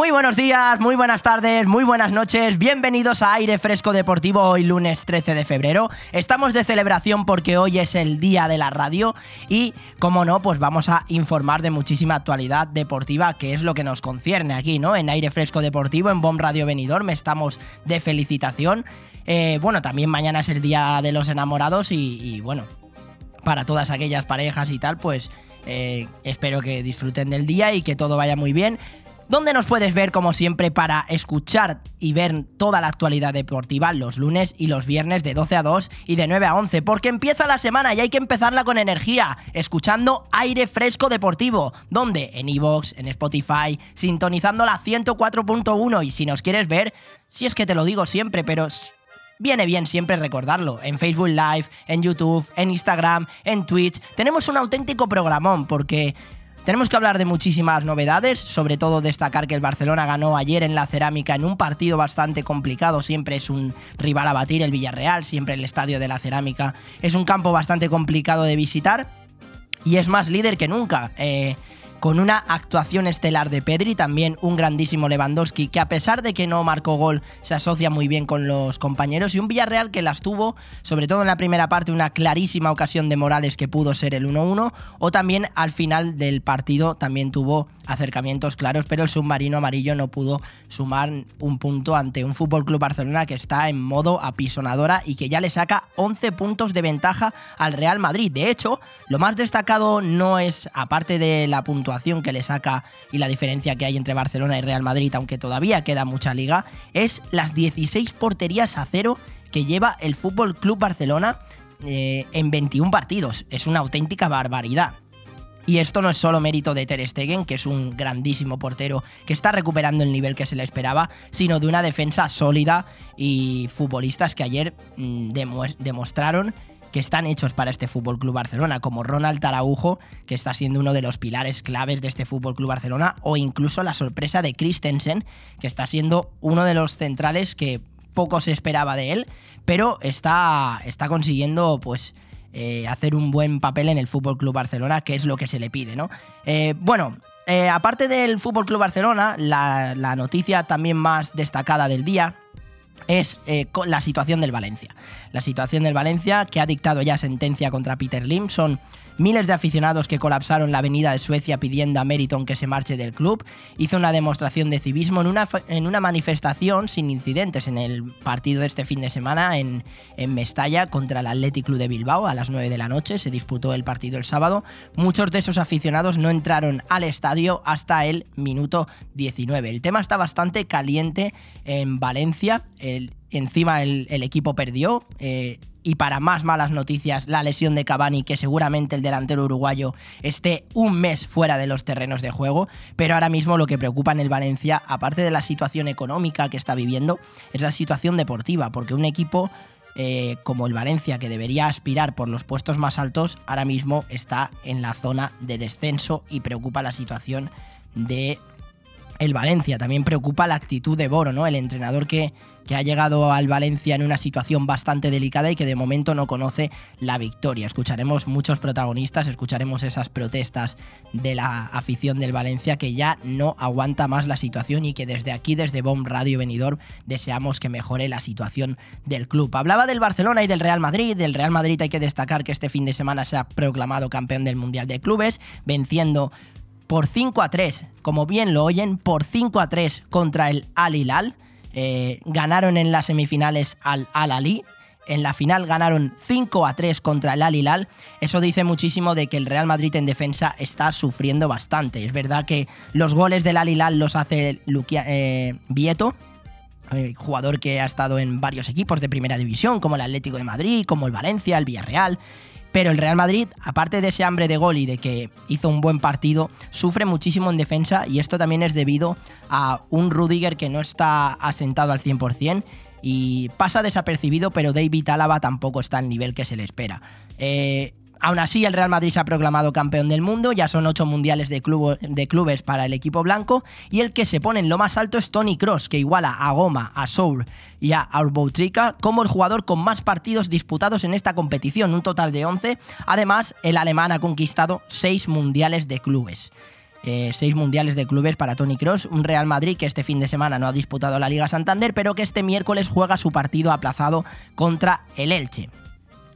Muy buenos días, muy buenas tardes, muy buenas noches, bienvenidos a Aire Fresco Deportivo hoy lunes 13 de febrero. Estamos de celebración porque hoy es el día de la radio y, como no, pues vamos a informar de muchísima actualidad deportiva, que es lo que nos concierne aquí, ¿no? En Aire Fresco Deportivo, en Bomb Radio Me estamos de felicitación. Eh, bueno, también mañana es el día de los enamorados y, bueno, para todas aquellas parejas y tal, pues... Eh, espero que disfruten del día y que todo vaya muy bien donde nos puedes ver como siempre para escuchar y ver toda la actualidad deportiva los lunes y los viernes de 12 a 2 y de 9 a 11, porque empieza la semana y hay que empezarla con energía, escuchando aire fresco deportivo, donde en iVoox, en Spotify, sintonizando la 104.1 y si nos quieres ver, si es que te lo digo siempre, pero viene bien siempre recordarlo. En Facebook Live, en YouTube, en Instagram, en Twitch. Tenemos un auténtico programón porque tenemos que hablar de muchísimas novedades, sobre todo destacar que el Barcelona ganó ayer en la cerámica en un partido bastante complicado, siempre es un rival a batir el Villarreal, siempre el estadio de la cerámica es un campo bastante complicado de visitar y es más líder que nunca. Eh, con una actuación estelar de Pedri, también un grandísimo Lewandowski, que a pesar de que no marcó gol, se asocia muy bien con los compañeros, y un Villarreal que las tuvo, sobre todo en la primera parte, una clarísima ocasión de Morales que pudo ser el 1-1, o también al final del partido también tuvo acercamientos claros, pero el submarino amarillo no pudo sumar un punto ante un Fútbol Club Barcelona que está en modo apisonadora y que ya le saca 11 puntos de ventaja al Real Madrid. De hecho, lo más destacado no es, aparte de la puntuación que le saca y la diferencia que hay entre Barcelona y Real Madrid, aunque todavía queda mucha liga, es las 16 porterías a cero que lleva el Fútbol Club Barcelona eh, en 21 partidos. Es una auténtica barbaridad. Y esto no es solo mérito de Ter Stegen, que es un grandísimo portero que está recuperando el nivel que se le esperaba, sino de una defensa sólida y futbolistas que ayer mm, demostraron que están hechos para este Fútbol Club Barcelona, como Ronald Araujo, que está siendo uno de los pilares claves de este Fútbol Club Barcelona, o incluso la sorpresa de Christensen, que está siendo uno de los centrales que poco se esperaba de él, pero está, está consiguiendo, pues eh, hacer un buen papel en el Fútbol Club Barcelona, que es lo que se le pide, ¿no? Eh, bueno, eh, aparte del Fútbol Club Barcelona, la, la, noticia también más destacada del día es la situación del Valencia. La situación del Valencia, que ha dictado ya sentencia contra Peter Lim, son Miles de aficionados que colapsaron la avenida de Suecia pidiendo a Meriton que se marche del club, hizo una demostración de civismo en una, en una manifestación sin incidentes en el partido de este fin de semana en, en Mestalla contra el Athletic Club de Bilbao a las 9 de la noche. Se disputó el partido el sábado. Muchos de esos aficionados no entraron al estadio hasta el minuto 19. El tema está bastante caliente en Valencia. El, encima el, equipo perdió. Eh, y para más malas noticias, la lesión de Cavani, que seguramente el delantero uruguayo esté un mes fuera de los terrenos de juego. Pero ahora mismo lo que preocupa en el Valencia, aparte de la situación económica que está viviendo, es la situación deportiva, porque un equipo eh, como el Valencia, que debería aspirar por los puestos más altos, ahora mismo está en la zona de descenso y preocupa la situación de el Valencia. También preocupa la actitud de Boro, ¿no? El entrenador que, que ha llegado al Valencia en una situación bastante delicada y que de momento no conoce la victoria. Escucharemos muchos protagonistas, escucharemos esas protestas de la afición del Valencia que ya no aguanta más la situación y que desde aquí, desde Bomb Radio Venidor, deseamos que mejore la situación del club. Hablaba del Barcelona y del Real Madrid. Del Real Madrid hay que destacar que este fin de semana se ha proclamado campeón del Mundial de Clubes, venciendo por 5 a 3, como bien lo oyen, por 5 a 3 contra el Al Hilal. Eh, ganaron en las semifinales al Al Ali. En la final ganaron 5 a 3 contra el Al Hilal. Eso dice muchísimo de que el Real Madrid en defensa está sufriendo bastante. Es verdad que los goles del Al Hilal los hace eh, Vieto, eh, jugador que ha estado en varios equipos de primera división, como el Atlético de Madrid, como el Valencia, el Villarreal. Pero el Real Madrid, aparte de ese hambre de gol y de que hizo un buen partido, sufre muchísimo en defensa y esto también es debido a un Rudiger que no está asentado al 100% y pasa desapercibido, pero David Álava tampoco está al nivel que se le espera. Eh, Aún así, el Real Madrid se ha proclamado campeón del mundo, ya son ocho mundiales de, clubes para el equipo blanco, y el que se pone en lo más alto es Tony Cross, que iguala a Goma, a Sour y a Arboutrica como el jugador con más partidos disputados en esta competición, un total de 11. Además, el alemán ha conquistado seis mundiales de clubes. Eh, seis mundiales de clubes para Tony Cross, un Real Madrid que este fin de semana no ha disputado la Liga Santander, pero que este miércoles juega su partido aplazado contra el Elche.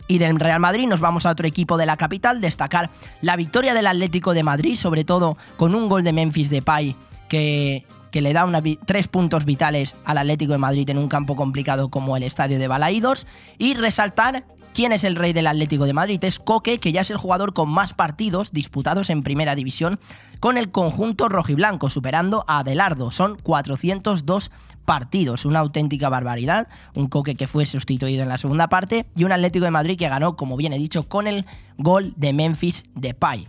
Y del Real Madrid nos vamos a otro equipo de la capital, destacar la victoria del Atlético de Madrid, sobre todo con un gol de Memphis Depay que, que le da tres puntos vitales al Atlético de Madrid en un campo complicado como el Estadio de Balaídos, y resaltar ¿Quién es el rey del Atlético de Madrid? Es Coque, que ya es el jugador con más partidos disputados en primera división con el conjunto rojiblanco, superando a Adelardo. Son 402 partidos, una auténtica barbaridad. Un Coque que fue sustituido en la segunda parte y un Atlético de Madrid que ganó, como bien he dicho, con el gol de Memphis Depay.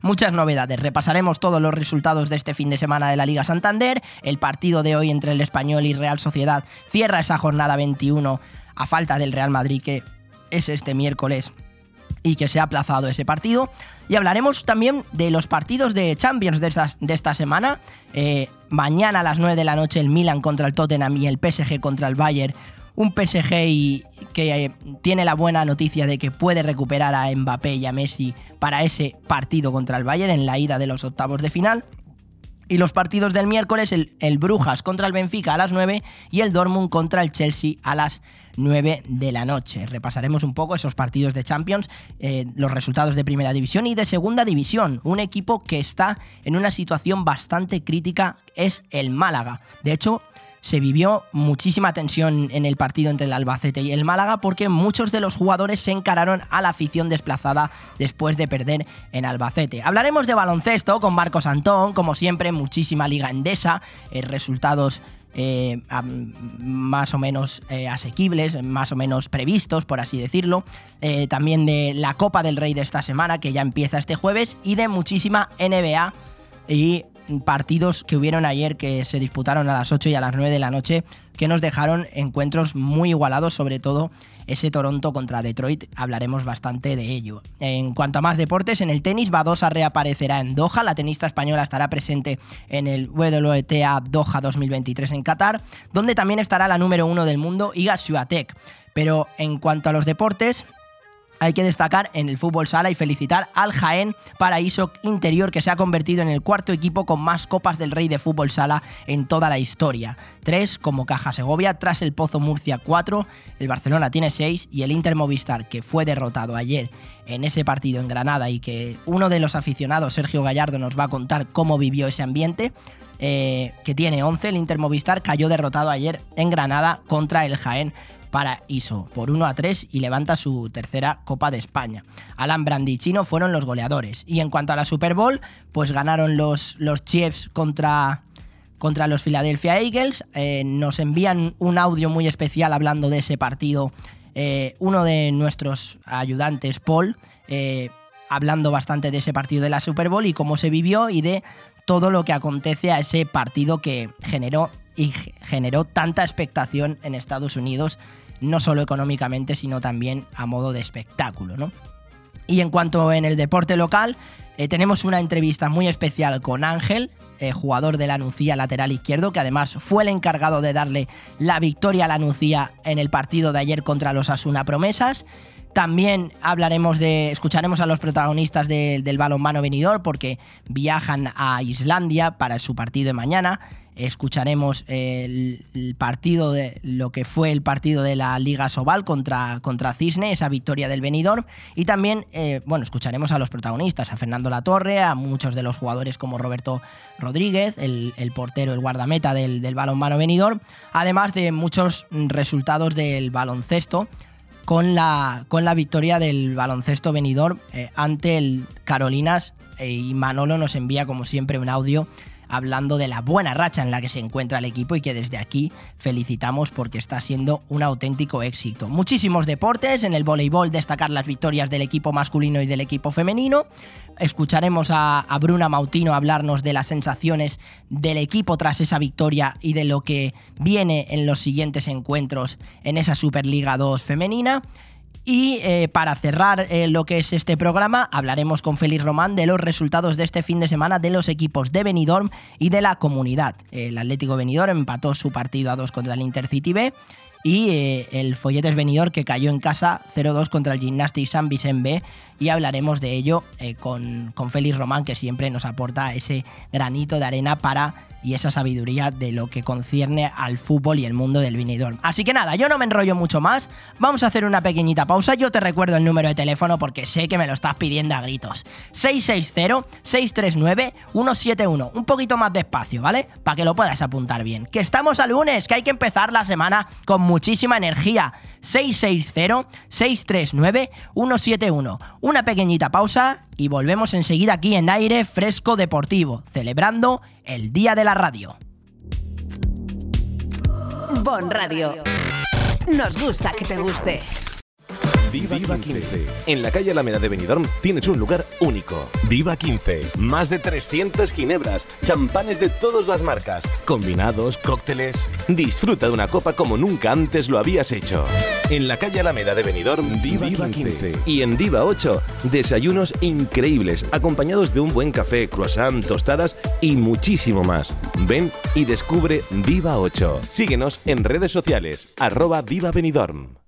Muchas novedades. Repasaremos todos los resultados de este fin de semana de la Liga Santander. El partido de hoy entre el Español y Real Sociedad cierra esa jornada 21 a falta del Real Madrid que es este miércoles y que se ha aplazado ese partido. Y hablaremos también de los partidos de Champions de, de esta semana. Eh, mañana a las 9 de la noche el Milan contra el Tottenham y el PSG contra el Bayern. Un PSG que eh, tiene la buena noticia de que puede recuperar a Mbappé y a Messi para ese partido contra el Bayern en la ida de los octavos de final. Y los partidos del miércoles, el, el, Brujas contra el Benfica a las 9 y el Dortmund contra el Chelsea a las 9 de la noche. Repasaremos un poco esos partidos de Champions, eh, los resultados de Primera División y de Segunda División. Un equipo que está en una situación bastante crítica es el Málaga. De hecho, se vivió muchísima tensión en el partido entre el Albacete y el Málaga porque muchos de los jugadores se encararon a la afición desplazada después de perder en Albacete. Hablaremos de baloncesto con Marcos Antón, como siempre, muchísima liga endesa, eh, resultados eh, más o menos eh, asequibles, más o menos previstos, por así decirlo. Eh, también de la Copa del Rey de esta semana, que ya empieza este jueves, y de muchísima NBA y partidos que hubieron ayer que se disputaron a las 8 y a las 9 de la noche, que nos dejaron encuentros muy igualados, sobre todo ese Toronto contra Detroit, hablaremos bastante de ello. En cuanto a más deportes, en el tenis, Badosa reaparecerá en Doha, la tenista española estará presente en el WTA Doha 2023 en Qatar, donde también estará la número uno del mundo, Iga Swiatek. Pero en cuanto a los deportes, hay que destacar en el fútbol sala y felicitar al Jaén Paraíso Interior que se ha convertido en el cuarto equipo con más copas del Rey de fútbol sala en toda la historia. Tres como Caja Segovia, tras el Pozo Murcia 4, el Barcelona tiene seis y el Inter Movistar que fue derrotado ayer en ese partido en Granada y que uno de los aficionados, Sergio Gallardo, nos va a contar cómo vivió ese ambiente. Eh, que tiene 11, el Inter Movistar cayó derrotado ayer en Granada contra el Jaén para ISO por 1 a 3 y levanta su tercera Copa de España. Alan Brandi y Chino fueron los goleadores. Y en cuanto a la Super Bowl, pues ganaron los, los Chiefs contra, contra los Philadelphia Eagles. Eh, nos envían un audio muy especial hablando de ese partido. Eh, uno de nuestros ayudantes, Paul, eh, hablando bastante de ese partido de la Super Bowl y cómo se vivió y de todo lo que acontece a ese partido que generó y generó tanta expectación en Estados Unidos, no solo económicamente, sino también a modo de espectáculo. ¿no? Y en cuanto en el deporte local, eh, tenemos una entrevista muy especial con Ángel, eh, jugador de la Nucía lateral izquierdo, que además fue el encargado de darle la victoria a la Nucía en el partido de ayer contra los Asuna Promesas. También hablaremos de. escucharemos a los protagonistas del balonmano venidor porque viajan a Islandia para su partido de mañana escucharemos el, partido de lo que fue el partido de la Liga Sobal contra, contra Cisne, esa victoria del Benidorm, y también, eh, bueno, escucharemos a los protagonistas, a Fernando Latorre, a muchos de los jugadores como Roberto Rodríguez, el, portero, el guardameta del, del balonmano Benidorm, además de muchos resultados del baloncesto, con la, con la victoria del baloncesto venidor eh, ante el Carolinas eh, y Manolo nos envía como siempre un audio hablando de la buena racha en la que se encuentra el equipo y que desde aquí felicitamos porque está siendo un auténtico éxito. Muchísimos deportes, en el voleibol destacar las victorias del equipo masculino y del equipo femenino. Escucharemos a, Bruna Mautino hablarnos de las sensaciones del equipo tras esa victoria y de lo que viene en los siguientes encuentros en esa Superliga 2 femenina. Y eh, para cerrar eh, lo que es este programa, hablaremos con Félix Román de los resultados de este fin de semana de los equipos de Benidorm y de la comunidad. El Atlético Benidorm empató su partido a dos contra el Intercity B y eh, el Folletes Benidorm que cayó en casa 0-2 contra el Gymnastic San Vicente B y hablaremos de ello con, con Félix Román que siempre nos aporta ese granito de arena para y esa sabiduría de lo que concierne al fútbol y el mundo del Benidorm. Así que nada, yo no me enrollo mucho más, vamos a hacer una pequeñita pausa, yo te recuerdo el número de teléfono porque sé que me lo estás pidiendo a gritos. 660-639-171, un poquito más despacio, ¿vale? Para que lo puedas apuntar bien. Que estamos a lunes, que hay que empezar la semana con muchísima energía. 660-639-171. Una pequeñita pausa y volvemos enseguida aquí en Aire Fresco Deportivo, celebrando el Día de la Radio. Bon Radio. Nos gusta que te guste. Viva, 15. En la calle Alameda de Benidorm tienes un lugar único. Viva 15. Más de 300 ginebras, champanes de todas las marcas, combinados, cócteles. Disfruta de una copa como nunca antes lo habías hecho. En la calle Alameda de Benidorm, Viva, 15. Y en Viva 8, desayunos increíbles, acompañados de un buen café, croissant, tostadas y muchísimo más. Ven y descubre Viva 8. Síguenos en redes sociales, arroba Viva Benidorm.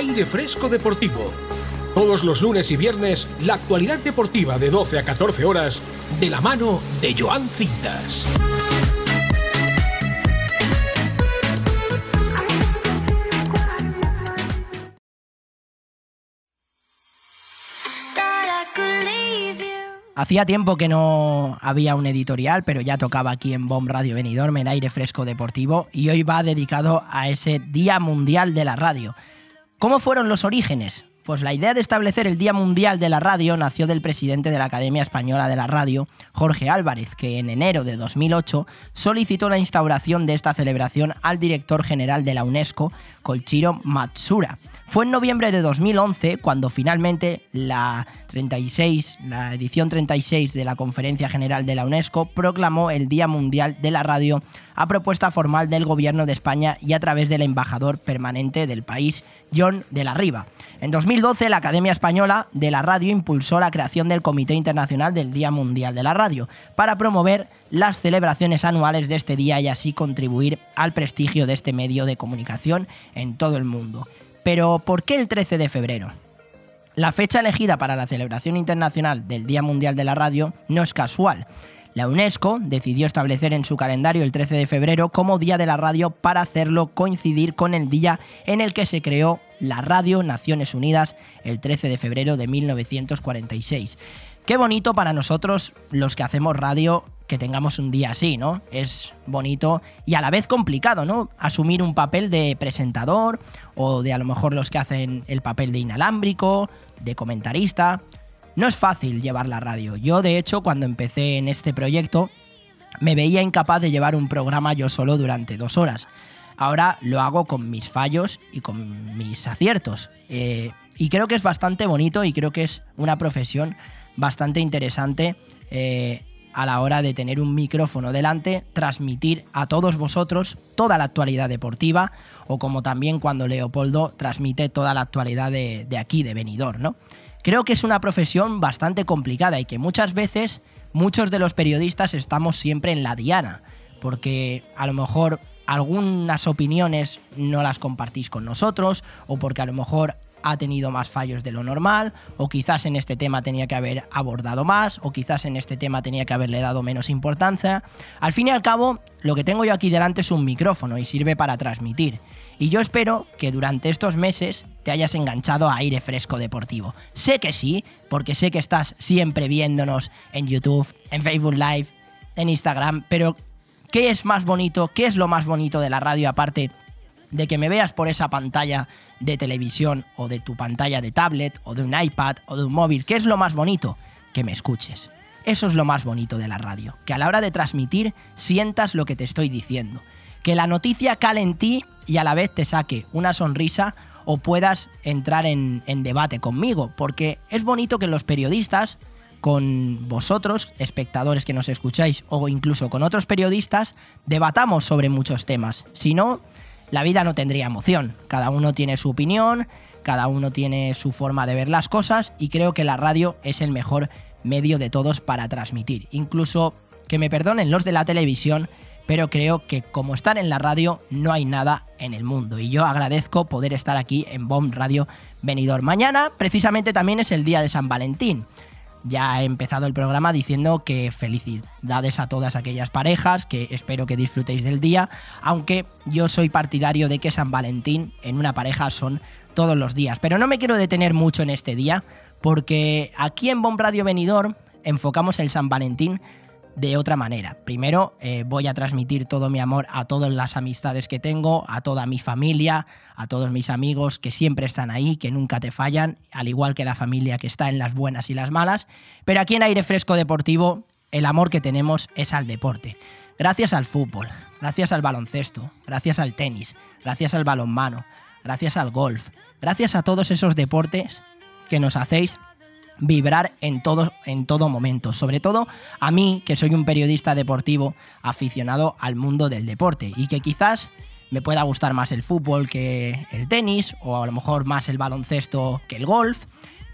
Aire Fresco Deportivo. Todos los lunes y viernes, la actualidad deportiva de 12 a 14 horas, de la mano de Joan Cintas. Hacía tiempo que no había un editorial, pero ya tocaba aquí en Bomb Radio Benidorm, en aire fresco deportivo, y hoy va dedicado a ese Día Mundial de la Radio. ¿Cómo fueron los orígenes? Pues la idea de establecer el Día Mundial de la Radio nació del presidente de la Academia Española de la Radio, Jorge Álvarez, que en enero de 2008 solicitó la instauración de esta celebración al director general de la UNESCO, Colchiro Matsura. Fue en noviembre de 2011 cuando finalmente la 36, la edición 36 de la Conferencia General de la UNESCO proclamó el Día Mundial de la Radio a propuesta formal del Gobierno de España y a través del embajador permanente del país, John de la Riva. En 2012 la Academia Española de la Radio impulsó la creación del Comité Internacional del Día Mundial de la Radio para promover las celebraciones anuales de este día y así contribuir al prestigio de este medio de comunicación en todo el mundo. Pero ¿por qué el 13 de febrero? La fecha elegida para la celebración internacional del Día Mundial de la Radio no es casual. La UNESCO decidió establecer en su calendario el 13 de febrero como Día de la Radio para hacerlo coincidir con el día en el que se creó la Radio Naciones Unidas el 13 de febrero de 1946. Qué bonito para nosotros los que hacemos radio que tengamos un día así, ¿no? Es bonito y a la vez complicado, ¿no? Asumir un papel de presentador o de a lo mejor los que hacen el papel de inalámbrico, de comentarista. No es fácil llevar la radio. Yo, de hecho, cuando empecé en este proyecto, me veía incapaz de llevar un programa yo solo durante dos horas. Ahora lo hago con mis fallos y con mis aciertos. Eh, y creo que es bastante bonito y creo que es una profesión bastante interesante eh, a la hora de tener un micrófono delante, transmitir a todos vosotros toda la actualidad deportiva o como también cuando Leopoldo transmite toda la actualidad de, de aquí, de Benidorm, ¿no? Creo que es una profesión bastante complicada y que muchas veces muchos de los periodistas estamos siempre en la diana, porque a lo mejor algunas opiniones no las compartís con nosotros o porque a lo mejor ha tenido más fallos de lo normal, o quizás en este tema tenía que haber abordado más, o quizás en este tema tenía que haberle dado menos importancia. Al fin y al cabo, lo que tengo yo aquí delante es un micrófono y sirve para transmitir. Y yo espero que durante estos meses te hayas enganchado a aire fresco deportivo. Sé que sí, porque sé que estás siempre viéndonos en YouTube, en Facebook Live, en Instagram, pero ¿qué es más bonito? ¿Qué es lo más bonito de la radio aparte de que me veas por esa pantalla de televisión o de tu pantalla de tablet o de un iPad o de un móvil, ¿qué es lo más bonito? Que me escuches. Eso es lo más bonito de la radio, que a la hora de transmitir sientas lo que te estoy diciendo, que la noticia cale en ti y a la vez te saque una sonrisa o puedas entrar en, en debate conmigo, porque es bonito que los periodistas con vosotros, espectadores que nos escucháis, o incluso con otros periodistas, debatamos sobre muchos temas. Si no, la vida no tendría emoción. Cada uno tiene su opinión, cada uno tiene su forma de ver las cosas y creo que la radio es el mejor medio de todos para transmitir. Incluso que me perdonen los de la televisión, pero creo que como están en la radio no hay nada en el mundo y yo agradezco poder estar aquí en Bomb Radio Venidor. Mañana precisamente también es el día de San Valentín ya he empezado el programa diciendo que felicidades a todas aquellas parejas, que espero que disfrutéis del día, aunque yo soy partidario de que San Valentín en una pareja son todos los días. Pero no me quiero detener mucho en este día, porque aquí en Bomb Radio Venidor enfocamos el San Valentín de otra manera. Primero eh, voy a transmitir todo mi amor a todas las amistades que tengo, a toda mi familia, a todos mis amigos que siempre están ahí, que nunca te fallan, al igual que la familia que está en las buenas y las malas. Pero aquí en Aire Fresco Deportivo el amor que tenemos es al deporte. Gracias al fútbol, gracias al baloncesto, gracias al tenis, gracias al balonmano, gracias al golf, gracias a todos esos deportes que nos hacéis vibrar en todo, en todo momento. Sobre todo a mí, que soy un periodista deportivo aficionado al mundo del deporte y que quizás me pueda gustar más el fútbol que el tenis o a lo mejor más el baloncesto que el golf.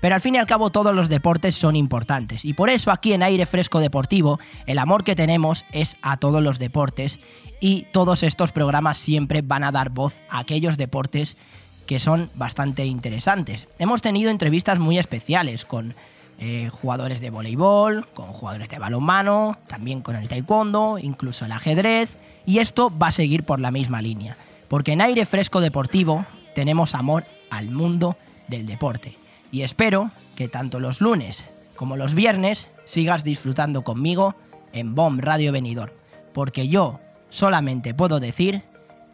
Pero al fin y al cabo todos los deportes son importantes y por eso aquí en Aire Fresco Deportivo el amor que tenemos es a todos los deportes y todos estos programas siempre van a dar voz a aquellos deportes que son bastante interesantes. Hemos tenido entrevistas muy especiales con eh, jugadores de voleibol, con jugadores de balonmano, también con el taekwondo, incluso el ajedrez, y esto va a seguir por la misma línea, porque en aire fresco deportivo tenemos amor al mundo del deporte. Y espero que tanto los lunes como los viernes sigas disfrutando conmigo en BOM Radio Venidor, porque yo solamente puedo decir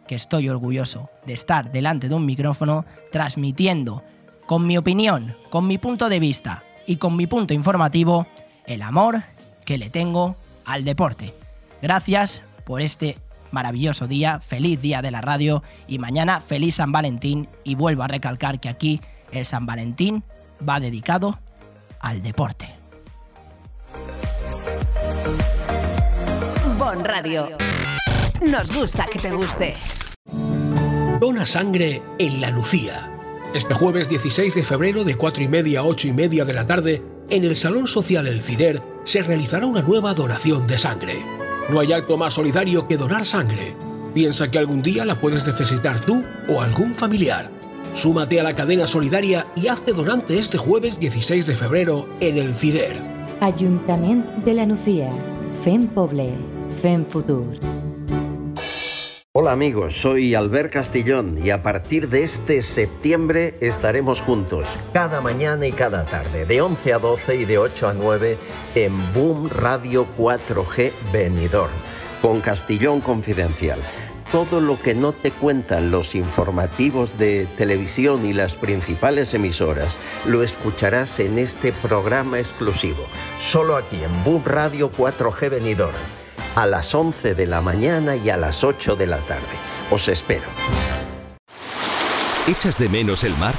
que estoy orgulloso de estar delante de un micrófono transmitiendo con mi opinión, con mi punto de vista y con mi punto informativo el amor que le tengo al deporte. Gracias por este maravilloso día, feliz día de la radio y mañana feliz San Valentín y vuelvo a recalcar que aquí el San Valentín va dedicado al deporte. Bon Radio. Nos gusta que te guste. Dona sangre en La Lucía. Este jueves 16 de febrero de 4 y media a 8 y media de la tarde, en el Salón Social El Cider, se realizará una nueva donación de sangre. No hay acto más solidario que donar sangre. Piensa que algún día la puedes necesitar tú o algún familiar. Súmate a la cadena solidaria y hazte donante este jueves 16 de febrero en El Cider. Ayuntamiento de la Nucía. Fem Poble, Fem Futur. Hola amigos, soy Albert Castillón y a partir de este septiembre estaremos juntos cada mañana y cada tarde, de 11 a 12 y de 8 a 9 en Boom Radio 4G Benidorm, con Castillón Confidencial. Todo lo que no te cuentan los informativos de televisión y las principales emisoras lo escucharás en este programa exclusivo, solo aquí en Boom Radio 4G Benidorm a las 11 de la mañana y a las 8 de la tarde. Os espero. ¿Echas de menos el mar?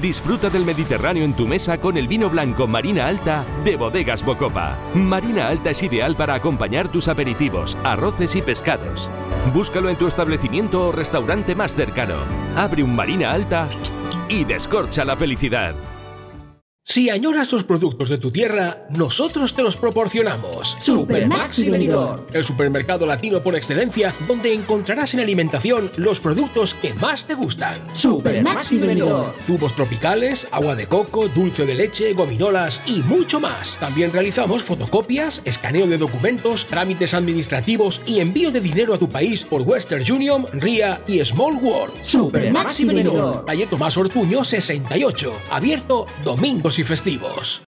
Disfruta del Mediterráneo en tu mesa con el vino blanco Marina Alta de Bodegas Bocopa. Marina Alta es ideal para acompañar tus aperitivos, arroces y pescados. Búscalo en tu establecimiento o restaurante más cercano. Abre un Marina Alta y descorcha la felicidad. Si añoras los productos de tu tierra, nosotros te los proporcionamos. Supermaxi Benidorm. El supermercado latino por excelencia, donde encontrarás en alimentación los productos que más te gustan. Supermaxi Benidorm. Zumos tropicales, agua de coco, dulce de leche, gominolas y mucho más. También realizamos fotocopias, escaneo de documentos, trámites administrativos y envío de dinero a tu país por Western Union, RIA y Small World. Supermaxi Benidorm. Calle Tomás Ortuño 68, abierto domingos y festivos.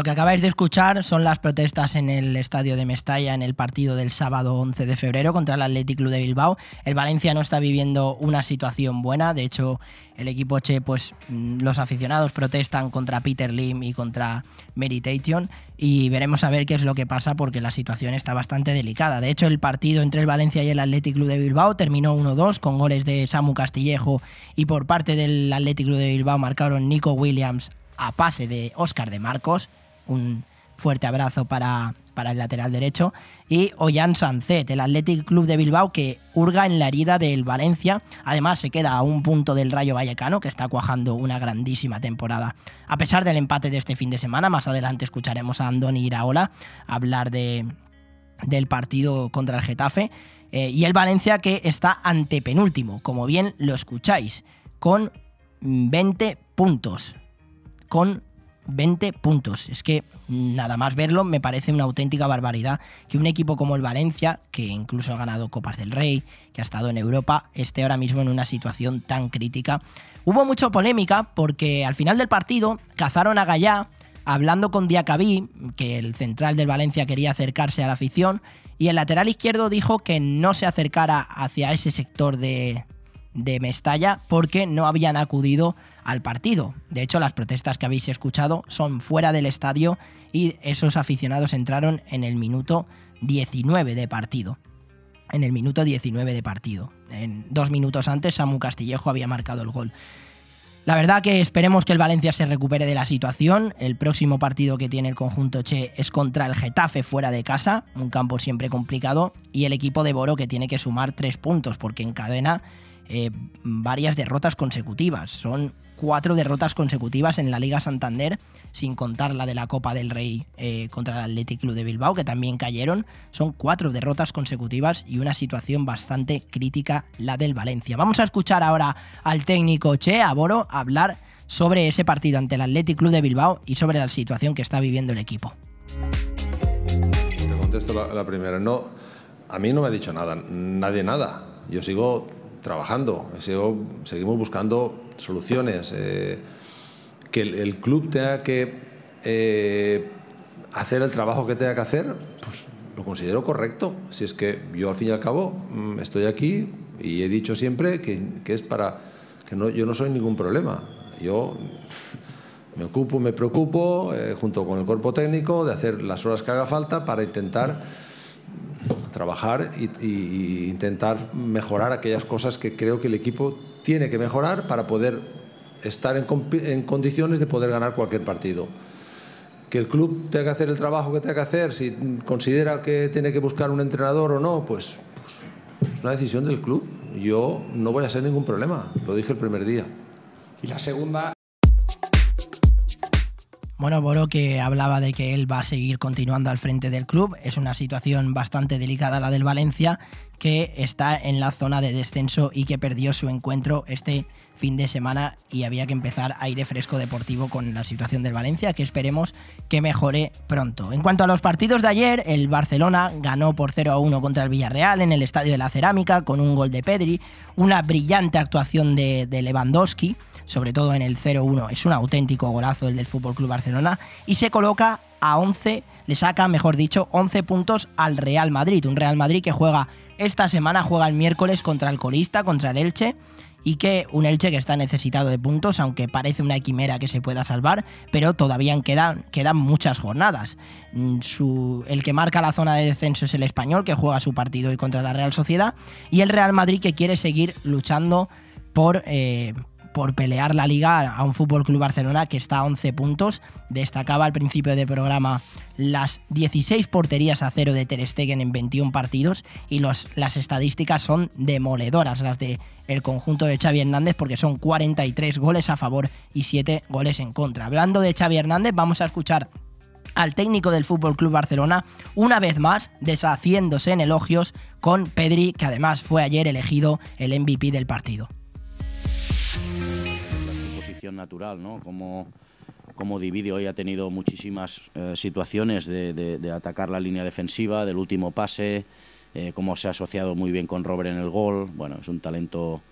Lo que acabáis de escuchar son las protestas en el estadio de Mestalla en el partido del sábado 11 de febrero contra el Athletic Club de Bilbao. El Valencia no está viviendo una situación buena, de hecho el equipo Che, pues mm, los aficionados protestan contra Peter Lim y contra Meditation y veremos a ver qué es lo que pasa porque la situación está bastante delicada. De hecho el partido entre el Valencia y el Athletic Club de Bilbao terminó 1-2 con goles de Samu Castillejo y por parte del Athletic Club de Bilbao marcaron Nico Williams a pase de Óscar de Marcos un fuerte abrazo para, para el lateral derecho. Y Ollán Sancet, el Athletic Club de Bilbao, que hurga en la herida del Valencia. Además, se queda a un punto del Rayo Vallecano, que está cuajando una grandísima temporada. A pesar del empate de este fin de semana, más adelante escucharemos a Andoni Iraola hablar de, del partido contra el Getafe. Eh, y el Valencia que está antepenúltimo, como bien lo escucháis, con 20 puntos. Con 20 puntos. Es que nada más verlo me parece una auténtica barbaridad que un equipo como el Valencia, que incluso ha ganado Copas del Rey, que ha estado en Europa, esté ahora mismo en una situación tan crítica. Hubo mucha polémica porque al final del partido cazaron a Gallá hablando con Diacabí, que el central del Valencia quería acercarse a la afición, y el lateral izquierdo dijo que no se acercara hacia ese sector de, de Mestalla porque no habían acudido al partido. De hecho, las protestas que habéis escuchado son fuera del estadio y esos aficionados entraron en el minuto 19 de partido. En el minuto 19 de partido. En dos minutos antes, Samu Castillejo había marcado el gol. La verdad que esperemos que el Valencia se recupere de la situación. El próximo partido que tiene el conjunto Che es contra el Getafe fuera de casa, un campo siempre complicado, y el equipo de Boro que tiene que sumar tres puntos porque encadena eh, varias derrotas consecutivas. Son cuatro derrotas consecutivas en la Liga Santander, sin contar la de la Copa del Rey eh, contra el Athletic Club de Bilbao, que también cayeron. Son cuatro derrotas consecutivas y una situación bastante crítica la del Valencia. Vamos a escuchar ahora al técnico Che Aboro hablar sobre ese partido ante el Athletic Club de Bilbao y sobre la situación que está viviendo el equipo. Te contesto la, la primera. No, a mí no me ha dicho nada, nadie nada. Yo sigo trabajando, sigo, seguimos buscando soluciones. Eh, que el, el, club tenga que eh, hacer el trabajo que tenga que hacer, pues lo considero correcto. Si es que yo al fin y al cabo mm, estoy aquí y he dicho siempre que, que es para que no, yo no soy ningún problema. Yo me ocupo, me preocupo, eh, junto con el cuerpo técnico, de hacer las horas que haga falta para intentar trabajar y, intentar mejorar aquellas cosas que creo que el equipo tiene que mejorar para poder estar en, condiciones de poder ganar cualquier partido. Que el club tenga que hacer el trabajo que tenga que hacer, si considera que tiene que buscar un entrenador o no, pues, pues es una decisión del club. Yo no voy a ser ningún problema, lo dije el primer día. Y la segunda. Bueno, Boro que hablaba de que él va a seguir continuando al frente del club. Es una situación bastante delicada la del Valencia, que está en la zona de descenso y que perdió su encuentro este fin de semana y había que empezar aire fresco deportivo con la situación del Valencia, que esperemos que mejore pronto. En cuanto a los partidos de ayer, el Barcelona ganó por 0 a 1 contra el Villarreal en el Estadio de la Cerámica con un gol de Pedri, una brillante actuación de, Lewandowski sobre todo en el 0-1. Es un auténtico golazo el del Fútbol Club Barcelona y se coloca a 11, le saca, mejor dicho, 11 puntos al Real Madrid. Un Real Madrid que juega esta semana, juega el miércoles contra el colista, contra el Elche. Y que un Elche que está necesitado de puntos, aunque parece una quimera que se pueda salvar, pero todavía quedan, quedan muchas jornadas. Su, el que marca la zona de descenso es el español, que juega su partido hoy contra la Real Sociedad, y el Real Madrid que quiere seguir luchando por, eh, por pelear la liga a un Fútbol Club Barcelona que está a 11 puntos. Destacaba al principio del programa las 16 porterías a cero de Ter Stegen en 21 partidos y los, las estadísticas son demoledoras las de conjunto de Xavi Hernández porque son 43 goles a favor y 7 goles en contra. Hablando de Xavi Hernández, vamos a escuchar al técnico del Fútbol Club Barcelona, una vez más deshaciéndose en elogios con Pedri, que además fue ayer elegido el MVP del partido natural, ¿no? Como, como divide hoy ha tenido muchísimas eh, situaciones de, atacar la línea defensiva, del último pase, eh, cómo se ha asociado muy bien con Robert en el gol. Bueno, es un talento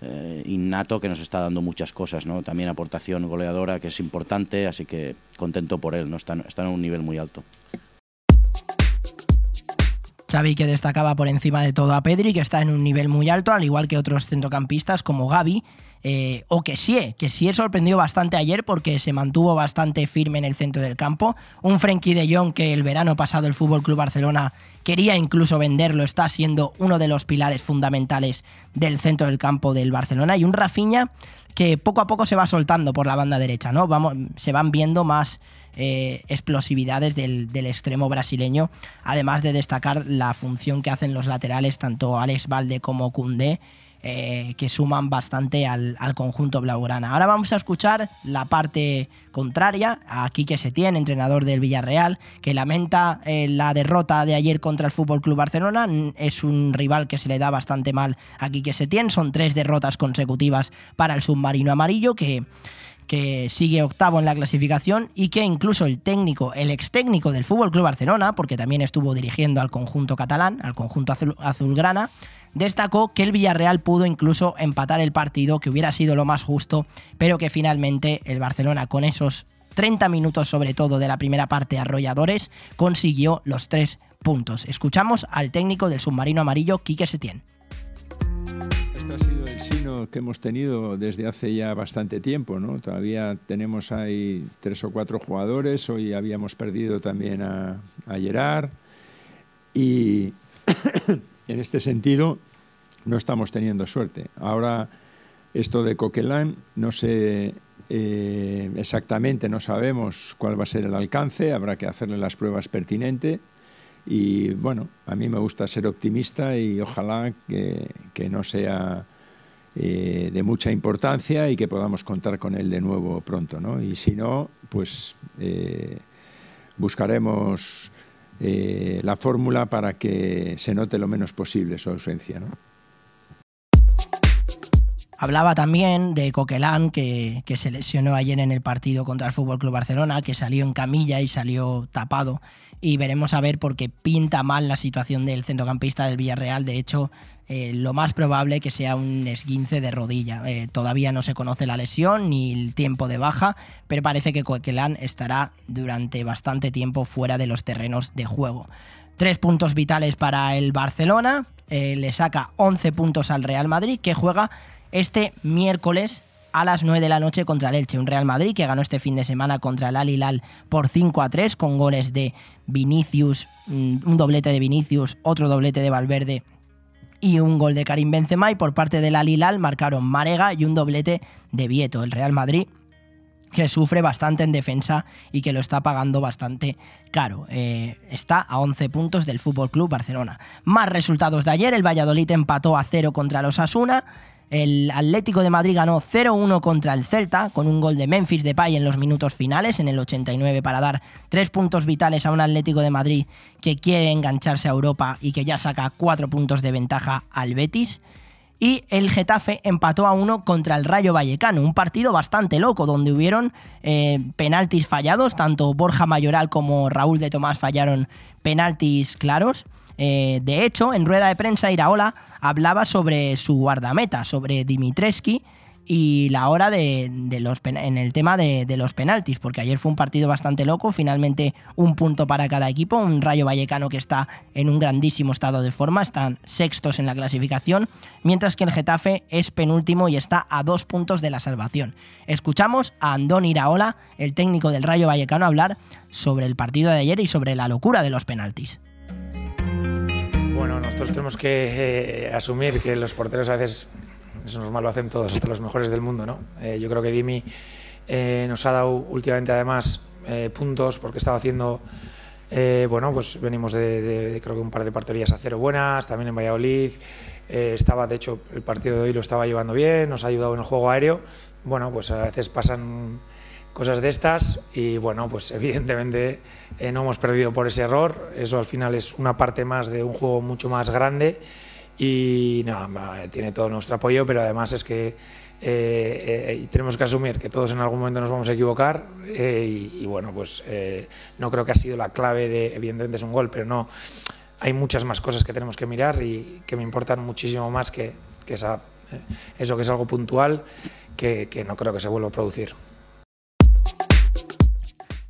eh, innato que nos está dando muchas cosas, ¿no? También aportación goleadora que es importante, así que contento por él, ¿no? Está, está en un nivel muy alto. Xavi que destacaba por encima de todo a Pedri, que está en un nivel muy alto, al igual que otros centrocampistas como Gaby, eh, o que sí, que sí sorprendió bastante ayer porque se mantuvo bastante firme en el centro del campo. Un Frenkie de Jong que el verano pasado el Fútbol Club Barcelona quería incluso venderlo, está siendo uno de los pilares fundamentales del centro del campo del Barcelona. Y un Rafinha que poco a poco se va soltando por la banda derecha, ¿no? Vamos, se van viendo más eh, explosividades del, del, extremo brasileño, además de destacar la función que hacen los laterales, tanto Alex Valde como Koundé, eh, que suman bastante al, al, conjunto blaugrana. Ahora vamos a escuchar la parte contraria a Quique Setién, entrenador del Villarreal, que lamenta eh, la derrota de ayer contra el Fútbol Club Barcelona. Es un rival que se le da bastante mal a Quique Setién. Son tres derrotas consecutivas para el submarino amarillo que que sigue octavo en la clasificación y que incluso el técnico, el ex técnico del Fútbol Club Barcelona, porque también estuvo dirigiendo al conjunto catalán, al conjunto azul, azulgrana, destacó que el Villarreal pudo incluso empatar el partido, que hubiera sido lo más justo, pero que finalmente el Barcelona con esos 30 minutos sobre todo de la primera parte arrolladores consiguió los tres puntos. Escuchamos al técnico del submarino amarillo, Quique Setién. Este ha sido el sino que hemos tenido desde hace ya bastante tiempo, ¿no? Todavía tenemos ahí tres o cuatro jugadores, hoy habíamos perdido también a, a Gerard y en este sentido no estamos teniendo suerte. Ahora esto de Coquelin, no sé eh, exactamente, no sabemos cuál va a ser el alcance, habrá que hacerle las pruebas pertinentes. Y bueno, a mí me gusta ser optimista y ojalá que, que no sea eh, de mucha importancia y que podamos contar con él de nuevo pronto. ¿no? Y si no, pues eh, buscaremos eh, la fórmula para que se note lo menos posible su ausencia. ¿no? Hablaba también de Coquelán, que, que, se lesionó ayer en el partido contra el Fútbol Club Barcelona, que salió en camilla y salió tapado. Y veremos a ver porque pinta mal la situación del centrocampista del Villarreal. De hecho, eh, lo más probable que sea un esguince de rodilla. Eh, todavía no se conoce la lesión ni el tiempo de baja, pero parece que Coquelán estará durante bastante tiempo fuera de los terrenos de juego. Tres puntos vitales para el Barcelona. Eh, le saca 11 puntos al Real Madrid, que juega este miércoles a las 9 de la noche contra el Elche, un Real Madrid que ganó este fin de semana contra el Al Hilal por 5 a 3 con goles de Vinicius, mm, un doblete de Vinicius, otro doblete de Valverde y un gol de Karim Benzema y por parte del Al Hilal marcaron Marega y un doblete de Vieto, el Real Madrid que sufre bastante en defensa y que lo está pagando bastante caro. Eh, está a 11 puntos del Fútbol Club Barcelona. Más resultados de ayer: el Valladolid empató a 0 contra los Asuna. El Atlético de Madrid ganó 0-1 contra el Celta con un gol de Memphis Depay en los minutos finales, en el 89, para dar tres puntos vitales a un Atlético de Madrid que quiere engancharse a Europa y que ya saca cuatro puntos de ventaja al Betis. Y el Getafe empató a uno contra el Rayo Vallecano, un partido bastante loco, donde hubieron eh, penaltis fallados, tanto Borja Mayoral como Raúl de Tomás fallaron penaltis claros. Eh, de hecho, en rueda de prensa, Iraola hablaba sobre su guardameta, sobre Dimitreski y la hora de, los en el tema de, los penaltis, porque ayer fue un partido bastante loco, finalmente un punto para cada equipo, un Rayo Vallecano que está en un grandísimo estado de forma, están sextos en la clasificación, mientras que el Getafe es penúltimo y está a dos puntos de la salvación. Escuchamos a Andón Iraola, el técnico del Rayo Vallecano, hablar sobre el partido de ayer y sobre la locura de los penaltis. Bueno, nosotros tenemos que eh, asumir que los porteros a veces, es normal, lo hacen todos, hasta los mejores del mundo, ¿no? Eh, yo creo que Dimi eh, nos ha dado últimamente además puntos porque estaba haciendo, bueno, pues venimos de, creo que un par de parterías a cero buenas, también en Valladolid, estaba, de hecho, el partido de hoy lo estaba llevando bien, nos ha ayudado en el juego aéreo, bueno, pues a veces pasan cosas de estas y bueno, pues evidentemente eh, no hemos perdido por ese error, eso al final es una parte más de un juego mucho más grande y nada, tiene todo nuestro apoyo, pero además es que eh, eh, tenemos que asumir que todos en algún momento nos vamos a equivocar y, bueno, pues no creo que ha sido la clave de, evidentemente es un gol, pero no, hay muchas más cosas que tenemos que mirar y que me importan muchísimo más que, esa, eso que es algo puntual que, que no creo que se vuelva a producir.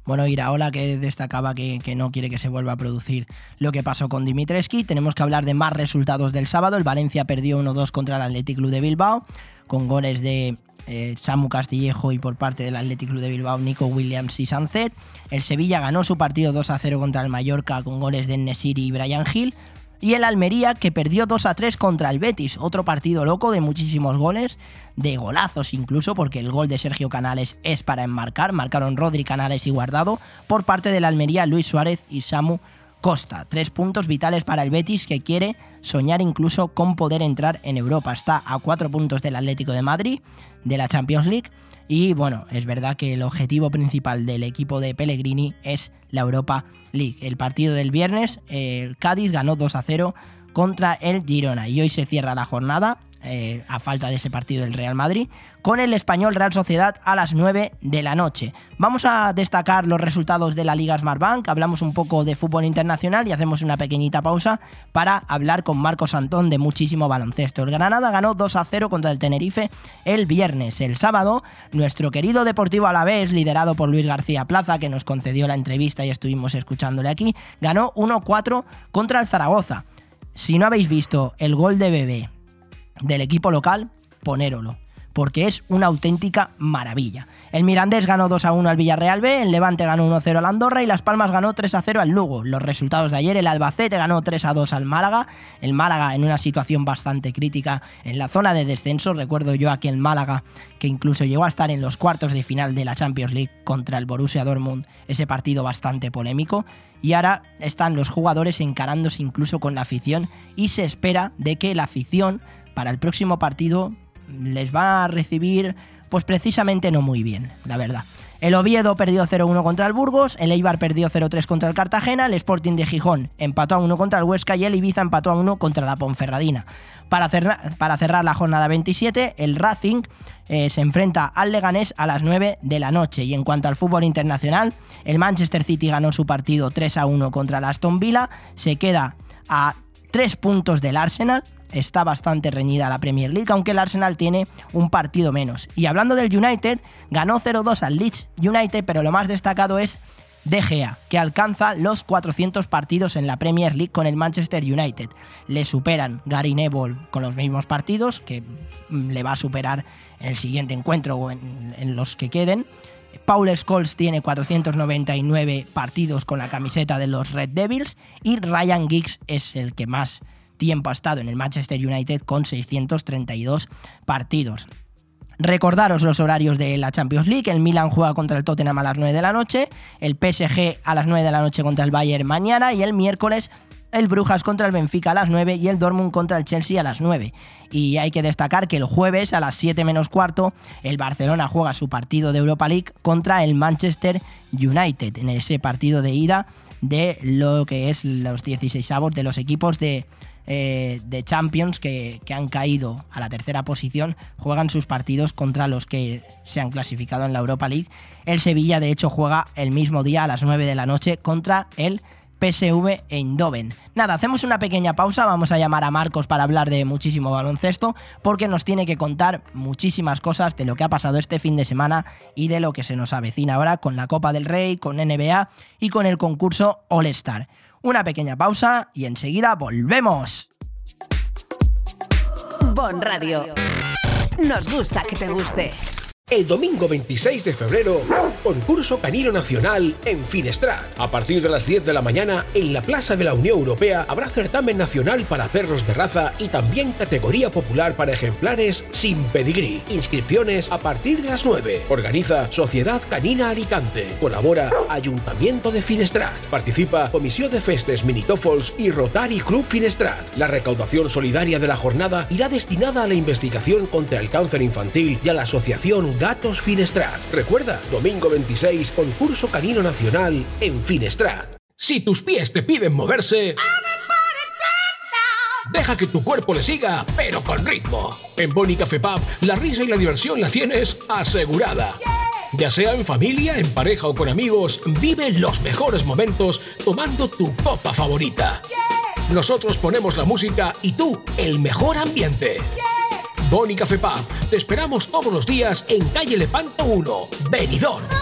Bueno, Iraola que destacaba que, no quiere que se vuelva a producir lo que pasó con Dimitreski. Tenemos que hablar de más resultados del sábado. El Valencia perdió 1-2 contra el Athletic Club de Bilbao, con goles de eh, Samu Castillejo y por parte del Athletic Club de Bilbao Nico Williams y Sanzet. El Sevilla ganó su partido 2-0 contra el Mallorca con goles de Nesiri y Brian Hill y el Almería que perdió 2 a 3 contra el Betis, otro partido loco de muchísimos goles, de golazos incluso, porque el gol de Sergio Canales es para enmarcar, marcaron Rodri Canales y Guardado, por parte del Almería Luis Suárez y Samu Costa. Tres puntos vitales para el Betis que quiere soñar incluso con poder entrar en Europa. Está a cuatro puntos del Atlético de Madrid, de la Champions League. Y bueno, es verdad que el objetivo principal del equipo de Pellegrini es la Europa League. El partido del viernes, el Cádiz ganó 2 a 0 contra el Girona y hoy se cierra la jornada eh, a falta de ese partido del Real Madrid, con el español Real Sociedad a las 9 de la noche. Vamos a destacar los resultados de la Liga Smartbank, hablamos un poco de fútbol internacional y hacemos una pequeñita pausa para hablar con Marcos Antón de muchísimo baloncesto. El Granada ganó 2 a 0 contra el Tenerife el viernes. El sábado, nuestro querido Deportivo Alavés, liderado por Luis García Plaza, que nos concedió la entrevista y estuvimos escuchándole aquí, ganó 1-4 contra el Zaragoza. Si no habéis visto el gol de Bebé del equipo local, ponérolo, porque es una auténtica maravilla. El Mirandés ganó 2 a 1 al Villarreal B, el Levante ganó 1 0 al Andorra y Las Palmas ganó 3 a 0 al Lugo. Los resultados de ayer, el Albacete ganó 3 a 2 al Málaga, el Málaga en una situación bastante crítica en la zona de descenso. Recuerdo yo aquí el Málaga que incluso llegó a estar en los cuartos de final de la Champions League contra el Borussia Dortmund, ese partido bastante polémico. Y ahora están los jugadores encarándose incluso con la afición y se espera de que la afición para el próximo partido les va a recibir pues precisamente no muy bien, la verdad. El Oviedo perdió 0-1 contra el Burgos, el Eibar perdió 0-3 contra el Cartagena, el Sporting de Gijón empató a 1 contra el Huesca y el Ibiza empató a 1 contra la Ponferradina. Para, cerrar, para cerrar la jornada 27, el Racing eh, se enfrenta al Leganés a las 9 de la noche. Y en cuanto al fútbol internacional, el Manchester City ganó su partido 3-1 contra el Aston Villa, se queda a 3 puntos del Arsenal, está bastante reñida la Premier League, aunque el Arsenal tiene un partido menos. Y hablando del United, ganó 0-2 al Leeds United, pero lo más destacado es De Gea, que alcanza los 400 partidos en la Premier League con el Manchester United. Le superan Gary Neville con los mismos partidos, que mm, le va a superar en el siguiente encuentro o en, en los que queden. Paul Scholes tiene 499 partidos con la camiseta de los Red Devils y Ryan Giggs es el que más tiempo ha estado en el Manchester United con 632 partidos. Recordaros los horarios de la Champions League. El Milan juega contra el Tottenham a las 9 de la noche, el PSG a las 9 de la noche contra el Bayern mañana y el miércoles el Brujas contra el Benfica a las 9 y el Dortmund contra el Chelsea a las 9. Y hay que destacar que el jueves a las 7 menos cuarto el Barcelona juega su partido de Europa League contra el Manchester United en ese partido de ida de lo que es los 16 avos de los equipos de, eh, de Champions que, que, han caído a la tercera posición juegan sus partidos contra los que se han clasificado en la Europa League. El Sevilla de hecho juega el mismo día a las 9 de la noche contra el PSV Eindhoven. Nada, hacemos una pequeña pausa, vamos a llamar a Marcos para hablar de muchísimo baloncesto, porque nos tiene que contar muchísimas cosas de lo que ha pasado este fin de semana y de lo que se nos avecina ahora con la Copa del Rey, con NBA y con el concurso All Star. Una pequeña pausa y enseguida volvemos. Bon Radio. Nos gusta que te guste. El domingo 26 de febrero, concurso canino nacional en Finestrat. A partir de las 10 de la mañana, en la Plaza de la Unión Europea habrá certamen nacional para perros de raza y también categoría popular para ejemplares sin pedigrí. Inscripciones a partir de las 9. Organiza Sociedad Canina Alicante. Colabora Ayuntamiento de Finestrat. Participa Comisión de Festes Minitofols y Rotary Club Finestrat. La recaudación solidaria de la jornada irá destinada a la investigación contra el cáncer infantil y a la asociación Gatos Finestrat. Recuerda, domingo 26, concurso canino nacional en Finestrat. Si tus pies te piden moverse... Deja que tu cuerpo le siga, pero con ritmo. En Boni Café Pub, la risa y la diversión la tienes asegurada. Ya sea en familia, en pareja o con amigos, vive los mejores momentos tomando tu copa favorita. Nosotros ponemos la música y tú el mejor ambiente. Boni Café. Te esperamos todos los días en calle Lepanto 1, Benidorm.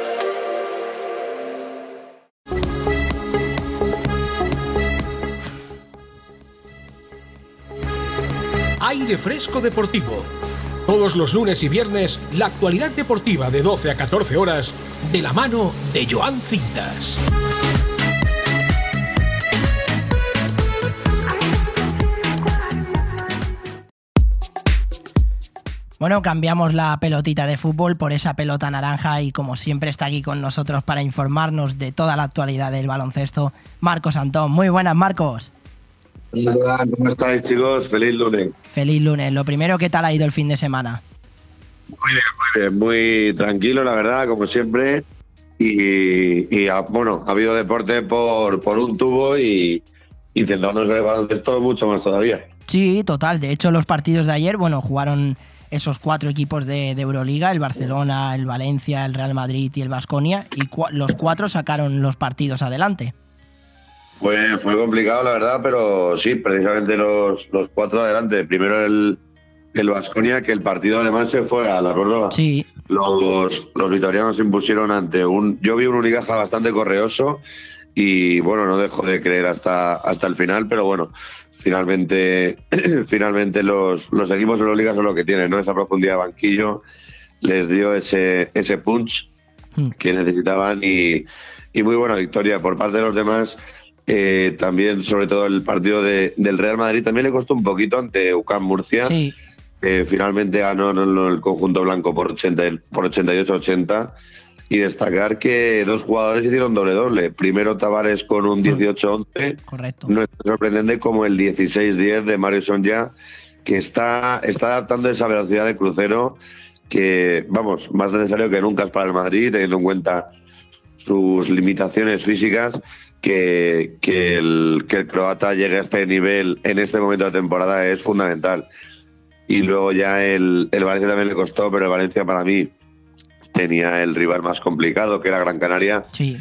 Aire Fresco Deportivo. Todos los lunes y viernes, la actualidad deportiva de 12 a 14 horas, de la mano de Joan Cintas. Bueno, cambiamos la pelotita de fútbol por esa pelota naranja y como siempre está aquí con nosotros para informarnos de toda la actualidad del baloncesto, Marcos Antón. Muy buenas, Marcos. Hola, ¿cómo estáis chicos? Feliz lunes. Feliz lunes. Lo primero, ¿qué tal ha ido el fin de semana? Muy bien, muy bien, muy tranquilo, la verdad, como siempre. Y, y, ah, bueno, ha habido deporte por, por un tubo y intentando el baloncesto mucho más todavía. Sí, total. De hecho, los partidos de ayer, bueno, jugaron esos cuatro equipos de, de Euroliga, el Barcelona, el Valencia, el Real Madrid y el Vasconia, y los cuatro sacaron los partidos adelante. Fue, fue complicado, la verdad, pero sí, precisamente los, los cuatro adelante. Primero el, el Vasconia, que el partido alemán se fue a la prórroga. Sí. Los, los vitorianos se impusieron ante un. Yo vi un Unicaja bastante correoso y bueno, no dejo de creer hasta, hasta el final, pero bueno, finalmente, finalmente los, los equipos de la liga son lo que tienen, ¿no? Esa profundidad de banquillo les dio ese, ese punch Hmm. que necesitaban y, y muy buena victoria por parte de los demás. Eh, también, sobre todo, el partido de- del Real Madrid también le costó un poquito ante UCAM Murcia. Sí. que finalmente ganó el, conjunto blanco por, 80, y- por 88-80. Y destacar que dos jugadores hicieron doble-doble. Primero Tavares con un 18-11. Correcto. No es sorprendente como el 16-10 de Mario Sonja, que está, está adaptando esa velocidad de crucero que, vamos, más necesario que nunca es para el Madrid, teniendo en cuenta sus limitaciones físicas, que, que el, que el croata llegue a este nivel en este momento de temporada es fundamental. Y luego ya el, el Valencia también le costó, pero el Valencia para mí tenía el rival más complicado, que era Gran Canaria. Sí.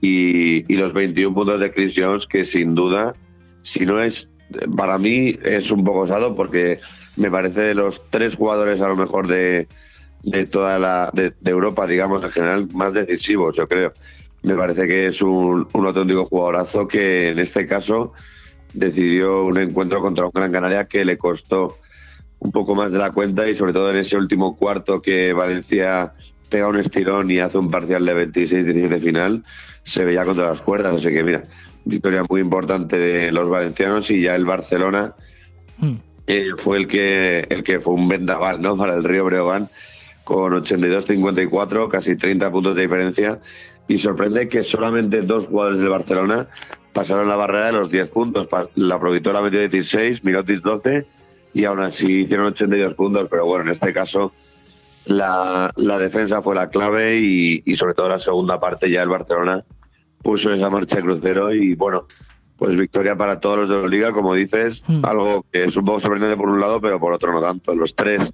Y, y los 21 puntos de Chris Jones, que sin duda, si no es, para mí es un poco osado porque me parece de los tres jugadores a lo mejor de, de toda la de, de Europa, digamos, en general, más decisivos, yo creo. Me parece que es un, un auténtico jugadorazo que en este caso decidió un encuentro contra un Gran Canaria que le costó un poco más de la cuenta y sobre todo en ese último cuarto que Valencia pega un estirón y hace un parcial de 26-17 final, se veía contra las cuerdas. Así que mira, victoria muy importante de los valencianos y ya el Barcelona eh, fue el que, el que fue un vendaval ¿no? para el Río Breogán con 82-54, casi 30 puntos de diferencia. Y sorprende que solamente dos jugadores del Barcelona pasaron la barrera de los 10 puntos. La Provitora metió 16, Mirotic 12 y aún así hicieron 82 puntos. Pero bueno, en este caso la, la defensa fue la clave y, y sobre todo la segunda parte ya el Barcelona puso esa marcha de crucero y bueno, pues victoria para todos los de la liga, como dices, algo que es un poco sorprendente por un lado, pero por otro no tanto. Los tres,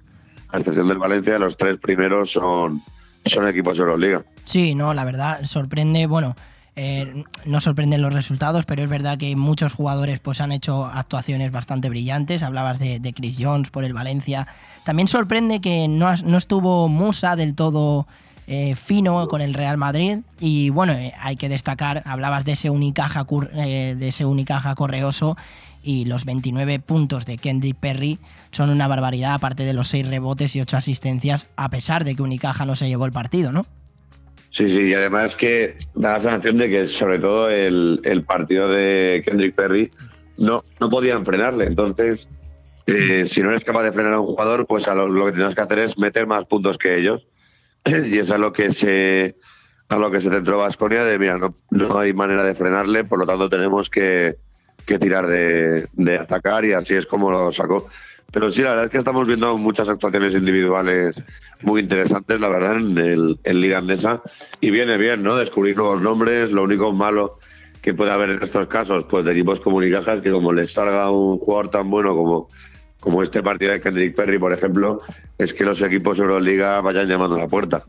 a excepción del Valencia, los tres primeros son, son equipos de Euroliga. Sí, no, la verdad sorprende, bueno, eh, no sorprenden los resultados, pero es verdad que muchos jugadores pues han hecho actuaciones bastante brillantes. Hablabas de, Chris Jones por el Valencia. También sorprende que no, no estuvo Musa del todo eh, fino con el Real Madrid. Y bueno, eh, hay que destacar, hablabas de ese Unicaja, de ese Unicaja correoso y los 29 puntos de Kendrick Perry son una barbaridad, aparte de los 6 rebotes y 8 asistencias, a pesar de que Unicaja no se llevó el partido, ¿no? Sí, sí, y además que da la sensación de que sobre todo el, el partido de Kendrick Perry no, no podían frenarle. Entonces, eh, si no eres capaz de frenar a un jugador, pues a lo, lo que tienes que hacer es meter más puntos que ellos. y es lo que se a lo que se centró Vasconia de mira, no, no hay manera de frenarle, por lo tanto tenemos que, que tirar de, de atacar y así es como lo sacó. Pero sí, la verdad es que estamos viendo muchas actuaciones individuales muy interesantes, la verdad, en, el, en Liga Andesa. Y viene bien, ¿no? Descubrir nuevos nombres. Lo único malo que puede haber en estos casos, pues de equipos como Unicaja, es que como les salga un jugador tan bueno como, como este partido de Kendrick Perry, por ejemplo, es que los equipos Euroliga vayan llamando a la puerta.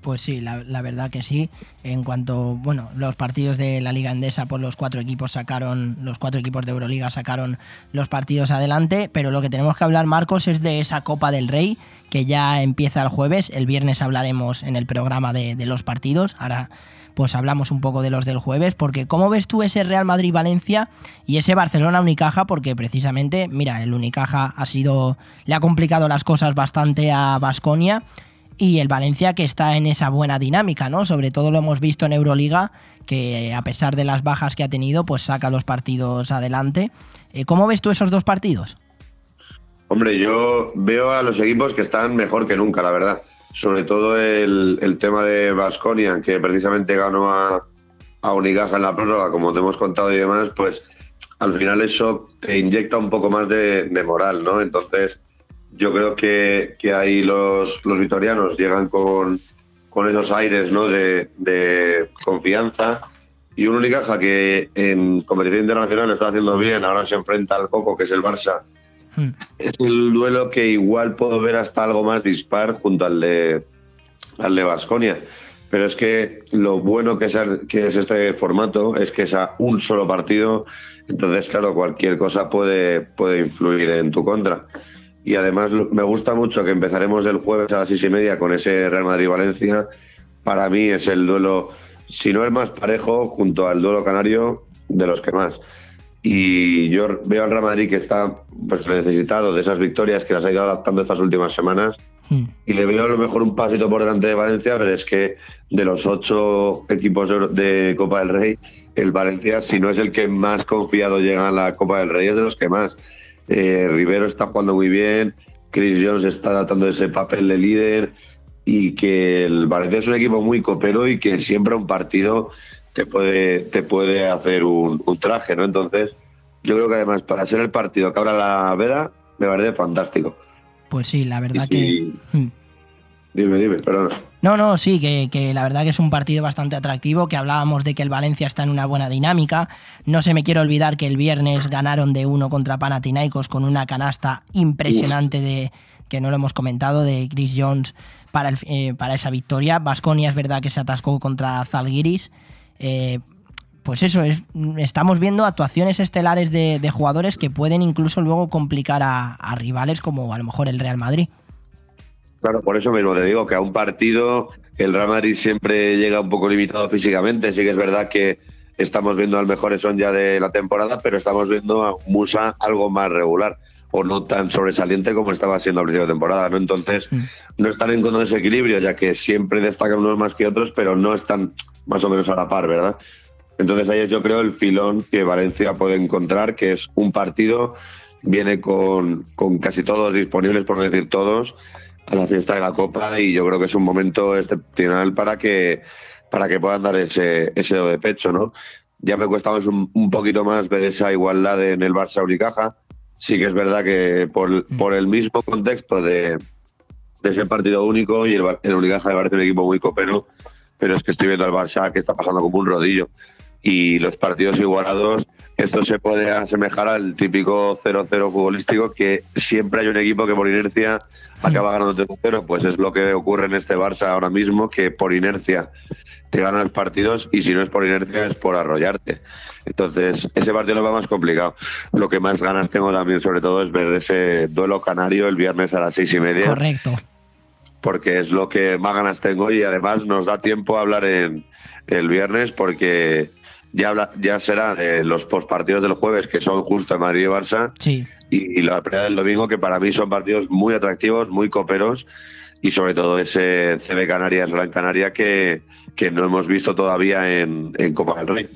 Pues sí, la, verdad que sí. En cuanto, bueno, los partidos de la Liga Endesa, pues los cuatro equipos sacaron, los cuatro equipos de Euroliga sacaron los partidos adelante. Pero lo que tenemos que hablar, Marcos, es de esa Copa del Rey, que ya empieza el jueves. El viernes hablaremos en el programa de, de los partidos. Ahora, pues hablamos un poco de los del jueves. Porque, ¿cómo ves tú ese Real Madrid-Valencia y ese Barcelona-Unicaja? Porque precisamente, mira, el Unicaja ha sido. le ha complicado las cosas bastante a Basconia y el Valencia que está en esa buena dinámica, ¿no? Sobre todo lo hemos visto en Euroliga, que a pesar de las bajas que ha tenido, pues saca los partidos adelante. Eh, ¿Cómo ves tú esos dos partidos? Hombre, yo veo a los equipos que están mejor que nunca, la verdad. Sobre todo el, tema de Basconia, que precisamente ganó a, a en la prórroga, como te hemos contado y demás, pues al final eso te inyecta un poco más de moral, ¿no? Entonces, yo creo que, que ahí los, los vitorianos llegan con, con esos aires ¿no? de, de confianza y un Unicaja que en competición internacional está haciendo bien, ahora se enfrenta al Coco, que es el Barça. Hmm. Es el duelo que igual puedo ver hasta algo más dispar junto al de al de Basconia. Pero es que lo bueno que es, que es este formato es que es a un solo partido, entonces claro, cualquier cosa puede, puede influir en tu contra. Y además me gusta mucho que empezaremos el jueves a las seis y media con ese Real Madrid-Valencia. Para mí es el duelo, si no el más parejo, junto al duelo canario, de los que más. Y yo veo al Real Madrid que está pues, necesitado de esas victorias que las ha ido adaptando estas últimas semanas y le veo a lo mejor un pasito por delante de Valencia, pero es que de los ocho equipos de Copa del Rey, el Valencia, si no es el que más confiado llega a la Copa del Rey, es de los que más. Eh, Rivero está jugando muy bien, Chris Jones está tratando ese papel de líder y que el Valencia es un equipo muy copero y que siempre un partido te puede, te puede hacer un, un traje, ¿no? Entonces, yo creo que además para ser el partido que abra la veda, me parece fantástico. Pues sí, la verdad que. Hmm. Dime, dime, perdón. No, no, sí, que, la verdad que es un partido bastante atractivo, que hablábamos de que el Valencia está en una buena dinámica. No se me quiere olvidar que el viernes ganaron de uno contra Panathinaikos con una canasta impresionante de, que no lo hemos comentado, de Chris Jones para, el, eh, para esa victoria. Vasconia es verdad que se atascó contra Zalgiris. Eh, pues eso, es, estamos viendo actuaciones estelares de, jugadores que pueden incluso luego complicar a, rivales como a lo mejor el Real Madrid. Claro, por eso mismo te digo que a un partido el Real Madrid siempre llega un poco limitado físicamente. Sí que es verdad que estamos viendo al mejor son ya de la temporada, pero estamos viendo a Musa algo más regular o no tan sobresaliente como estaba siendo al principio de temporada. ¿no? Entonces, mm. no están en ese equilibrio, ya que siempre destacan unos más que otros, pero no están más o menos a la par, ¿verdad? Entonces ahí es yo creo el filón que Valencia puede encontrar, que es un partido, viene con, casi todos disponibles, por decir todos, a la fiesta de la Copa y yo creo que es un momento excepcional para que, para que puedan dar ese, ese de pecho, ¿no? Ya me cuesta un, un poquito más ver esa igualdad en el Barça Unicaja. Sí que es verdad que por, mm. por el mismo contexto de, de ese partido único y el, el Unicaja me parece un equipo muy copero, pero es que estoy viendo al Barça que está pasando como un rodillo y los partidos igualados, esto se puede asemejar al típico 0-0 futbolístico que siempre hay un equipo que por inercia acaba ganando 0 pues es lo que ocurre en este Barça ahora mismo, que por inercia te ganan los partidos y si no es por inercia es por arrollarte. Entonces, ese partido lo va más complicado. Lo que más ganas tengo también, sobre todo, es ver ese duelo canario el viernes a las seis y media. Correcto. Porque es lo que más ganas tengo y además nos da tiempo a hablar en el viernes porque ya, ya será de los postpartidos del jueves, que son justo en Madrid y Barça, y, la pelea del domingo, que para mí son partidos muy atractivos, muy coperos, y sobre todo ese CB Canarias Gran Canaria que, que no hemos visto todavía en, en Copa del Rey.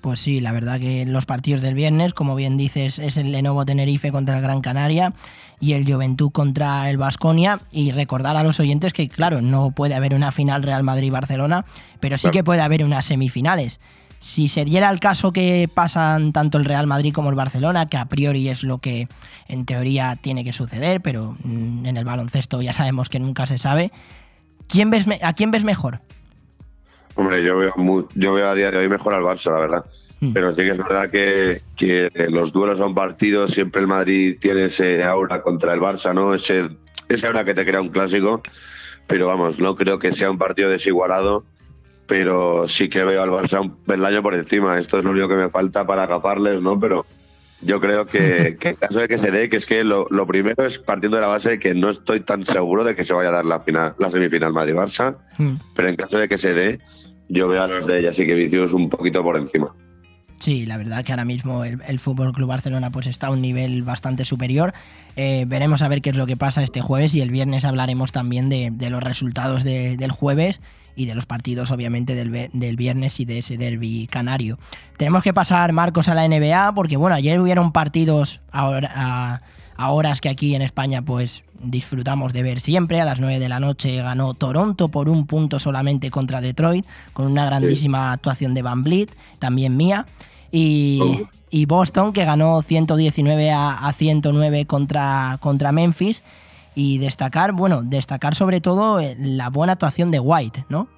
Pues sí, la verdad que los partidos del viernes, como bien dices, es el Lenovo Tenerife contra el Gran Canaria y el Juventud contra el Vasconia. Y recordar a los oyentes que, claro, no puede haber una final Real Madrid-Barcelona, pero sí que puede haber unas semifinales. Si se diera el caso que pasan tanto el Real Madrid como el Barcelona, que a priori es lo que en teoría tiene que suceder, pero mm, en el baloncesto ya sabemos que nunca se sabe, ¿quién ves ¿a quién ves mejor? Hombre, yo veo, yo veo a día de hoy mejor al Barça, la verdad. Mm. Pero sí que es verdad que, que los duelos son partidos, siempre el Madrid tiene ese aura contra el Barça, ¿no? Ese, ese aura que te crea un clásico. Pero vamos, no creo que sea un partido desigualado pero sí que veo al Barça un peldaño por encima. Esto es lo único que me falta para agafarles, ¿no? Pero yo creo que, en caso de que se dé, que es que lo, primero es partiendo de la base de que no estoy tan seguro de que se vaya a dar la, final, la semifinal Madrid-Barça, hmm. pero en caso de que se dé, yo veo a los de ella, así que vicios un poquito por encima. Sí, la verdad que ahora mismo el, el Fútbol Club Barcelona pues está a un nivel bastante superior. Eh, veremos a ver qué es lo que pasa este jueves y el viernes hablaremos también de, los resultados del jueves y de los partidos obviamente del, viernes y de ese derby canario. Tenemos que pasar, Marcos, a la NBA porque bueno, ayer hubieron partidos a, horas que aquí en España pues disfrutamos de ver siempre. A las 9 de la noche ganó Toronto por un punto solamente contra Detroit, con una grandísima actuación de Van Vliet, también mía. Y, oh. Boston, que ganó 119 a, 109 contra, contra Memphis y destacar, bueno, destacar sobre todo eh, la buena actuación de White, ¿no?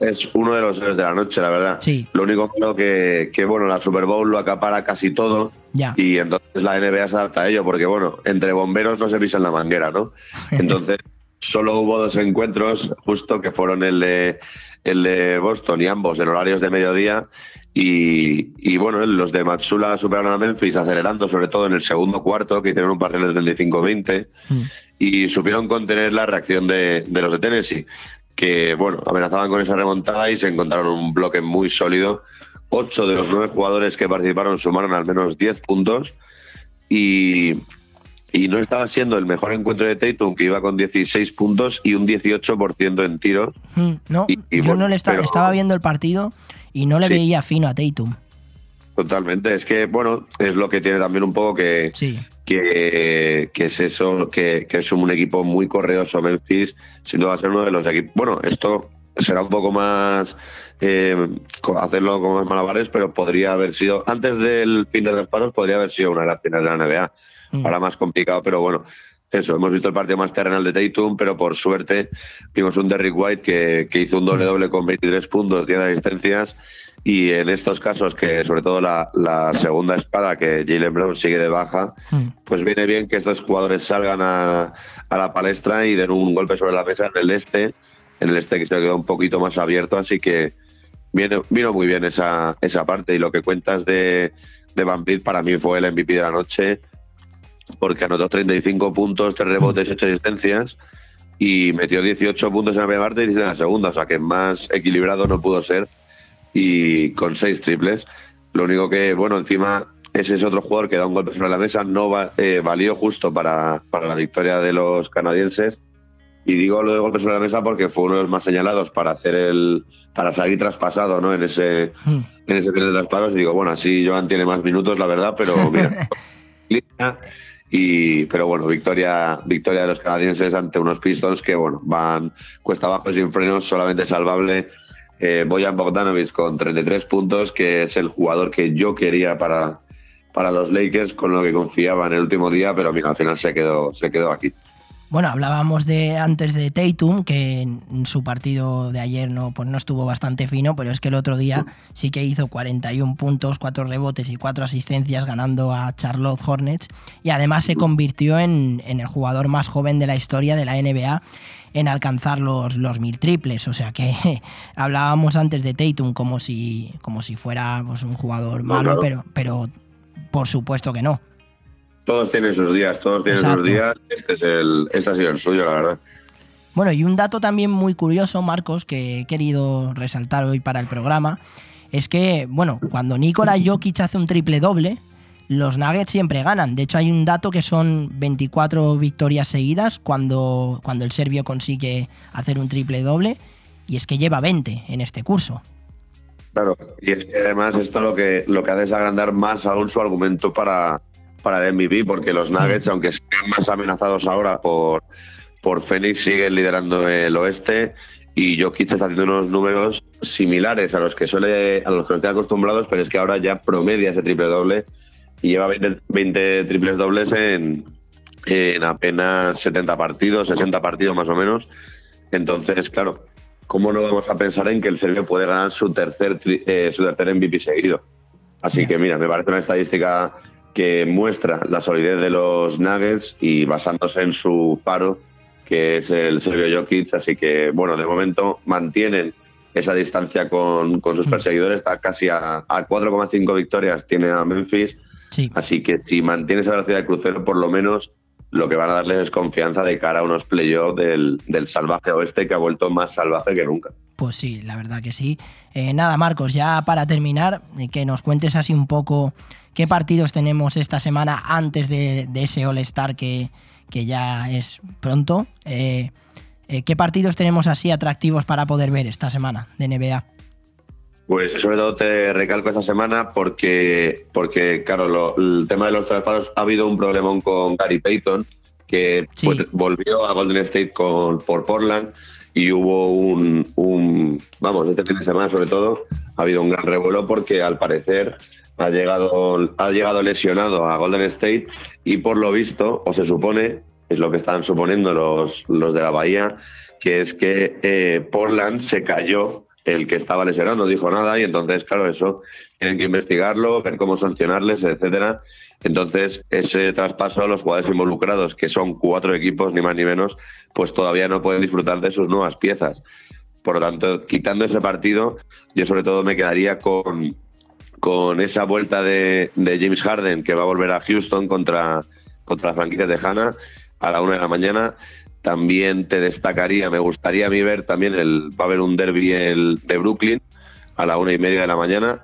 es uno de los héroes de la noche, la verdad. Sí. Lo único malo que, que, bueno, la Super Bowl lo acapara casi todo. Ya. Y entonces la NBA se adapta a ello, porque bueno, entre bomberos no se pisan la manguera, ¿no? Entonces, solo hubo dos encuentros, justo que fueron el de, el de Boston y ambos en horarios de mediodía. Y, y, bueno, los de Matsula superaron a Memphis acelerando, sobre todo en el segundo cuarto, que hicieron un parcial de 35-20, Mm. y supieron contener la reacción de, de, los de Tennessee, que bueno, amenazaban con esa remontada y se encontraron un bloque muy sólido. Ocho de los nueve jugadores que participaron sumaron al menos 10 puntos y, y no estaba siendo el mejor encuentro de Tatum, que iba con 16 puntos y un 18% en tiros. Mm, no, y, y yo bueno, no le estaba, pero- estaba viendo el partido y no le Sí. veía fino a Tatum. Totalmente, es que bueno, es lo que tiene también un poco que, que, que es eso, que, que es un equipo muy correoso Memphis, sin duda va a ser uno de los equipos. Bueno, esto será un poco más eh, hacerlo como más malabares, pero podría haber sido, antes del fin de traspasos, podría haber sido una de las finales de la NBA. Ahora más complicado, pero bueno, eso, hemos visto el partido más terrenal de Tatum, pero por suerte vimos un Derrick White que, que hizo un doble-doble con 23 puntos, 10 asistencias. Y en estos casos, que sobre todo la, la segunda espada, que Jalen Brown sigue de baja, pues viene bien que estos jugadores salgan a, a la palestra y den un golpe sobre la mesa en el este, en el este que se quedó un poquito más abierto, así que viene, vino muy bien esa, esa parte. Y lo que cuentas de, de Van Vliet para mí fue el MVP de la noche, porque anotó 35 puntos, 3 rebotes, 8 asistencias y metió 18 puntos en la primera parte y 10 en la segunda, o sea que más equilibrado no pudo ser y con 6 triples. Lo único que, bueno, encima ese es otro jugador que da un golpe sobre la mesa, no va- eh, valió justo para, para la victoria de los canadienses. Y digo lo de golpe sobre la mesa porque fue uno de los más señalados para hacer el para salir traspasado ¿no? en ese en ese tren de traspasos y digo bueno así Joan tiene más minutos la verdad pero mira. y pero bueno victoria victoria de los canadienses ante unos Pistons que bueno van cuesta abajo sin frenos solamente salvable eh, Boyan Bogdanovic con 33 puntos que es el jugador que yo quería para para los Lakers con lo que confiaba en el último día pero mira al final se quedó se quedó aquí Bueno, hablábamos de antes de Tatum, que en su partido de ayer no, pues no estuvo bastante fino, pero es que el otro día sí que hizo 41 puntos, 4 rebotes y 4 asistencias ganando a Charlotte Hornets y además se convirtió en, en el jugador más joven de la historia de la NBA en alcanzar los, los mil triples. O sea que hablábamos antes de Tatum como si, como si fuera pues, un jugador No, malo, claro. pero, pero por supuesto que no. Todos tienen sus días todos tienen Exacto. sus días este es el este ha sido el suyo la verdad Bueno, y un dato también muy curioso, Marcos, que he querido resaltar hoy para el programa, es que, bueno, cuando Nikola Jokic hace un triple doble, los Nuggets siempre ganan. De hecho, hay un dato que son 24 victorias seguidas cuando, cuando el serbio consigue hacer un triple doble, y es que lleva 20 en este curso. Claro, y es que además esto lo que, lo que hace es agrandar más aún su argumento para, para el MVP, porque los Nuggets, aunque sean más amenazados ahora por, por Phoenix, siguen liderando el oeste y Jokic está haciendo unos números similares a los que suele a los que nos queda acostumbrados, pero es que ahora ya promedia ese triple doble y lleva 20, 20 triples dobles en, en apenas 70 partidos, 60 partidos más o menos. Entonces, claro, ¿cómo no vamos a pensar en que el serbio puede ganar su tercer, tri- eh, su tercer MVP seguido? Así que mira, me parece una estadística que muestra la solidez de los Nuggets y basándose en su faro, que es el serbio Jokic. Así que, bueno, de momento mantienen esa distancia con, con sus perseguidores, está casi a, a 4,5 victorias, tiene a Memphis. Así que si mantiene esa velocidad de crucero, por lo menos lo que van a darles es confianza de cara a unos playoffs del, del salvaje oeste que ha vuelto más salvaje que nunca. Pues sí, la verdad que sí. Eh, nada, Marcos, ya para terminar, eh, que nos cuentes así un poco qué partidos tenemos esta semana antes de, de ese All-Star que, que ya es pronto. Eh, eh, ¿Qué partidos tenemos así atractivos para poder ver esta semana de NBA? Pues sobre todo te recalco esta semana porque, porque claro, lo- el tema de los traspasos ha habido un problemón con Gary Payton, que pues, volvió a Golden State con, por Portland y hubo un, un- vamos, este fin de semana sobre todo, ha habido un gran revuelo porque al parecer ha llegado, ha llegado lesionado a Golden State y por lo visto, o se supone, es lo que están suponiendo los, los de la Bahía, que es que eh, Portland se cayó el que estaba lesionado no dijo nada y entonces, claro, eso tienen que investigarlo, ver cómo sancionarles, etcétera. Entonces, ese traspaso a los jugadores involucrados, que son cuatro equipos, ni más ni menos, pues todavía no pueden disfrutar de sus nuevas piezas. Por lo tanto, quitando ese partido, yo sobre todo me quedaría con, con esa vuelta de, de James Harden, que va a volver a Houston contra, contra la franquicia tejana a la una de la mañana. También te destacaría, me gustaría a mí ver también el, va a haber un derby de Brooklyn a la una y media de la mañana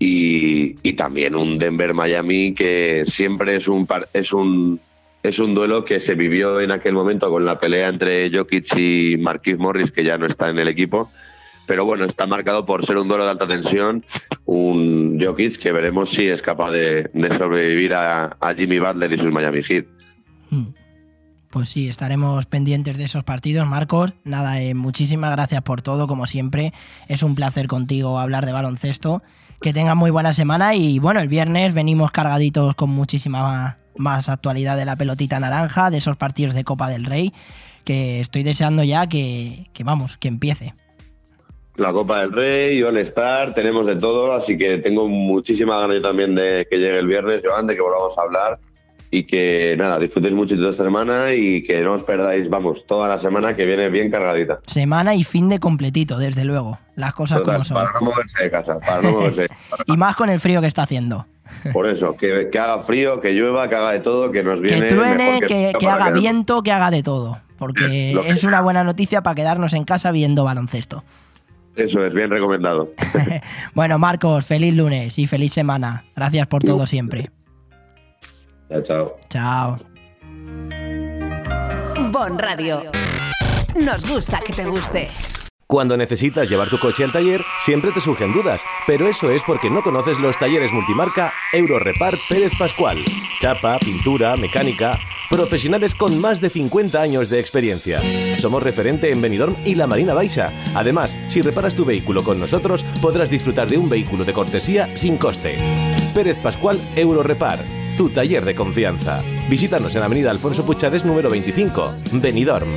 y, también un Denver-Miami que siempre es un, es un es un duelo que se vivió en aquel momento con la pelea entre Jokic y Marquis Morris, que ya no está en el equipo. Pero bueno, está marcado por ser un duelo de alta tensión. Un Jokic que veremos si es capaz de, sobrevivir a, Jimmy Butler y sus Miami Heat. Pues sí, estaremos pendientes de esos partidos, Marcos. Nada, eh, muchísimas gracias por todo, como siempre. Es un placer contigo hablar de baloncesto. Que tengas muy buena semana y bueno, el viernes venimos cargaditos con muchísima más actualidad de la pelotita naranja, de esos partidos de Copa del Rey, que estoy deseando ya que vamos, que empiece. La Copa del Rey, All Star, tenemos de todo, así que tengo muchísima ganas yo también de que llegue el viernes, Joan, de que volvamos a hablar y que nada, disfrutéis mucho de esta semana y que no os perdáis, vamos, toda la semana que viene bien cargadita. Semana y fin de completito, desde luego. Las cosas Total, como son. para no moverse de casa, para no moverse. Y más con el frío que está haciendo. Por eso, que, que haga frío, que llueva, que haga de todo, que nos viene. Que truene, mejor que, que para haga viento, que haga de todo. Porque que es una buena noticia para quedarnos en casa viendo baloncesto. Eso es, bien recomendado. Bueno, Marcos, feliz lunes y feliz semana. Gracias por todo siempre. Chao, chao. Chao. Bon Radio. Nos gusta que te guste. Cuando necesitas llevar tu coche al taller, siempre te surgen dudas, pero eso es porque no conoces los talleres multimarca Eurorepar Pérez Pascual. Chapa, pintura, mecánica, profesionales con más de 50 años de experiencia. Somos referente en Benidorm y la Marina Baixa. Además, si reparas tu vehículo con nosotros, podrás disfrutar de un vehículo de cortesía sin coste. Pérez Pascual Eurorepar, tu taller de confianza. Visítanos en Avenida Alfonso Puchades número 25, Benidorm.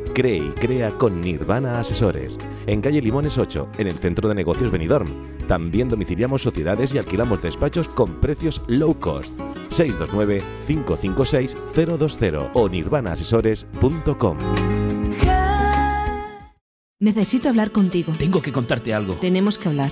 Cree y crea con Nirvana Asesores. En calle Limones 8, en el centro de negocios Benidorm. También domiciliamos sociedades y alquilamos despachos con precios low cost. 629-556-020 o nirvanaasesores.com. Necesito hablar contigo. Tengo que contarte algo. Tenemos que hablar.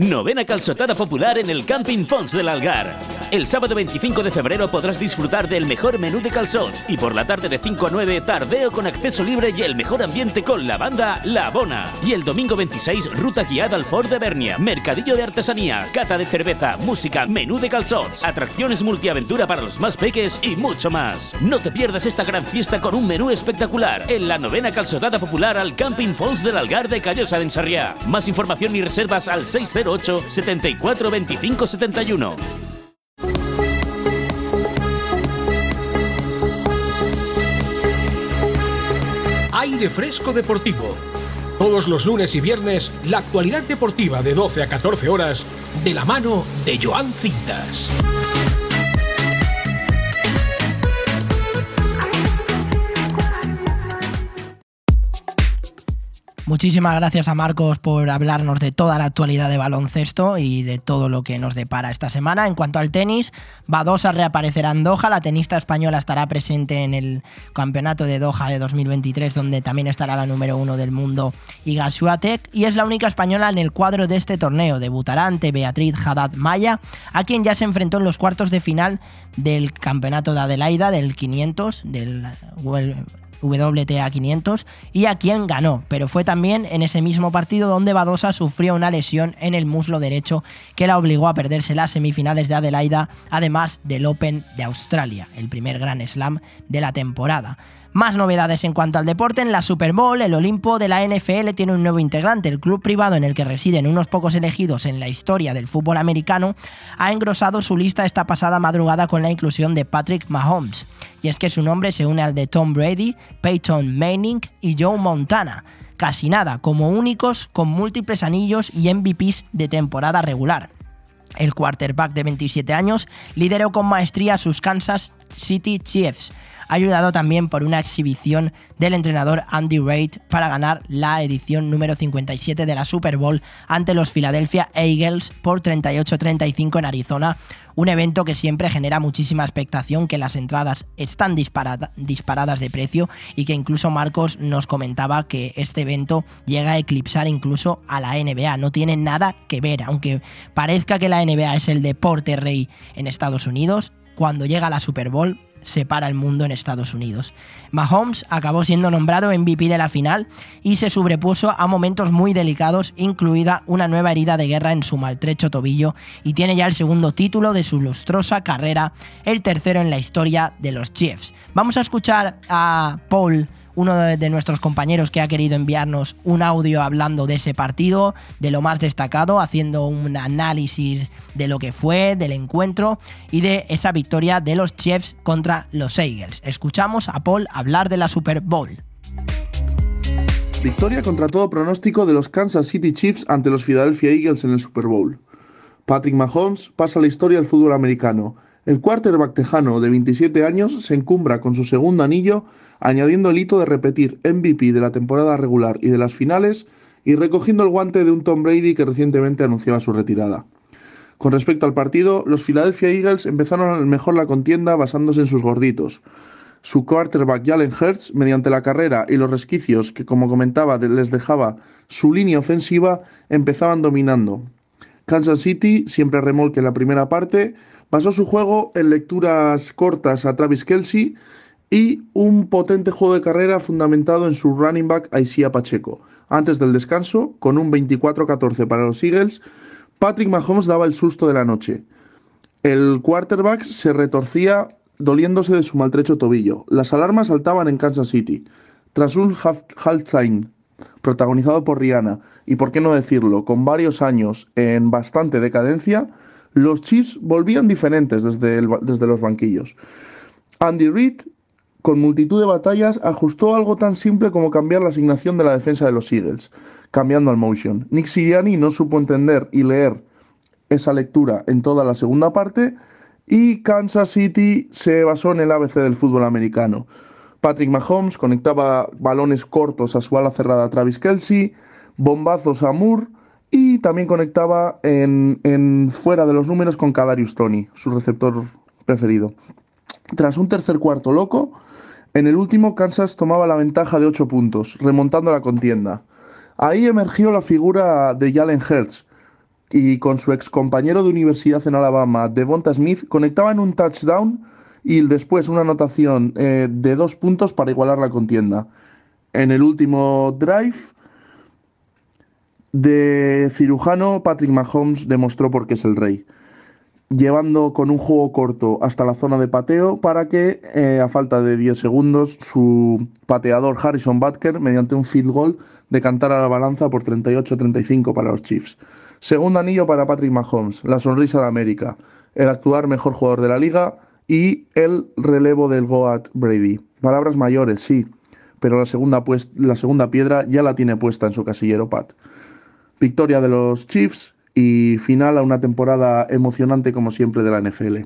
Novena calzotada popular en el Camping Fons del Algar. El sábado 25 de febrero podrás disfrutar del mejor menú de calzots y por la tarde de 5 a 9 tardeo con acceso libre y el mejor ambiente con la banda La Bona. Y el domingo 26 ruta guiada al Fort de Bernia, mercadillo de artesanía, cata de cerveza, música, menú de calzots, atracciones multiaventura para los más peques y mucho más. No te pierdas esta gran fiesta con un menú espectacular en la novena calzotada popular al Camping Fons del Algar de Callosa de Ensarriá. Más información y reservas al 608 74 25 71. Aire Fresco Deportivo. Todos los lunes y viernes, la actualidad deportiva de 12 a 14 horas, de la mano de Joan Cintas. Muchísimas gracias a Marcos por hablarnos de toda la actualidad de baloncesto y de todo lo que nos depara esta semana. En cuanto al tenis, Badosa reaparecerá en Doha. La tenista española estará presente en el campeonato de Doha de 2023, donde también estará la número uno del mundo, Iga Swiatek. Y es la única española en el cuadro de este torneo. Debutará ante Beatriz Haddad Maya, a quien ya se enfrentó en los cuartos de final del campeonato de Adelaida del 500, del World WTA 500 y a quien ganó, pero fue también en ese mismo partido donde Badosa sufrió una lesión en el muslo derecho que la obligó a perderse las semifinales de Adelaida, además del Open de Australia, el primer gran slam de la temporada. Más novedades en cuanto al deporte, en la Super Bowl, el Olimpo de la NFL tiene un nuevo integrante. El club privado en el que residen unos pocos elegidos en la historia del fútbol americano ha engrosado su lista esta pasada madrugada con la inclusión de Patrick Mahomes. Y es que su nombre se une al de Tom Brady, Peyton Manning y Joe Montana. Casi nada, como únicos con múltiples anillos y MVPs de temporada regular. El quarterback de 27 años lideró con maestría sus Kansas City Chiefs, ayudado también por una exhibición del entrenador Andy Reid para ganar la edición número 57 de la Super Bowl ante los Philadelphia Eagles por 38-35 en Arizona, un evento que siempre genera muchísima expectación, que las entradas están disparadas de precio y que incluso Marcos nos comentaba que este evento llega a eclipsar incluso a la NBA, no tiene nada que ver, aunque parezca que la NBA es el deporte rey en Estados Unidos, cuando llega la Super Bowl separa el mundo en Estados Unidos. Mahomes acabó siendo nombrado MVP de la final y se sobrepuso a momentos muy delicados, incluida una nueva herida de guerra en su maltrecho tobillo, y tiene ya el segundo título de su lustrosa carrera, el tercero en la historia de los Chiefs. Vamos a escuchar a Paul uno de, nuestros compañeros que ha querido enviarnos un audio hablando de ese partido, de lo más destacado, haciendo un análisis de lo que fue, del encuentro y de esa victoria de los Chiefs contra los Eagles. Escuchamos a Paul hablar de la Super Bowl. Victoria contra todo pronóstico de los Kansas City Chiefs ante los Philadelphia Eagles en el Super Bowl. Patrick Mahomes pasa a la historia del fútbol americano el quarterback tejano de 27 años se encumbra con su segundo anillo, añadiendo el hito de repetir MVP de la temporada regular y de las finales y recogiendo el guante de un Tom Brady que recientemente anunciaba su retirada. Con respecto al partido, los Philadelphia Eagles empezaron mejor la contienda basándose en sus gorditos. Su quarterback Jalen Hurts, mediante la carrera y los resquicios que, como comentaba, les dejaba su línea ofensiva, empezaban dominando. Kansas City, siempre remolque en la primera parte, Pasó su juego en lecturas cortas a Travis Kelsey y un potente juego de carrera fundamentado en su running back Aisia Pacheco. Antes del descanso, con un 24-14 para los Eagles, Patrick Mahomes daba el susto de la noche. El quarterback se retorcía doliéndose de su maltrecho tobillo. Las alarmas saltaban en Kansas City. Tras un halftime protagonizado por Rihanna y, por qué no decirlo, con varios años en bastante decadencia, los Chiefs volvían diferentes desde, desde los banquillos. Andy Reid, con multitud de batallas, ajustó algo tan simple como cambiar la asignación de la defensa de los Eagles, cambiando al motion. Nick Siriani no supo entender y leer esa lectura en toda la segunda parte y Kansas City se basó en el ABC del fútbol americano. Patrick Mahomes conectaba balones cortos a su ala cerrada Travis Kelsey, bombazos a Moore y también conectaba en, fuera de los números con Kadarius Tony, su receptor preferido. Tras un tercer cuarto loco, en el último Kansas tomaba la ventaja de 8 puntos, remontando la contienda. Ahí emergió la figura de Jalen Hurts, y con su ex compañero de universidad en Alabama, Devonta Smith, conectaban un touchdown y después una anotación eh, de dos puntos para igualar la contienda. En el último drive, de cirujano, Patrick Mahomes demostró por qué es el rey, llevando con un juego corto hasta la zona de pateo para que, eh, a falta de 10 segundos, su pateador Harrison Butker, mediante un field goal, decantara la balanza por 38-35 para los Chiefs. Segundo anillo para Patrick Mahomes, la sonrisa de América, el actuar mejor jugador de la liga y el relevo del Goat Brady. Palabras mayores, sí, pero la segunda, la segunda piedra ya la tiene puesta en su casillero Pat. Victoria de los Chiefs y final a una temporada emocionante como siempre de la NFL.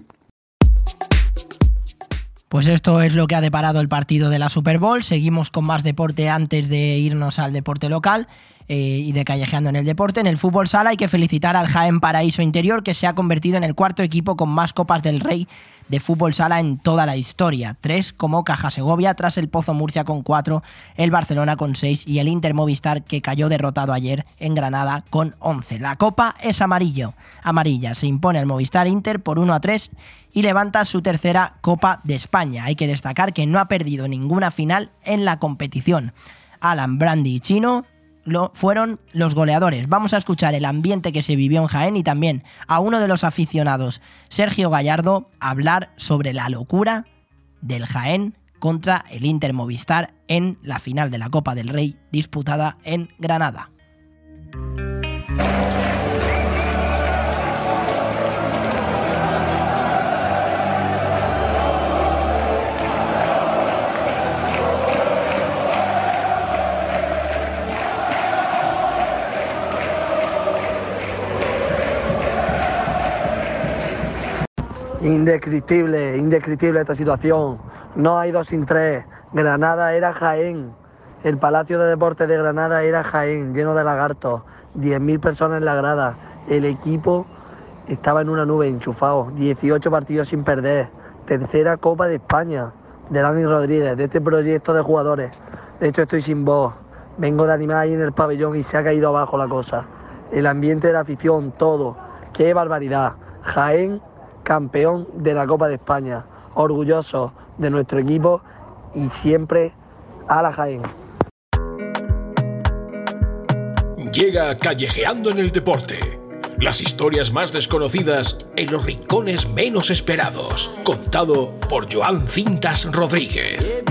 Pues esto es lo que ha deparado el partido de la Super Bowl. Seguimos con más deporte antes de irnos al deporte local. Eh, y de callejeando en el deporte. En el fútbol sala hay que felicitar al Jaén Paraíso Interior que se ha convertido en el cuarto equipo con más copas del Rey de fútbol sala en toda la historia. Tres como Caja Segovia, tras el Pozo Murcia con cuatro, el Barcelona con seis y el Inter Movistar que cayó derrotado ayer en Granada con once. La copa es amarillo, amarilla. Se impone al Movistar Inter por 1 a 3 y levanta su tercera Copa de España. Hay que destacar que no ha perdido ninguna final en la competición. Alan Brandy y Chino lo, fueron los goleadores. Vamos a escuchar el ambiente que se vivió en Jaén y también a uno de los aficionados, Sergio Gallardo, hablar sobre la locura del Jaén contra el Inter Movistar en la final de la Copa del Rey disputada en Granada. Indescriptible, indescriptible esta situación. No hay dos sin tres. Granada era Jaén. El Palacio de Deportes de Granada era Jaén, lleno de lagartos. 10.000 personas en la grada. El equipo estaba en una nube, enchufado. 18 partidos sin perder. Tercera Copa de España de Dani Rodríguez, de este proyecto de jugadores. De hecho, estoy sin voz. Vengo de animar ahí en el pabellón y se ha caído abajo la cosa. El ambiente de la afición, todo. Qué barbaridad. Jaén campeón de la Copa de España, orgulloso de nuestro equipo y siempre a la Jaén. Llega callejeando en el deporte. Las historias más desconocidas en los rincones menos esperados. Contado por Joan Cintas Rodríguez.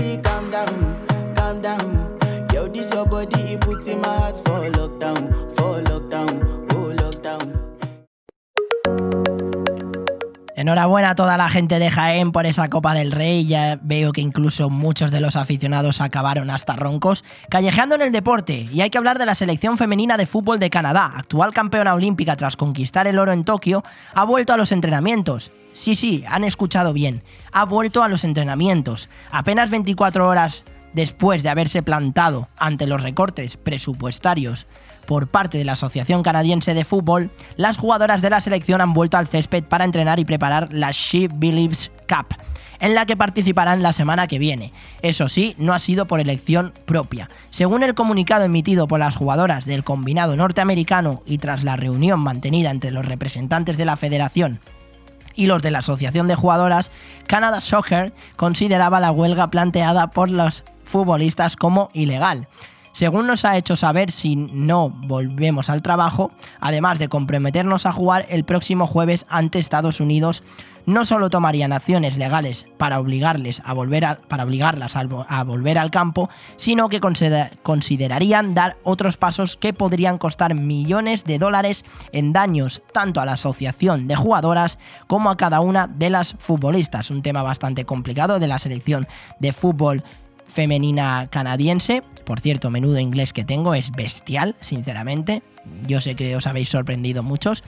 Enhorabuena a toda la gente de Jaén por esa Copa del Rey. Ya veo que incluso muchos de los aficionados acabaron hasta roncos. Callejeando en el deporte, y hay que hablar de la selección femenina de fútbol de Canadá, actual campeona olímpica tras conquistar el oro en Tokio, ha vuelto a los entrenamientos. Sí, sí, han escuchado bien. Ha vuelto a los entrenamientos. Apenas 24 horas después de haberse plantado ante los recortes presupuestarios por parte de la Asociación Canadiense de Fútbol, las jugadoras de la selección han vuelto al césped para entrenar y preparar la She Believes Cup, en la que participarán la semana que viene. Eso sí, no ha sido por elección propia. Según el comunicado emitido por las jugadoras del combinado norteamericano y tras la reunión mantenida entre los representantes de la federación y los de la Asociación de Jugadoras, Canada Soccer consideraba la huelga planteada por los futbolistas como ilegal. Según nos ha hecho saber si no volvemos al trabajo, además de comprometernos a jugar el próximo jueves ante Estados Unidos, no solo tomarían acciones legales para obligarles a volver para obligarlas a, volver al campo, sino que consider, considerarían dar otros pasos que podrían costar millones de dólares en daños tanto a la asociación de jugadoras como a cada una de las futbolistas. Un tema bastante complicado de la selección de fútbol femenina canadiense. Por cierto, menudo inglés que tengo es bestial, sinceramente. Yo sé que os habéis sorprendido muchos.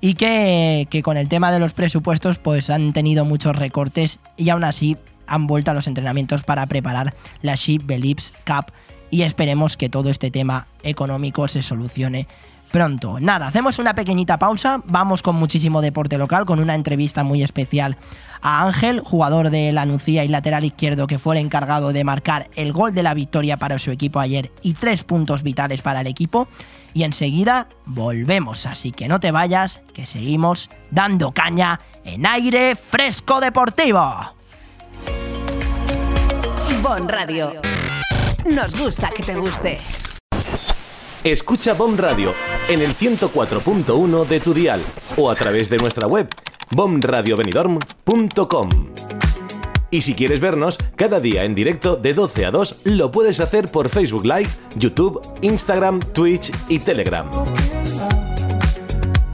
Y que, que, con el tema de los presupuestos pues han tenido muchos recortes y aún así han vuelto a los entrenamientos para preparar la She Believes Cup y esperemos que todo este tema económico se solucione pronto. Nada, hacemos una pequeñita pausa, vamos con muchísimo deporte local, con una entrevista muy especial a Ángel, jugador de la Nucía y lateral izquierdo que fue el encargado de marcar el gol de la victoria para su equipo ayer y tres puntos vitales para el equipo. Y enseguida volvemos, así que no te vayas, que seguimos dando caña en aire fresco deportivo. Bon Radio. Nos gusta que te guste. Escucha Bomb Radio en el 104.1 de tu dial o a través de nuestra web bomradiobenidorm.com. Y si quieres vernos cada día en directo de 12 a 2, lo puedes hacer por Facebook Live, YouTube, Instagram, Twitch y Telegram.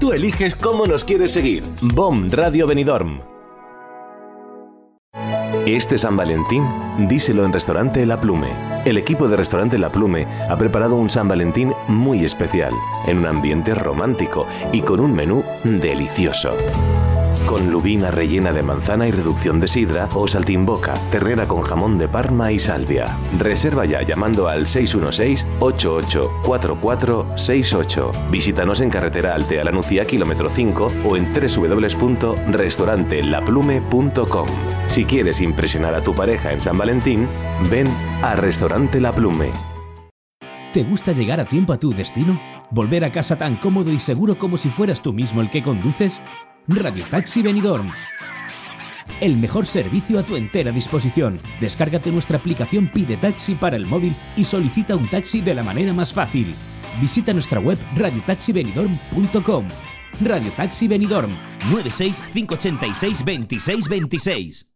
Tú eliges cómo nos quieres seguir. Bomb Radio Benidorm. Este San Valentín, díselo en Restaurante La Plume. El equipo de Restaurante La Plume ha preparado un San Valentín muy especial, en un ambiente romántico y con un menú delicioso. Con lubina rellena de manzana y reducción de sidra o saltimboca, ternera con jamón de Parma y salvia. Reserva ya llamando al 616-884468. Visítanos en carretera Altea La Nucía, kilómetro 5 o en www.restaurantelaplume.com. Si quieres impresionar a tu pareja en San Valentín, ven a Restaurante La Plume. ¿Te gusta llegar a tiempo a tu destino? ¿Volver a casa tan cómodo y seguro como si fueras tú mismo el que conduces? Radio Taxi Benidorm. El mejor servicio a tu entera disposición. Descárgate nuestra aplicación Pide Taxi para el móvil y solicita un taxi de la manera más fácil. Visita nuestra web radiotaxibenidorm.com. Radio Taxi Benidorm 96 586 2626.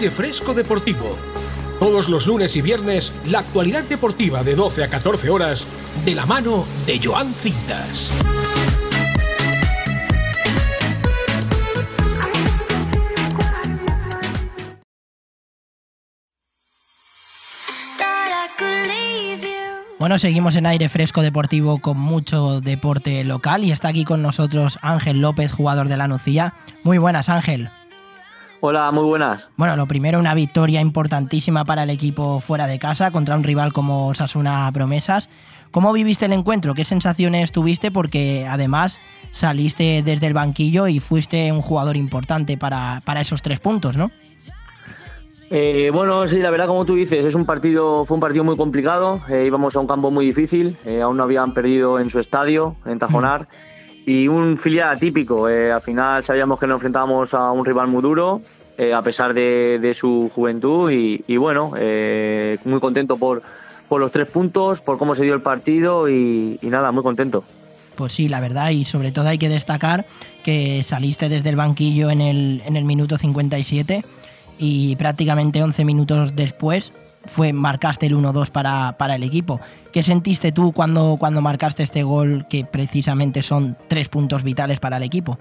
Aire Fresco Deportivo. Todos los lunes y viernes, la actualidad deportiva de 12 a 14 horas, de la mano de Joan Cintas. Bueno, seguimos en aire fresco deportivo con mucho deporte local y está aquí con nosotros Ángel López, jugador de la Nucía. Muy buenas, Ángel. Hola, muy buenas. Bueno, lo primero, una victoria importantísima para el equipo fuera de casa contra un rival como Sasuna Promesas. ¿Cómo viviste el encuentro? ¿Qué sensaciones tuviste? Porque además saliste desde el banquillo y fuiste un jugador importante para, para esos tres puntos, ¿no? Eh, bueno, sí, la verdad, como tú dices, es un partido, fue un partido muy complicado. Eh, íbamos a un campo muy difícil, eh, aún no habían perdido en su estadio, en Tajonar, y un filial atípico. al final sabíamos que nos enfrentábamos a un rival muy duro, a pesar de, su juventud, y, bueno, muy contento por, por los tres puntos, por cómo se dio el partido, y, y nada, muy contento. Pues sí, la verdad, y sobre todo hay que destacar que saliste desde el banquillo en el, en el minuto 57 y prácticamente 11 minutos después fue, marcaste el 1-2 para, para, el equipo. ¿Qué sentiste tú cuando, cuando marcaste este gol que precisamente son tres puntos vitales para el equipo?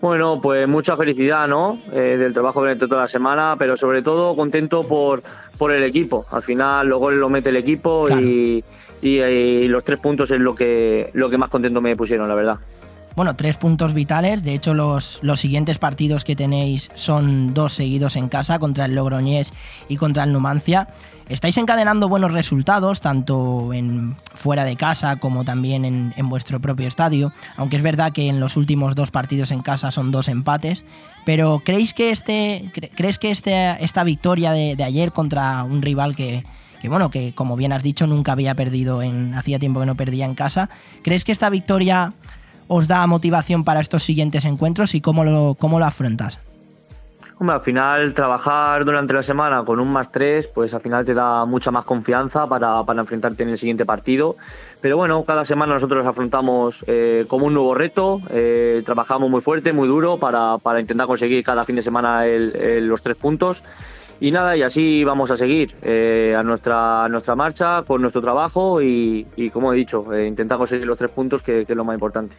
Bueno, pues mucha felicidad, ¿no? Eh, del trabajo que toda la semana, pero sobre todo contento por, por el equipo. Al final los goles lo mete el equipo y, y, los tres puntos es lo que, lo que más contento me pusieron, la verdad. Bueno, tres puntos vitales. De hecho, los, los siguientes partidos que tenéis son dos seguidos en casa contra el Logroñés y contra el Numancia. Estáis encadenando buenos resultados, tanto en fuera de casa como también en, en, vuestro propio estadio. Aunque es verdad que en los últimos dos partidos en casa son dos empates. Pero ¿creéis que, este, ¿crees que este, esta victoria de, de ayer contra un rival que, que bueno, que como bien has dicho, nunca había perdido en. hacía tiempo que no perdía en casa. ¿Crees que esta victoria os da motivación para estos siguientes encuentros y cómo lo, cómo lo afrontas? Al final trabajar durante la semana con un más tres, pues al final te da mucha más confianza para, para enfrentarte en el siguiente partido. Pero bueno, cada semana nosotros afrontamos eh, como un nuevo reto, eh, trabajamos muy fuerte, muy duro para, para, intentar conseguir cada fin de semana los tres puntos. Y nada, y así vamos a seguir eh, a, nuestra, nuestra marcha, con nuestro trabajo y, como he dicho, eh, intentar conseguir los tres puntos, que, que, es lo más importante.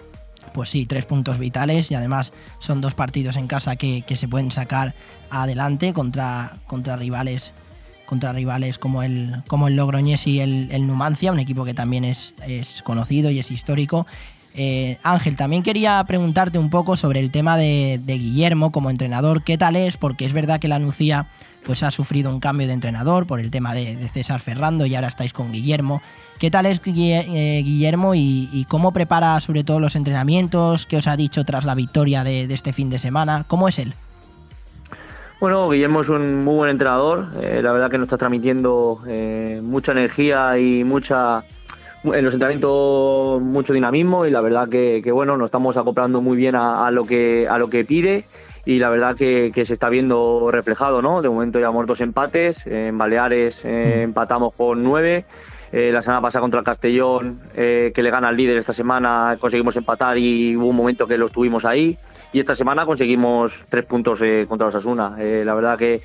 Pues sí, tres puntos vitales y además son dos partidos en casa que, que se pueden sacar adelante contra, contra rivales contra rivales como el, como el Logroñés y el, el Numancia, un equipo que también es, es conocido y es histórico. Eh, Ángel, también quería preguntarte un poco sobre el tema de, de, Guillermo como entrenador. ¿Qué tal es? Porque es verdad que la Nucía pues, ha sufrido un cambio de entrenador por el tema de, César Ferrando y ahora estáis con Guillermo. ¿Qué tal es eh, Guillermo y, cómo prepara sobre todo los entrenamientos? ¿Qué os ha dicho tras la victoria de, este fin de semana? ¿Cómo es él? Bueno, Guillermo es un muy buen entrenador. Eh, la verdad que nos está transmitiendo eh, mucha energía y mucha en los entrenamientos mucho dinamismo y la verdad que, que bueno nos estamos acoplando muy bien a, lo que a lo que pide y la verdad que, que, se está viendo reflejado, ¿no? De momento llevamos dos empates, en Baleares eh, empatamos con nueve Eh, la semana pasada contra el Castellón, eh, que le gana al líder esta semana, conseguimos empatar y hubo un momento que lo estuvimos ahí. Y esta semana conseguimos tres puntos eh, contra los Asuna. la verdad que,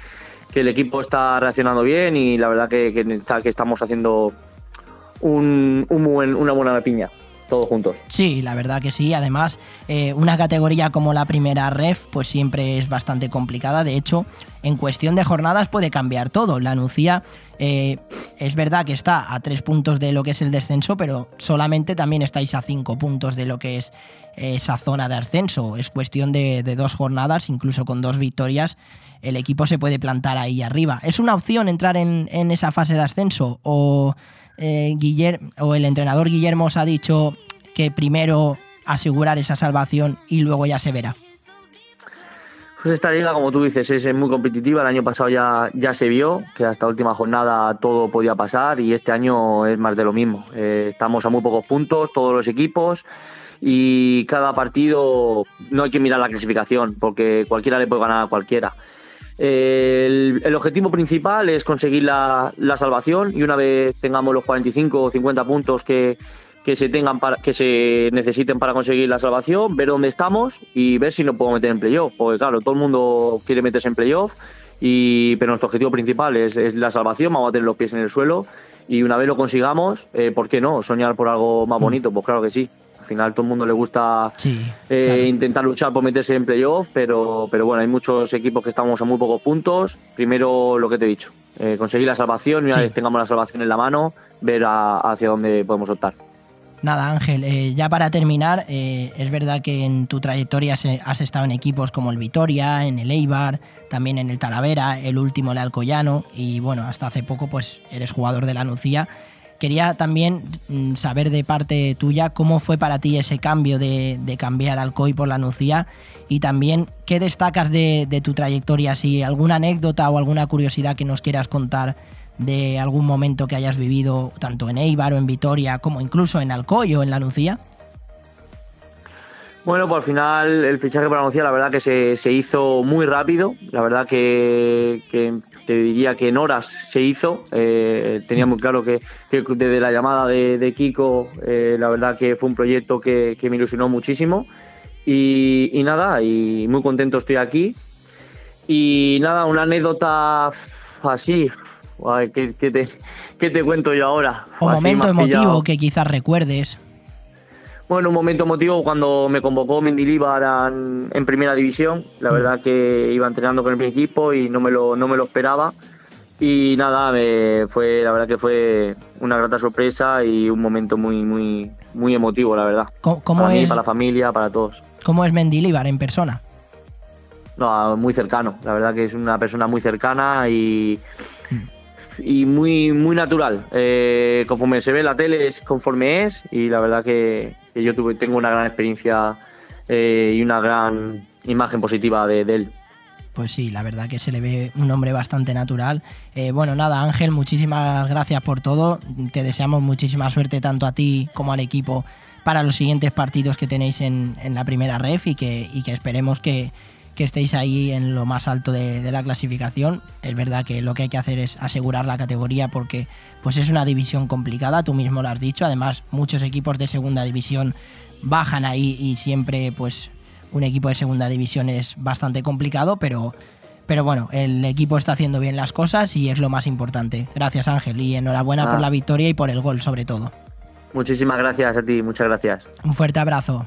que, el equipo está reaccionando bien y la verdad que, que, que estamos haciendo un, un buen, una buena piña todos juntos. Sí, la verdad que sí. Además, eh, una categoría como la primera ref, pues siempre es bastante complicada. De hecho, en cuestión de jornadas puede cambiar todo. La Nucía eh, es verdad que está a tres puntos de lo que es el descenso, pero solamente también estáis a cinco puntos de lo que es esa zona de ascenso. Es cuestión de, dos jornadas, incluso con dos victorias. El equipo se puede plantar ahí arriba. ¿Es una opción entrar en, en esa fase de ascenso? ¿O eh, Guillermo, o el entrenador Guillermo os ha dicho que primero asegurar esa salvación y luego ya se verá? Pues esta liga, como tú dices, es muy competitiva. El año pasado ya, ya se vio que hasta última jornada todo podía pasar y este año es más de lo mismo. Eh, estamos a muy pocos puntos, todos los equipos, y cada partido no hay que mirar la clasificación porque cualquiera le puede ganar a cualquiera. El, objetivo principal es conseguir la, salvación y una vez tengamos los 45 o 50 puntos que, se tengan para, que se necesiten para conseguir la salvación, ver dónde estamos y ver si nos podemos meter en playoff. Porque claro, todo el mundo quiere meterse en playoff, y, pero nuestro objetivo principal es, la salvación, vamos a tener los pies en el suelo y una vez lo consigamos, eh, ¿por qué no? Soñar por algo más mm. bonito, pues claro que sí. Al final todo el mundo le gusta eh, intentar luchar por meterse en playoff, pero, pero bueno, hay muchos equipos que estamos a muy pocos puntos. Primero lo que te he dicho, eh, conseguir la salvación y una vez tengamos la salvación en la mano, ver hacia dónde podemos optar. Nada, Ángel, eh, ya para terminar, es verdad que en tu trayectoria has estado en equipos como el Vitoria, en el Eibar, también en el Talavera, el último el Alcoyano y bueno, hasta hace poco pues eres jugador de la Nucía. Quería también mm, saber de parte tuya cómo fue para ti ese cambio de, cambiar al COI por la Nucía y también qué destacas de, tu trayectoria, si alguna anécdota o alguna curiosidad que nos quieras contar de algún momento que hayas vivido tanto en Eibar o en Vitoria como incluso en Alcoy o en la Nucía. Bueno, pues al final el fichaje para Nucía la verdad que se, hizo muy rápido, la verdad que, que te diría que en horas se hizo. Eh, tenía muy claro que, desde la llamada de, Kiko, eh, la verdad que fue un proyecto que, me ilusionó muchísimo. Y, nada, y muy contento estoy aquí. Y nada, una anécdota así. ¿Qué, te, te, cuento yo ahora? Un momento emotivo que quizás recuerdes. Bueno, un momento emotivo cuando me convocó Mendilibar en, en primera división. La mm. verdad que iba entrenando con el equipo y no me lo, no me lo esperaba. Y nada, fue, la verdad que fue una grata sorpresa y un momento muy, muy, muy emotivo, la verdad. ¿Cómo, para es, para la familia, para todos. ¿Cómo es Mendilibar en persona? No, muy cercano. La verdad que es una persona muy cercana y, y muy, muy natural. Eh, conforme se ve en la tele es conforme es y la verdad que, yo tengo una gran experiencia eh, y una gran imagen positiva de, él. Pues sí, la verdad que se le ve un hombre bastante natural. Eh, bueno, nada, Ángel, muchísimas gracias por todo. Te deseamos muchísima suerte tanto a ti como al equipo para los siguientes partidos que tenéis en, la primera ref y que esperemos que, que estéis ahí en lo más alto de, la clasificación. Es verdad que lo que hay que hacer es asegurar la categoría porque pues es una división complicada, tú mismo lo has dicho. Además, muchos equipos de segunda división bajan ahí y siempre pues un equipo de segunda división es bastante complicado, pero, pero bueno, el equipo está haciendo bien las cosas y es lo más importante. Gracias Ángel y enhorabuena por ah. la victoria y por el gol sobre todo. Muchísimas gracias a ti, muchas gracias. Un fuerte abrazo.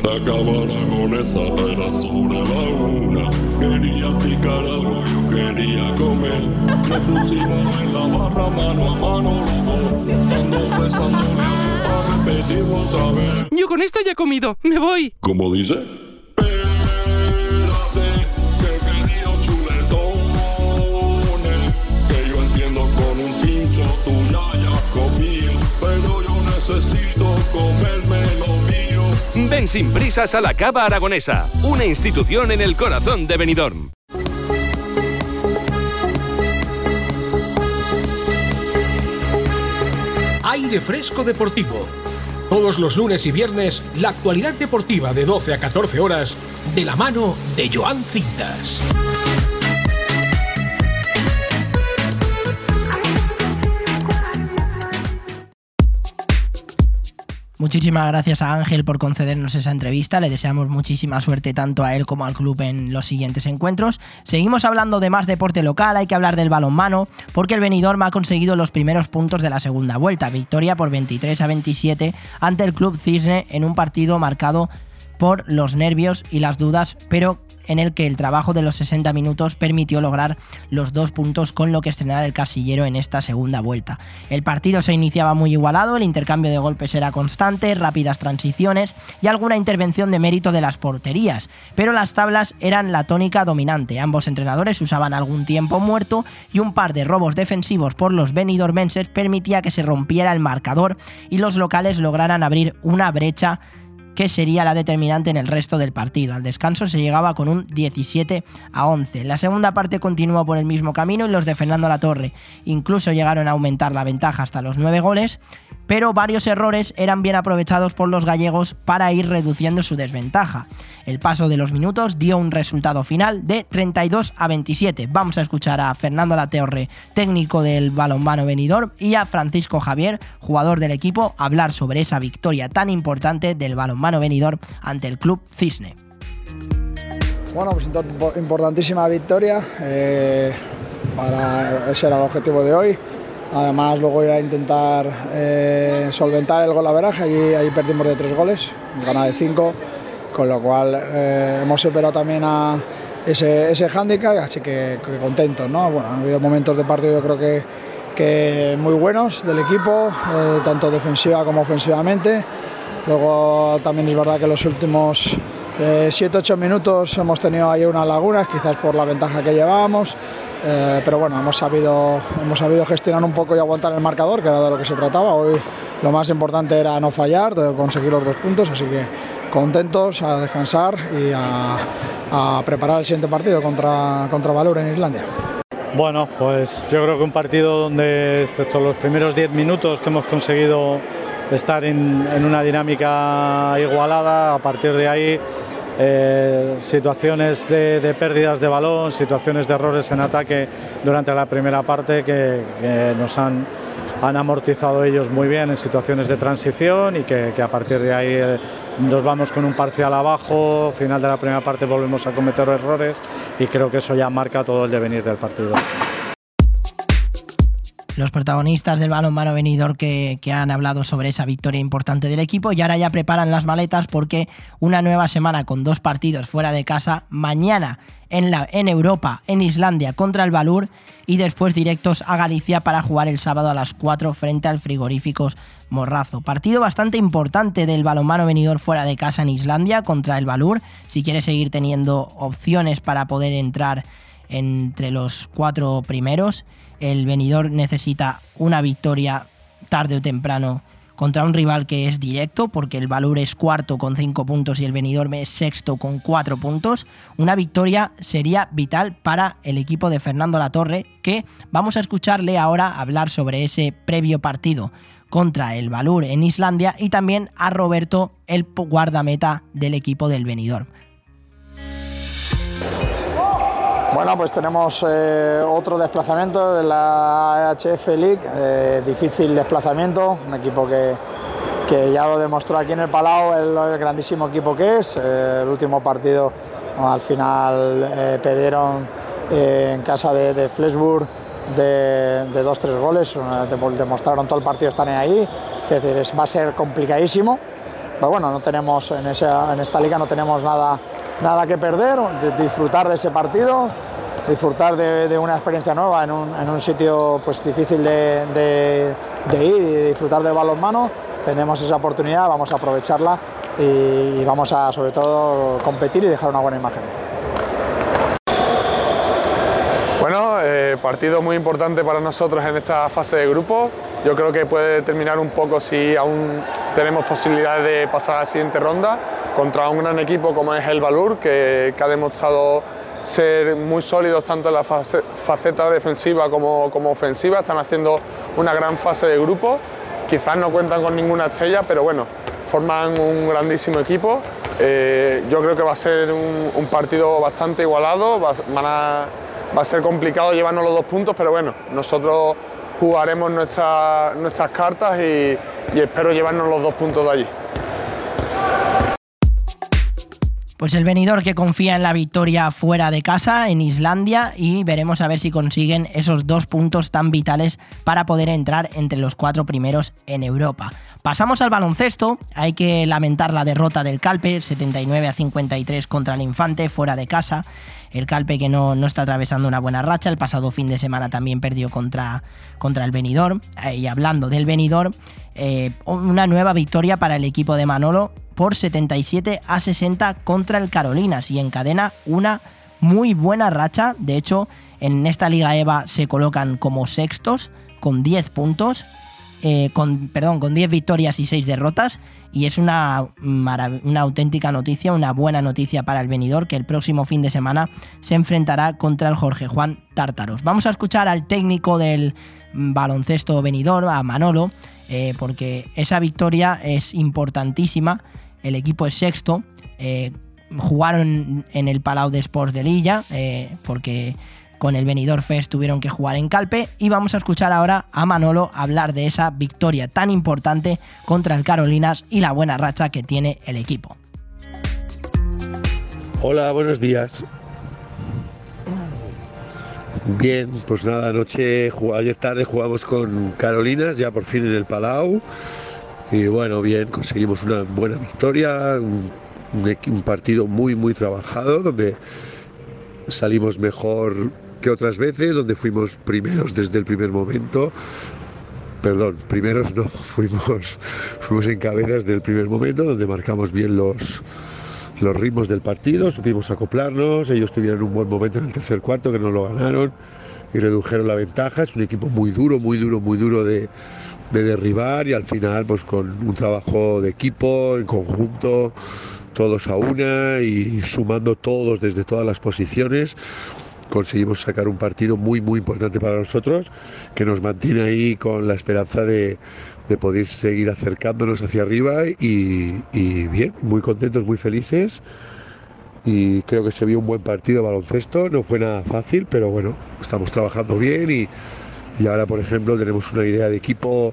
Acabara con esa pena sobre la una. Quería picar algo, yo quería comer. Nos pusimos en la barra mano a mano los dos. Ando besándole a repetirlo otra vez. Yo con esto ya he comido. Me voy. ¿Cómo dice? Ven sin prisas a la Cava Aragonesa, una institución en el corazón de Benidorm. Aire Fresco Deportivo. Todos los lunes y viernes, la actualidad deportiva de 12 a 14 horas, de la mano de Joan Cintas. Muchísimas gracias a Ángel por concedernos esa entrevista. Le deseamos muchísima suerte tanto a él como al club en los siguientes encuentros. Seguimos hablando de más deporte local, hay que hablar del balonmano, porque el Benidorm ha conseguido los primeros puntos de la segunda vuelta. Victoria por 23 a 27 ante el club Cisne en un partido marcado por los nervios y las dudas, pero en el que el trabajo de los 60 minutos permitió lograr los dos puntos con lo que estrenar el casillero en esta segunda vuelta. El partido se iniciaba muy igualado, el intercambio de golpes era constante, rápidas transiciones y alguna intervención de mérito de las porterías, pero las tablas eran la tónica dominante. Ambos entrenadores usaban algún tiempo muerto y un par de robos defensivos por los benidormenses permitía que se rompiera el marcador y los locales lograran abrir una brecha que sería la determinante en el resto del partido. Al descanso se llegaba con un 17 a 11. La segunda parte continuó por el mismo camino y los de Fernando Latorre incluso llegaron a aumentar la ventaja hasta los 9 goles, pero varios errores eran bien aprovechados por los gallegos para ir reduciendo su desventaja. El paso de los minutos dio un resultado final de 32 a 27. Vamos a escuchar a Fernando Latorre, técnico del balonmano venidor, y a Francisco Javier, jugador del equipo, hablar sobre esa victoria tan importante del balonmano venidor ante el club Cisne. Bueno, pues importantísima victoria. Eh, ese era el objetivo de hoy. Además, luego iba a intentar eh, solventar el gol a veraje. Allí, perdimos de tres goles, ganado de cinco, con lo cual eh, hemos superado también a ese, ese hándicap, así que, que contentos. ¿no? Bueno, ha habido momentos de partido, yo creo que, que muy buenos del equipo, eh, tanto defensiva como ofensivamente. Luego también es verdad que los últimos 7-8 minutos hemos tenido ahí unas lagunas, quizás por la ventaja que llevábamos. Eh, pero bueno, hemos sabido, hemos sabido gestionar un poco y aguantar el marcador, que era de lo que se trataba. Hoy lo más importante era no fallar, conseguir los dos puntos, así que contentos a descansar y a, preparar el siguiente partido contra, contra Valur en Islandia. Bueno, pues yo creo que un partido donde, excepto los primeros 10 minutos que hemos conseguido estar en, en una dinámica igualada, a partir de ahí eh, situaciones de, pérdidas de balón, situaciones de errores en ataque durante la primera parte que nos han, han, amortizado ellos muy bien en situaciones de transición y que, a partir de ahí eh, nos vamos con un parcial abajo, final de la primera parte volvemos a cometer errores y creo que eso ya marca todo el devenir del partido los protagonistas del balonmano venidor que, que, han hablado sobre esa victoria importante del equipo y ahora ya preparan las maletas porque una nueva semana con dos partidos fuera de casa, mañana en, la, en Europa, en Islandia contra el Valur y después directos a Galicia para jugar el sábado a las 4 frente al frigoríficos Morrazo. Partido bastante importante del balonmano venidor fuera de casa en Islandia contra el Valur, si quiere seguir teniendo opciones para poder entrar entre los cuatro primeros. El venidor necesita una victoria tarde o temprano contra un rival que es directo, porque el Valur es cuarto con cinco puntos y el venidor es sexto con cuatro puntos. Una victoria sería vital para el equipo de Fernando Latorre, que vamos a escucharle ahora hablar sobre ese previo partido contra el Valur en Islandia y también a Roberto, el guardameta del equipo del venidor. Bueno, pues tenemos eh, otro desplazamiento en la AHF League, eh, difícil desplazamiento, un equipo que, que, ya lo demostró aquí en el Palau, el, grandísimo equipo que es. Eh, el último partido al final perdieron en casa de, de Flesburg de, de, dos, tres goles, demostraron todo el partido, están ahí, es decir, va a ser complicadísimo. Pero bueno, no tenemos en, esa, en esta liga no tenemos nada nada que perder, disfrutar de ese partido, disfrutar de, una experiencia nueva en un, sitio pues, difícil de, ir y disfrutar del balonmano. Tenemos esa oportunidad, vamos a aprovecharla y, vamos a sobre todo competir y dejar una buena imagen. Bueno, eh, partido muy importante para nosotros en esta fase de grupo. Yo creo que puede determinar un poco si aún tenemos posibilidades de pasar a la siguiente ronda contra un gran equipo como es el Valur, que, ha demostrado ser muy sólidos tanto en la faceta defensiva como, ofensiva, están haciendo una gran fase de grupo, quizás no cuentan con ninguna estrella, pero bueno, forman un grandísimo equipo. Eh, yo creo que va a ser un, partido bastante igualado, va, a, ser complicado llevarnos los dos puntos, pero bueno, nosotros jugaremos nuestras cartas y, y espero llevarnos los dos puntos de allí. Pues el venidor que confía en la victoria fuera de casa, en Islandia, y veremos a ver si consiguen esos dos puntos tan vitales para poder entrar entre los cuatro primeros en Europa. Pasamos al baloncesto, hay que lamentar la derrota del Calpe, 79 a 53 contra el Infante, fuera de casa. El Calpe que no, no está atravesando una buena racha, el pasado fin de semana también perdió contra, contra el Benidorm. Eh, y hablando del Benidorm, eh, una nueva victoria para el equipo de Manolo por 77 a 60 contra el Carolinas y encadena una muy buena racha. De hecho, en esta Liga EVA se colocan como sextos con 10 puntos, eh, con, perdón, con 10 victorias y 6 derrotas. Y es una, una auténtica noticia, una buena noticia para el venidor que el próximo fin de semana se enfrentará contra el Jorge Juan Tártaros. Vamos a escuchar al técnico del baloncesto venidor, a Manolo, eh, porque esa victoria es importantísima el equipo es sexto. Eh, jugaron en el Palau de Sports de Lilla, porque con el Benidorm Fest tuvieron que jugar en Calpe. Y vamos a escuchar ahora a Manolo hablar de esa victoria tan importante contra el Carolinas y la buena racha que tiene el equipo. Hola, buenos días. Bien, pues nada, anoche, ayer tarde jugamos con Carolinas, ya por fin en el Palau. Y bueno, bien, conseguimos una buena victoria, un, partido muy, muy trabajado, donde salimos mejor otras veces, donde fuimos primeros desde el primer momento. Perdón, primeros no, fuimos, fuimos en cabeza desde el primer momento, donde marcamos bien los, los ritmos del partido, supimos acoplarnos, ellos tuvieron un buen momento en el tercer cuarto que no lo ganaron y redujeron la ventaja. Es un equipo muy duro, muy duro, muy duro de, de derribar y al final pues con un trabajo de equipo, en conjunto, todos a una y sumando todos desde todas las posiciones conseguimos sacar un partido muy muy importante para nosotros que nos mantiene ahí con la esperanza de, poder seguir acercándonos hacia arriba y, y, bien, muy contentos, muy felices. Y creo que se vio un buen partido de baloncesto, no fue nada fácil, pero bueno, estamos trabajando bien y y ahora, por ejemplo, tenemos una idea de equipo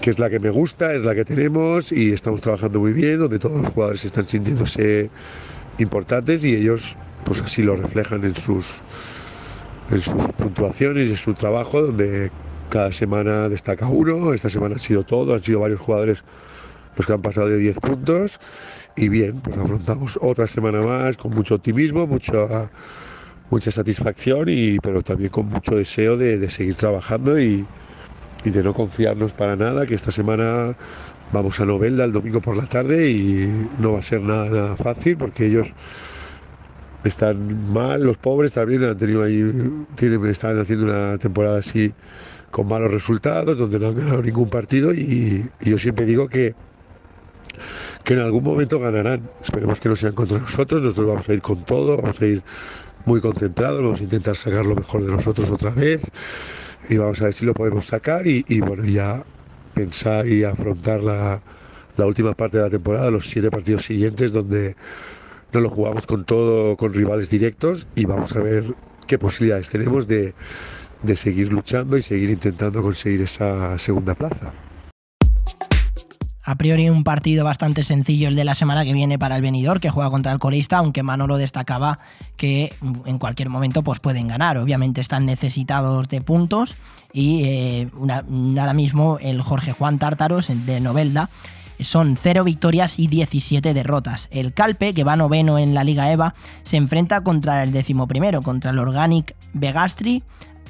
que es la que me gusta, es la que tenemos y estamos trabajando muy bien, donde todos los jugadores están sintiéndose importantes y ellos pues así lo reflejan en sus, en sus puntuaciones y en su trabajo, donde cada semana destaca uno, esta semana ha sido todo, han sido varios jugadores los que han pasado de 10 puntos y bien, pues afrontamos otra semana más con mucho optimismo, mucho mucha satisfacción, y, pero también con mucho deseo de, seguir trabajando y, de no confiarnos para nada, que esta semana vamos a Novelda el domingo por la tarde y no va a ser nada, nada fácil porque ellos están mal, los pobres también han tenido ahí, tienen, están haciendo una temporada así con malos resultados, donde no han ganado ningún partido y, y yo siempre digo que que en algún momento ganarán. Esperemos que no sean contra nosotros, nosotros vamos a ir con todo, vamos a ir muy concentrados, vamos a intentar sacar lo mejor de nosotros otra vez y vamos a ver si lo podemos sacar y, bueno, ya pensar y afrontar la, última parte de la temporada, los siete partidos siguientes donde no lo jugamos con todo, con rivales directos y vamos a ver qué posibilidades tenemos de, de seguir luchando y seguir intentando conseguir esa segunda plaza. A priori un partido bastante sencillo el de la semana que viene para el venidor que juega contra el colista, aunque Manolo destacaba que en cualquier momento pues pueden ganar. Obviamente están necesitados de puntos y eh, ahora mismo el Jorge Juan Tártaros de Novelda son 0 victorias y 17 derrotas. El Calpe, que va noveno en la Liga EVA, se enfrenta contra el décimo primero, contra el Organic Vegastri,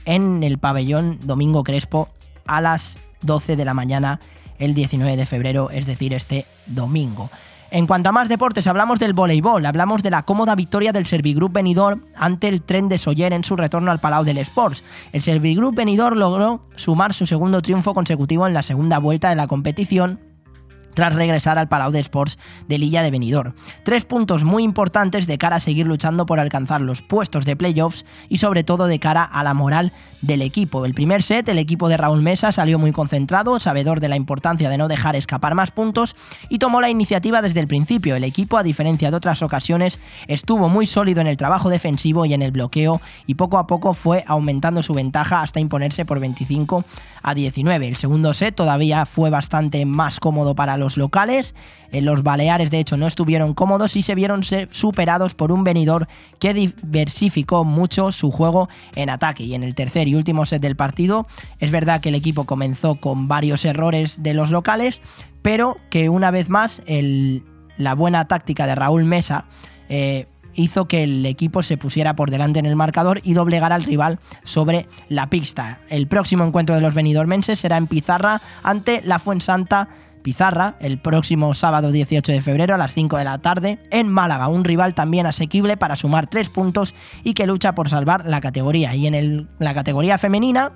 en el pabellón Domingo Crespo a las 12 de la mañana el 19 de febrero, es decir, este domingo. En cuanto a más deportes, hablamos del voleibol, hablamos de la cómoda victoria del Servigroup Benidorm ante el tren de Soller en su retorno al Palau del Sports. El Servigroup Benidorm logró sumar su segundo triunfo consecutivo en la segunda vuelta de la competición tras regresar al Palau de Sports de Lilla de Benidorm. Tres puntos muy importantes de cara a seguir luchando por alcanzar los puestos de playoffs y sobre todo de cara a la moral del equipo. El primer set, el equipo de Raúl Mesa salió muy concentrado, sabedor de la importancia de no dejar escapar más puntos y tomó la iniciativa desde el principio. El equipo, a diferencia de otras ocasiones, estuvo muy sólido en el trabajo defensivo y en el bloqueo y poco a poco fue aumentando su ventaja hasta imponerse por 25 a 19. El segundo set todavía fue bastante más cómodo para los locales. En los Baleares, de hecho, no estuvieron cómodos y se vieron superados por un venidor que diversificó mucho su juego en ataque. Y en el tercer y último set del partido, es verdad que el equipo comenzó con varios errores de los locales, pero que una vez más la buena táctica de Raúl Mesa eh, hizo que el equipo se pusiera por delante en el marcador y doblegara al rival sobre la pista. El próximo encuentro de los venidormenses será en Pizarra ante la Fuensanta Pizarra el próximo sábado 18 de febrero a las 5 de la tarde en Málaga, un rival también asequible para sumar 3 puntos y que lucha por salvar la categoría. Y en la categoría femenina,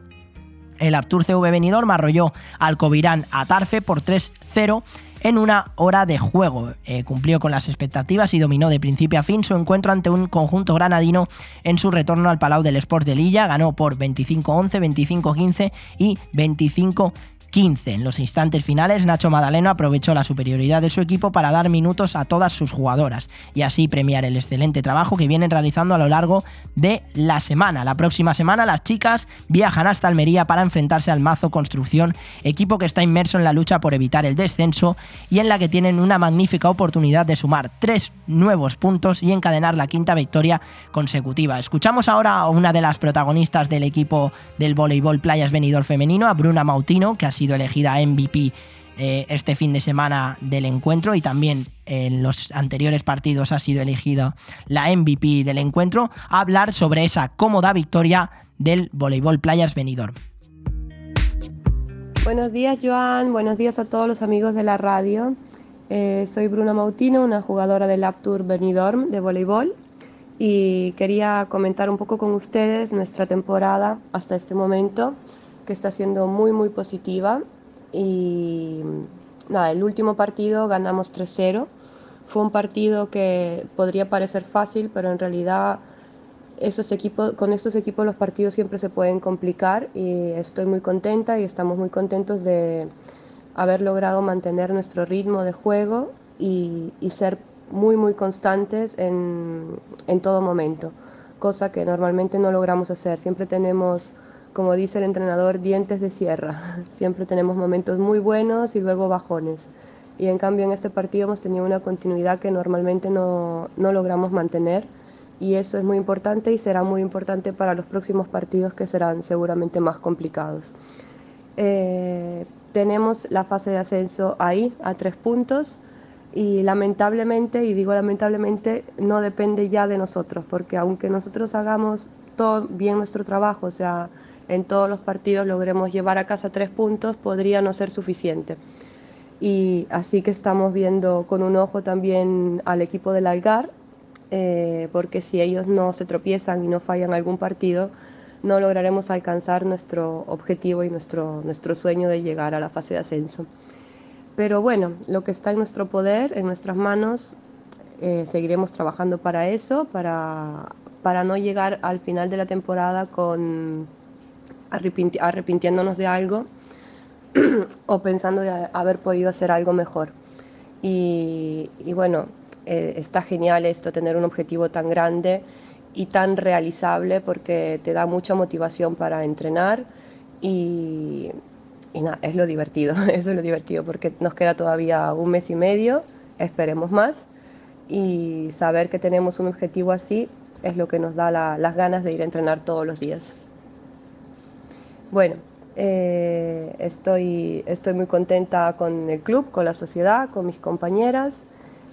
el Artur CV Benidorm arrolló al Covirán a Tarfe por 3-0 en una hora de juego. Eh, cumplió con las expectativas y dominó de principio a fin su encuentro ante un conjunto granadino en su retorno al Palau del Sport de Lilla. Ganó por 25-11, 25-15 y 25 15. En los instantes finales, Nacho Madaleno aprovechó la superioridad de su equipo para dar minutos a todas sus jugadoras y así premiar el excelente trabajo que vienen realizando a lo largo de la semana. La próxima semana las chicas viajan hasta Almería para enfrentarse al Mazo Construcción, equipo que está inmerso en la lucha por evitar el descenso y en la que tienen una magnífica oportunidad de sumar tres nuevos puntos y encadenar la quinta victoria consecutiva. Escuchamos ahora a una de las protagonistas del equipo del voleibol Playas Venidor femenino, a Bruna Mautino, que ha sido sido elegida MVP eh, este fin de semana del encuentro y también en los anteriores partidos ha sido elegida la MVP del encuentro, hablar sobre esa cómoda victoria del Voleibol Playas Benidorm. Buenos días Joan, buenos días a todos los amigos de la radio. Eh, soy Bruna Mautino, una jugadora del Tour Benidorm de voleibol y quería comentar un poco con ustedes nuestra temporada hasta este momento que está siendo muy, muy positiva. Y nada, el último partido ganamos 3-0. Fue un partido que podría parecer fácil, pero en realidad esos equipos, con estos equipos los partidos siempre se pueden complicar y estoy muy contenta y estamos muy contentos de haber logrado mantener nuestro ritmo de juego y, y ser muy muy constantes en, en todo momento, cosa que normalmente no logramos hacer. Siempre tenemos como dice el entrenador, dientes de sierra. Siempre tenemos momentos muy buenos y luego bajones. Y en cambio en este partido hemos tenido una continuidad que normalmente no, no logramos mantener y eso es muy importante y será muy importante para los próximos partidos que serán seguramente más complicados. Eh, tenemos la fase de ascenso ahí, a tres puntos, y lamentablemente, y digo lamentablemente, no depende ya de nosotros, porque aunque nosotros hagamos todo bien nuestro trabajo, o sea, en todos los partidos logremos llevar a casa tres puntos, podría no ser suficiente. Y así que estamos viendo con un ojo también al equipo del Algar, eh, porque si ellos no se tropiezan y no fallan algún partido, no lograremos alcanzar nuestro objetivo y nuestro, nuestro sueño de llegar a la fase de ascenso. Pero bueno, lo que está en nuestro poder, en nuestras manos, eh, seguiremos trabajando para eso, para, para no llegar al final de la temporada con arrepintiéndonos de algo o pensando de haber podido hacer algo mejor. Y, bueno, eh, está genial esto, tener un objetivo tan grande y tan realizable porque te da mucha motivación para entrenar y, es lo divertido, es lo divertido porque nos queda todavía un mes y medio, esperemos más y saber que tenemos un objetivo así es lo que nos da la- las ganas de ir a entrenar todos los días. Bueno, eh, estoy, estoy muy contenta con el club, con la sociedad, con mis compañeras.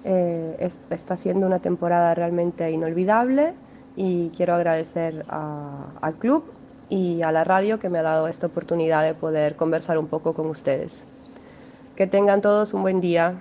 Eh, es- está siendo una temporada realmente inolvidable y quiero agradecer al club y a la radio que me ha dado esta oportunidad de poder conversar un poco con ustedes. Que tengan todos un buen día.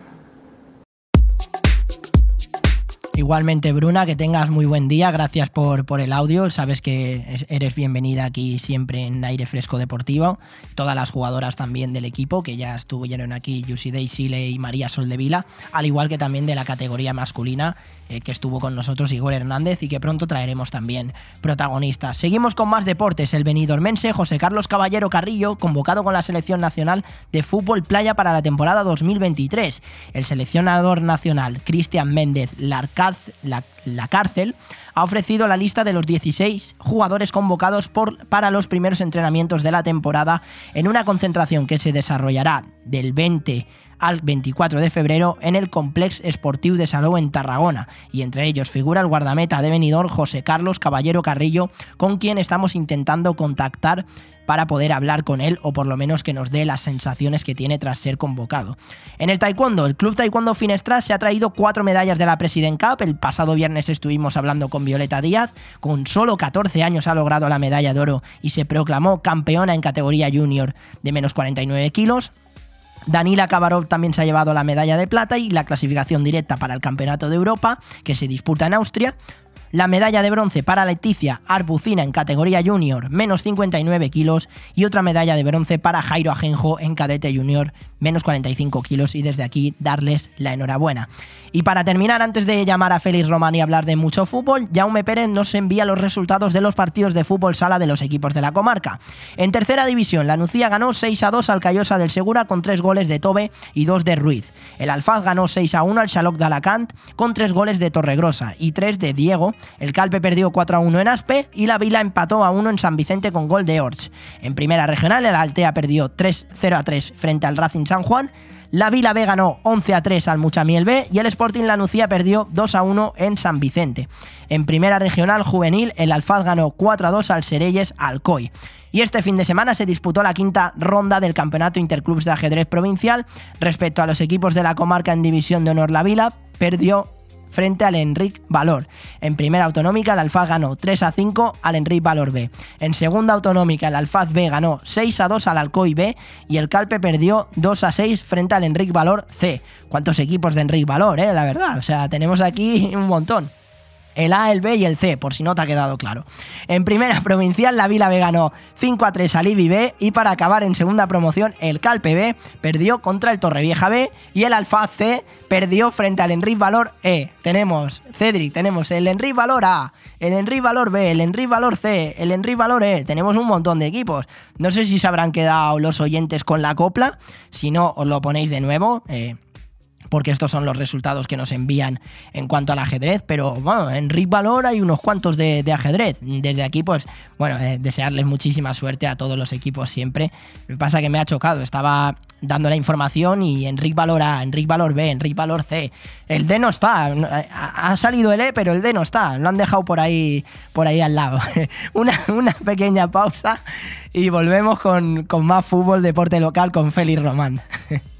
Igualmente, Bruna, que tengas muy buen día. Gracias por, por el audio. Sabes que es- eres bienvenida aquí siempre en Aire Fresco Deportivo. Todas las jugadoras también del equipo, que ya estuvieron aquí, Yusidei Sile y María Soldevila, al igual que también de la categoría masculina, eh, que estuvo con nosotros Igor Hernández y que pronto traeremos también protagonistas. Seguimos con más deportes. El venidormense José Carlos Caballero Carrillo, convocado con la selección nacional de fútbol playa para la temporada 2023. El seleccionador nacional Cristian Méndez Larcaz, la, la cárcel ha ofrecido la lista de los 16 jugadores convocados por, para los primeros entrenamientos de la temporada en una concentración que se desarrollará del 20 al 24 de febrero en el Complex Esportiu de Salou en Tarragona y entre ellos figura el guardameta de Benidorm José Carlos Caballero Carrillo con quien estamos intentando contactar para poder hablar con él o por lo menos que nos dé las sensaciones que tiene tras ser convocado. En el taekwondo, el Club Taekwondo Finestras se ha traído cuatro medallas de la President Cup. El pasado viernes estuvimos hablando con Violeta Díaz. Con solo 14 años ha logrado la medalla de oro y se proclamó campeona en categoría junior de menos 49 kilos. Danila Kavarov también se ha llevado la medalla de plata y la clasificación directa para el Campeonato de Europa, que se disputa en Austria. La medalla de bronce para Leticia Arbucina en categoría junior, menos 59 kilos. Y otra medalla de bronce para Jairo Ajenjo en cadete junior, menos 45 kilos. Y desde aquí darles la enhorabuena. Y para terminar, antes de llamar a Félix Román y hablar de mucho fútbol, Jaume Pérez nos envía los resultados de los partidos de fútbol sala de los equipos de la comarca. En tercera división, la Nucía ganó 6 a 2 al Callosa del Segura con 3 goles de Tobe y 2 de Ruiz. El Alfaz ganó 6 a 1 al Xaloc de Alacant con 3 goles de Torregrosa y 3 de Diego. El Calpe perdió 4 a 1 en Aspe y la Vila empató a 1 en San Vicente con gol de Orch. En primera regional, el Altea perdió 3 0 a 3 frente al Racing San Juan. La Vila B ganó 11 a 3 al Muchamiel B y el Sporting La Nucía perdió 2 a 1 en San Vicente. En primera regional juvenil, el Alfaz ganó 4 a 2 al Serelles Alcoy. Y este fin de semana se disputó la quinta ronda del Campeonato Interclubs de Ajedrez Provincial. Respecto a los equipos de la comarca en División de Honor La Vila, perdió frente al Enric Valor. En primera autonómica, el Alfaz ganó 3 a 5 al Enric Valor B. En segunda autonómica, el Alfaz B ganó 6 a 2 al Alcoy B y el Calpe perdió 2 a 6 frente al Enric Valor C. ¿Cuántos equipos de Enric Valor, eh? La verdad, o sea, tenemos aquí un montón. El A, el B y el C, por si no te ha quedado claro. En primera provincial, la Vila B ganó 5 a 3 al IBI B y para acabar en segunda promoción, el Calpe B perdió contra el Torrevieja B y el Alfaz C perdió frente al Enric Valor E. Tenemos, Cedric, tenemos el Enric Valor A, el Enric Valor B, el Enric Valor C, el Enric Valor E. Tenemos un montón de equipos. No sé si se habrán quedado los oyentes con la copla. Si no, os lo ponéis de nuevo. Eh, porque estos son los resultados que nos envían en cuanto al ajedrez, pero bueno, en Rick Valor hay unos cuantos de, de ajedrez. Desde aquí, pues, bueno, eh, desearles muchísima suerte a todos los equipos siempre. Lo que pasa es que me ha chocado, estaba dando la información y Enric Valor A, Enric Valor B, Enric Valor C. El D no está, eh, ha salido el E, pero el D no está, lo han dejado por ahí, por ahí al lado. una, una pequeña pausa y volvemos con, con más fútbol, deporte local con Félix Román.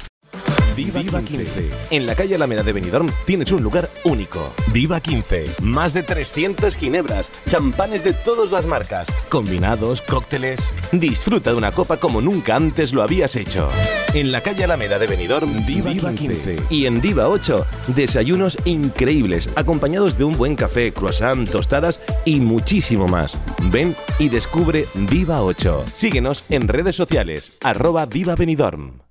Viva, 15. En la calle Alameda de Benidorm tienes un lugar único. Viva 15. Más de 300 ginebras, champanes de todas las marcas, combinados, cócteles. Disfruta de una copa como nunca antes lo habías hecho. En la calle Alameda de Benidorm, Viva, 15. Y en Viva 8, desayunos increíbles, acompañados de un buen café, croissant, tostadas y muchísimo más. Ven y descubre Viva 8. Síguenos en redes sociales, arroba Viva Benidorm.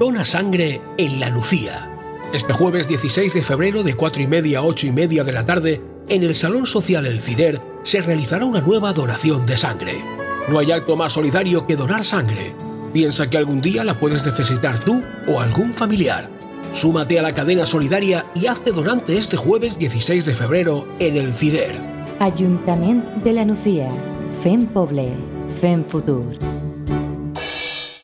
Dona sangre en La Lucía. Este jueves 16 de febrero de 4 y media a 8 y media de la tarde, en el Salón Social El Cider, se realizará una nueva donación de sangre. No hay acto más solidario que donar sangre. Piensa que algún día la puedes necesitar tú o algún familiar. Súmate a la cadena solidaria y hazte donante este jueves 16 de febrero en El Cider. Ayuntamiento de la Nucía. Fem Poble. Fem Futur.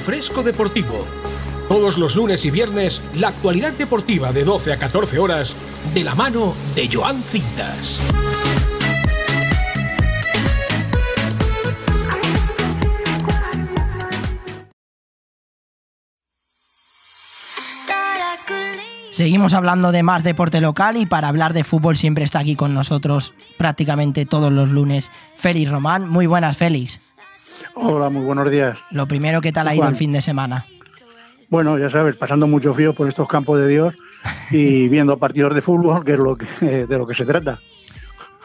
Fresco Deportivo. Todos los lunes y viernes, la actualidad deportiva de 12 a 14 horas, de la mano de Joan Cintas. Seguimos hablando de más deporte local y para hablar de fútbol siempre está aquí con nosotros prácticamente todos los lunes Félix Román. Muy buenas, Félix. Hola, muy buenos días. Lo primero, ¿qué tal ha ido Juan. el fin de semana? Bueno, ya sabes, pasando mucho frío por estos campos de Dios y viendo partidos de fútbol, que es lo que, de lo que se trata.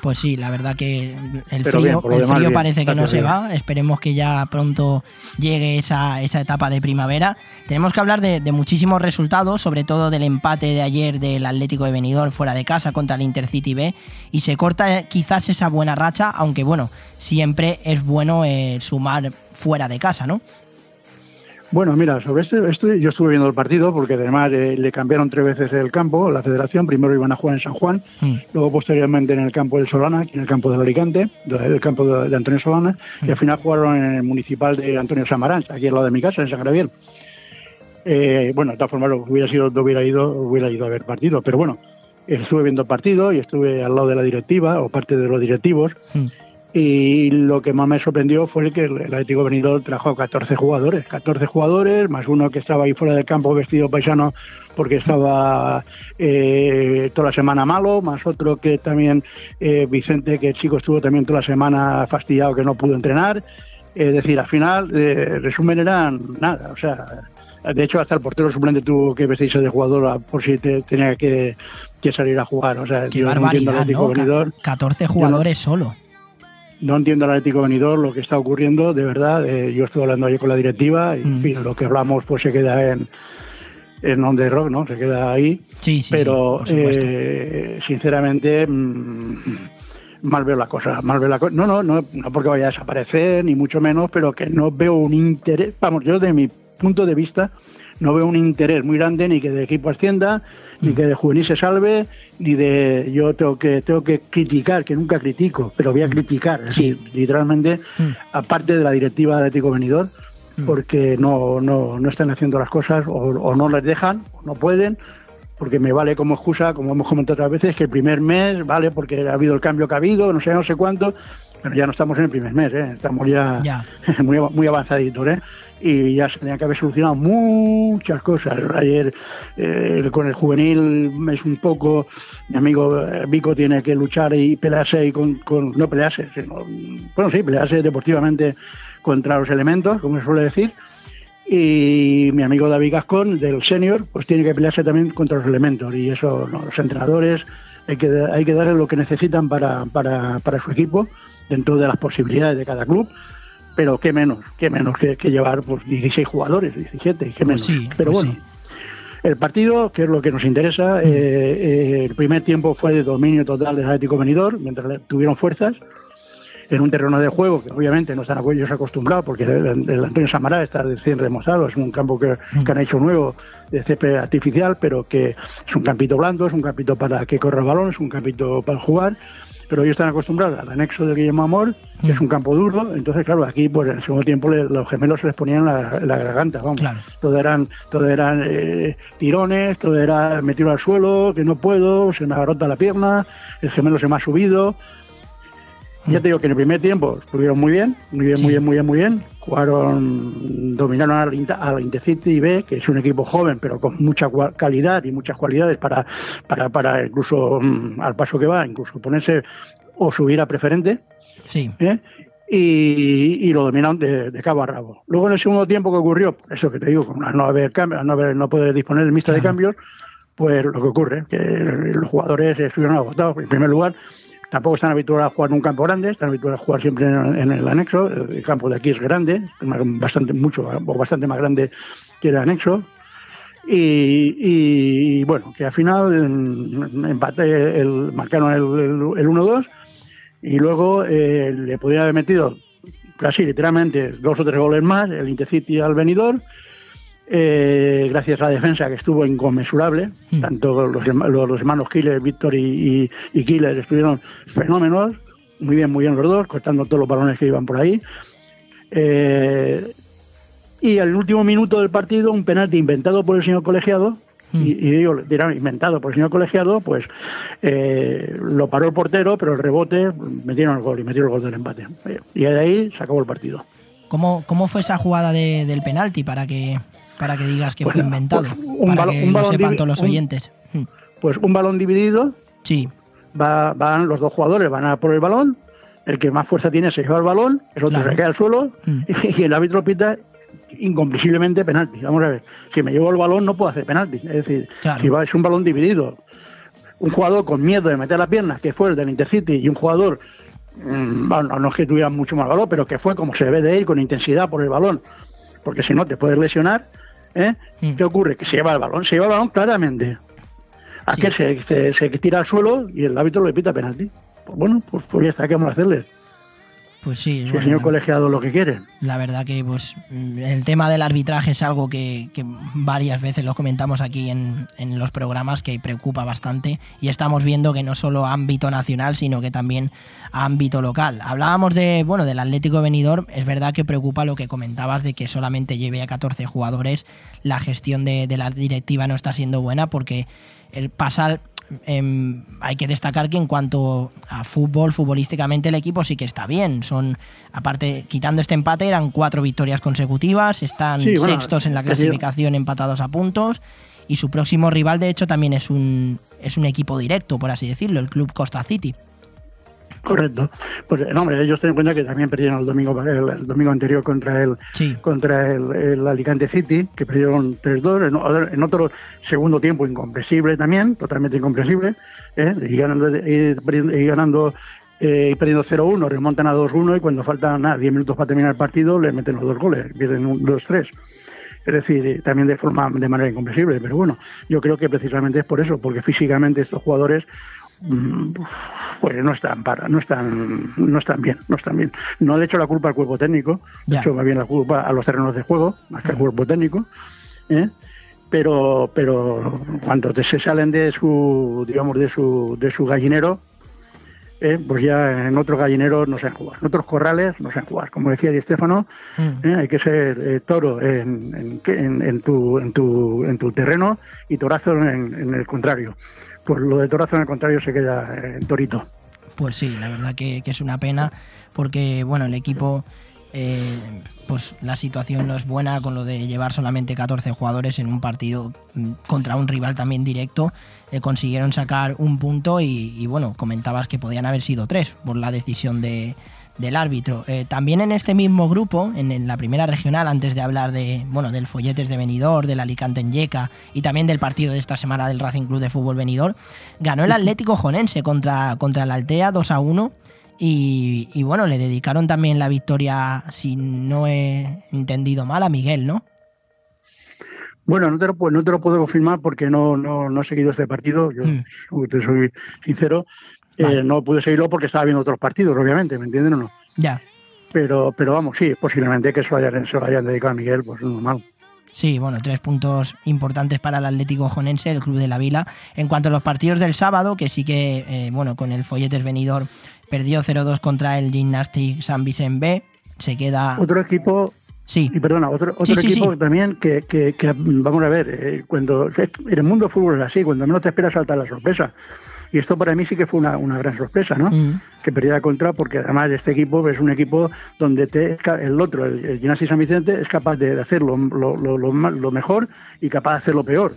Pues sí, la verdad que el Pero frío, bien, el demás, frío bien, parece que no se va. Esperemos que ya pronto llegue esa, esa etapa de primavera. Tenemos que hablar de, de muchísimos resultados, sobre todo del empate de ayer del Atlético de Benidorm fuera de casa contra el Intercity B. Y se corta quizás esa buena racha, aunque bueno, siempre es bueno eh, sumar fuera de casa, ¿no? Bueno, mira, sobre este, este yo estuve viendo el partido porque además eh, le cambiaron tres veces el campo, la federación. Primero iban a jugar en San Juan, luego posteriormente en el campo del Solana, aquí en el campo del Alicante, de- el campo de, de Antonio Solana, y al final jugaron en el municipal de Antonio Samarán, aquí al lado de mi casa, en San Gabriel. Eh, bueno, de todas formas, lo hubiera sido, no hubiera ido, hubiera ido a ver partido, pero bueno, estuve viendo el partido y estuve al lado de la directiva o parte de los directivos. Y lo que más me sorprendió fue que el Atlético Benidorm trajo 14 jugadores, 14 jugadores, más uno que estaba ahí fuera del campo vestido paisano porque estaba eh, toda la semana malo, más otro que también, eh, Vicente, que el chico estuvo también toda la semana fastidiado que no pudo entrenar. Es decir, al final, eh, resumen, eran nada, o sea, de hecho hasta el portero suplente tuvo que vestirse de jugador por si te- tenía que, que salir a jugar. O sea, Qué yo barbaridad, Atlético ¿no? Ca- Benidorm. 14 jugadores solo. No entiendo al Atlético Benidorm lo que está ocurriendo, de verdad. Eh, yo estuve hablando ayer con la directiva y, Mm. en fin, lo que hablamos pues se queda en, en On The Rock, ¿no? Se queda ahí. Sí, sí, Pero, sí, eh, sinceramente, mm, mal veo la cosa. Mal veo la co- no, no, no, no porque vaya a desaparecer, ni mucho menos, pero que no veo un interés. Vamos, yo de mi punto de vista no veo un interés muy grande ni que de equipo ascienda, ni que de juvenil se salve, ni de yo tengo que tengo que criticar, que nunca critico, pero voy a criticar, es decir, literalmente, aparte de la directiva de Atlético Benidorm, porque no, no, no están haciendo las cosas o, o no les dejan, o no pueden, porque me vale como excusa, como hemos comentado otras veces, que el primer mes, vale, porque ha habido el cambio que ha habido, no sé, no sé cuánto, pero ya no estamos en el primer mes, ¿eh? estamos ya, muy, muy avanzaditos, ¿eh? y ya se tenían que haber solucionado muchas cosas. Ayer eh, con el juvenil es un poco, mi amigo eh, Vico tiene que luchar y pelearse y con, con- no pelearse, sino, bueno sí, pelearse deportivamente contra los elementos, como se suele decir. Y mi amigo David Gascón, del senior, pues tiene que pelearse también contra los elementos. Y eso, ¿no? los entrenadores, hay que, hay que darle lo que necesitan para, para, para su equipo, dentro de las posibilidades de cada club. Pero qué menos, qué menos que, que llevar pues, 16 jugadores, 17, qué menos. sí, pero pues bueno, el partido, que es lo que nos interesa, eh, eh, el primer tiempo fue de dominio total del Atlético Benidorm, mientras tuvieron fuerzas, en un terreno de juego que obviamente no están ellos acostumbrados, porque el, el Antonio Samará está recién remozado, es un campo que, que han hecho nuevo de césped artificial, pero que es un campito blando, es un campito para que corra el balón, es un campito para jugar, pero ellos están acostumbrados al anexo de Guillermo Amor, que es un campo duro, entonces claro, aquí pues en el segundo tiempo le- los gemelos se les ponían la, la garganta, vamos, todo eran, todo eran eh, tirones, todo era me tiro al suelo, que no puedo, se me agarrota la pierna, el gemelo se me ha subido, ya te digo que en el primer tiempo estuvieron muy bien, muy bien, muy bien, muy bien, muy bien. Jugaron, dominaron al, al Intercity B, que es un equipo joven, pero con mucha calidad y muchas cualidades para, para, para incluso mm, al paso que va, incluso ponerse o subir a preferente. Sí. ¿eh? Y, y lo dominaron de, de cabo a rabo. Luego en el segundo tiempo que ocurrió, eso que te digo, con al no haber cambio, al no, haber, no poder disponer del mixto de cambios, pues lo que ocurre, que los jugadores estuvieron agotados. En primer lugar, tampoco están habituados a jugar en un campo grande, están habituados a jugar siempre en, el anexo. El campo de aquí es grande, bastante mucho o bastante más grande que el anexo. Y, y, bueno, que al final empate el, marcaron el, el- el 1-2 y luego eh, le podrían haber metido casi literalmente dos o tres goles más, el Intercity al venidor, eh, gracias a la defensa que estuvo inconmensurable, tanto los, herma- los, los hermanos Killer, Víctor y, y, y Killer estuvieron fenómenos, muy bien, muy bien los dos, cortando todos los balones que iban por ahí. Eh, y al último minuto del partido, un penalti inventado por el señor colegiado, y, y digo, dirán, inventado por el señor colegiado, pues eh, lo paró el portero, pero el rebote metieron el gol y metieron el gol del empate. Y de ahí se acabó el partido. ¿Cómo, cómo fue esa jugada de- del penalti para que, para que digas que fue inventado? pues, un para que un lo sepan todos los oyentes. Mm. Pues un balón dividido. Sí. Va, van los dos jugadores, van a por el balón. El que más fuerza tiene se lleva el balón, el otro Claro. se cae al suelo Mm. y el árbitro pita incomprensiblemente penalti. Vamos a ver, si me llevo el balón no puedo hacer penalti. Es decir, Claro. si va, es un balón dividido. Un jugador con miedo de meter la pierna, que fue el del Intercity, y un jugador, mm, bueno, no es que tuviera mucho más valor, pero que fue como se debe de ir, con intensidad por el balón, porque si no te puedes lesionar. ¿Eh? Mm. ¿Qué ocurre? Que se lleva el balón, se lleva el balón claramente. Aquel se, se, se tira al suelo y el árbitro le pita penalti. Pues bueno, pues, pues ya está, ¿qué vamos a hacerle? Pues sí, Si el señor colegiado lo que quiere. La verdad que pues mm, el tema del arbitraje es algo que, que varias veces lo comentamos aquí en, en los programas que preocupa bastante y estamos viendo que no solo ámbito nacional sino que también ámbito local. Hablábamos de bueno del Atlético Benidorm, es verdad que preocupa lo que comentabas de que solamente lleve a 14 jugadores, la gestión de, de la directiva no está siendo buena porque el pasar em, hay que destacar que en cuanto a fútbol, futbolísticamente el equipo sí que está bien. Son, aparte, quitando este empate, eran cuatro victorias consecutivas, están Sí, bueno, sextos en la clasificación empatados a puntos. Y su próximo rival, de hecho, también es un, es un equipo directo, por así decirlo, el club Costa City. Correcto. Pues no, hombre, ellos ten en cuenta que también perdieron el domingo, el, el domingo anterior contra el contra el, el Alicante City, que perdieron 3-2, en, otro segundo tiempo incomprensible también, totalmente incomprensible, ¿eh? y ganando, y ganando eh, y perdiendo 0-1, remontan a 2-1 y cuando faltan nada, 10 minutos para terminar el partido le meten los dos goles, pierden un 2-3. Es decir, eh, también de forma de manera incomprensible, pero bueno, yo creo que precisamente es por eso, porque físicamente estos jugadores pues no están para, no están, no están bien, no están bien. No le echo la culpa al cuerpo técnico, le Ya. echo más bien la culpa a los terrenos de juego, más que al cuerpo técnico, ¿eh? pero, pero cuando se salen de su, digamos, de su, de su gallinero, ¿eh? pues ya en otros gallineros no saben jugar, en otros corrales no saben jugar. Como decía Di Stefano, ¿eh? hay que ser eh, toro en, tu, en, tu, en tu terreno y torazo en, en el contrario. Pues lo de torazo en el contrario se queda en torito. Pues sí, la verdad que, que es una pena porque bueno, el equipo, eh, pues la situación no es buena con lo de llevar solamente 14 jugadores en un partido mm, contra un rival también directo. Eh, consiguieron sacar un punto y, y, bueno, comentabas que podían haber sido tres por la decisión de, del árbitro. Eh, también en este mismo grupo, en, en, la primera regional, antes de hablar de bueno del Folletes de Benidorm, del Alicante en Yeca y también del partido de esta semana del Racing Club de Fútbol Benidorm, ganó el Atlético Jonense contra, contra el Altea 2 a 1. Y, y, bueno, le dedicaron también la victoria, si no he entendido mal, a Miguel, ¿no? Bueno, no te lo, no te lo puedo confirmar porque no, no, no he seguido este partido, yo mm. te soy sincero. Vale. Eh, no pude seguirlo porque estaba viendo otros partidos, obviamente, ¿me entienden o no? Ya. Pero, pero vamos, sí, posiblemente que se lo hayan, se lo hayan dedicado a Miguel, pues normal. Sí, bueno, tres puntos importantes para el Atlético Jonense, el Club de la Vila. En cuanto a los partidos del sábado, que sí que, eh, bueno, con el Folletes Benidorm perdió 0-2 contra el Gymnastic San Vicente B, se queda... Otro equipo Sí. Y perdona, otro, otro sí, equipo sí. también que, que, que, vamos a ver, eh, cuando en el mundo del fútbol es así, cuando menos te esperas salta la sorpresa. Y esto para mí sí que fue una, una gran sorpresa, ¿no? Mm. Que perdiera contra, porque además este equipo es un equipo donde te, el otro, el, el Gimnasio San Vicente, es capaz de hacer lo, lo, lo, lo mejor y capaz de hacer lo peor.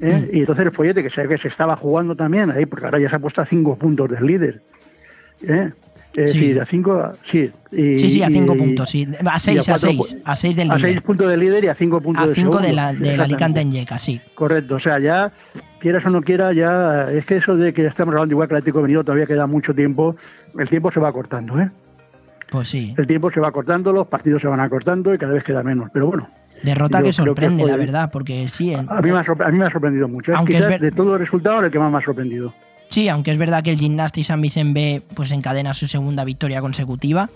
¿eh? Mm. Y entonces el follete que se, que se estaba jugando también ahí, porque ahora ya se ha puesto a cinco puntos del líder. ¿eh? Es Sí. decir, a 5, sí. Y, Sí, sí, a cinco y- puntos, sí. A seis, y a cuatro seis. pu- A seis del A líder. 6 puntos del líder y a 5 puntos A del de la, Exactamente. Alicante en Yeca, sí. Correcto, o sea, ya quieras o no quiera, ya es que eso de que estamos hablando igual que el Atlético de Benito todavía queda mucho tiempo, el tiempo se va cortando, ¿eh? Pues sí. El tiempo se va cortando, los partidos se van acortando y cada vez queda menos, pero bueno. Derrota que sorprende, fue- la verdad, porque sí. en- A mí, me ha, a mí me ha sorprendido mucho. Aunque es quizás ver- de todos los resultados el que más me ha sorprendido. Sí, aunque es verdad que el Gymnastic San Vicente B pues encadena su segunda victoria consecutiva.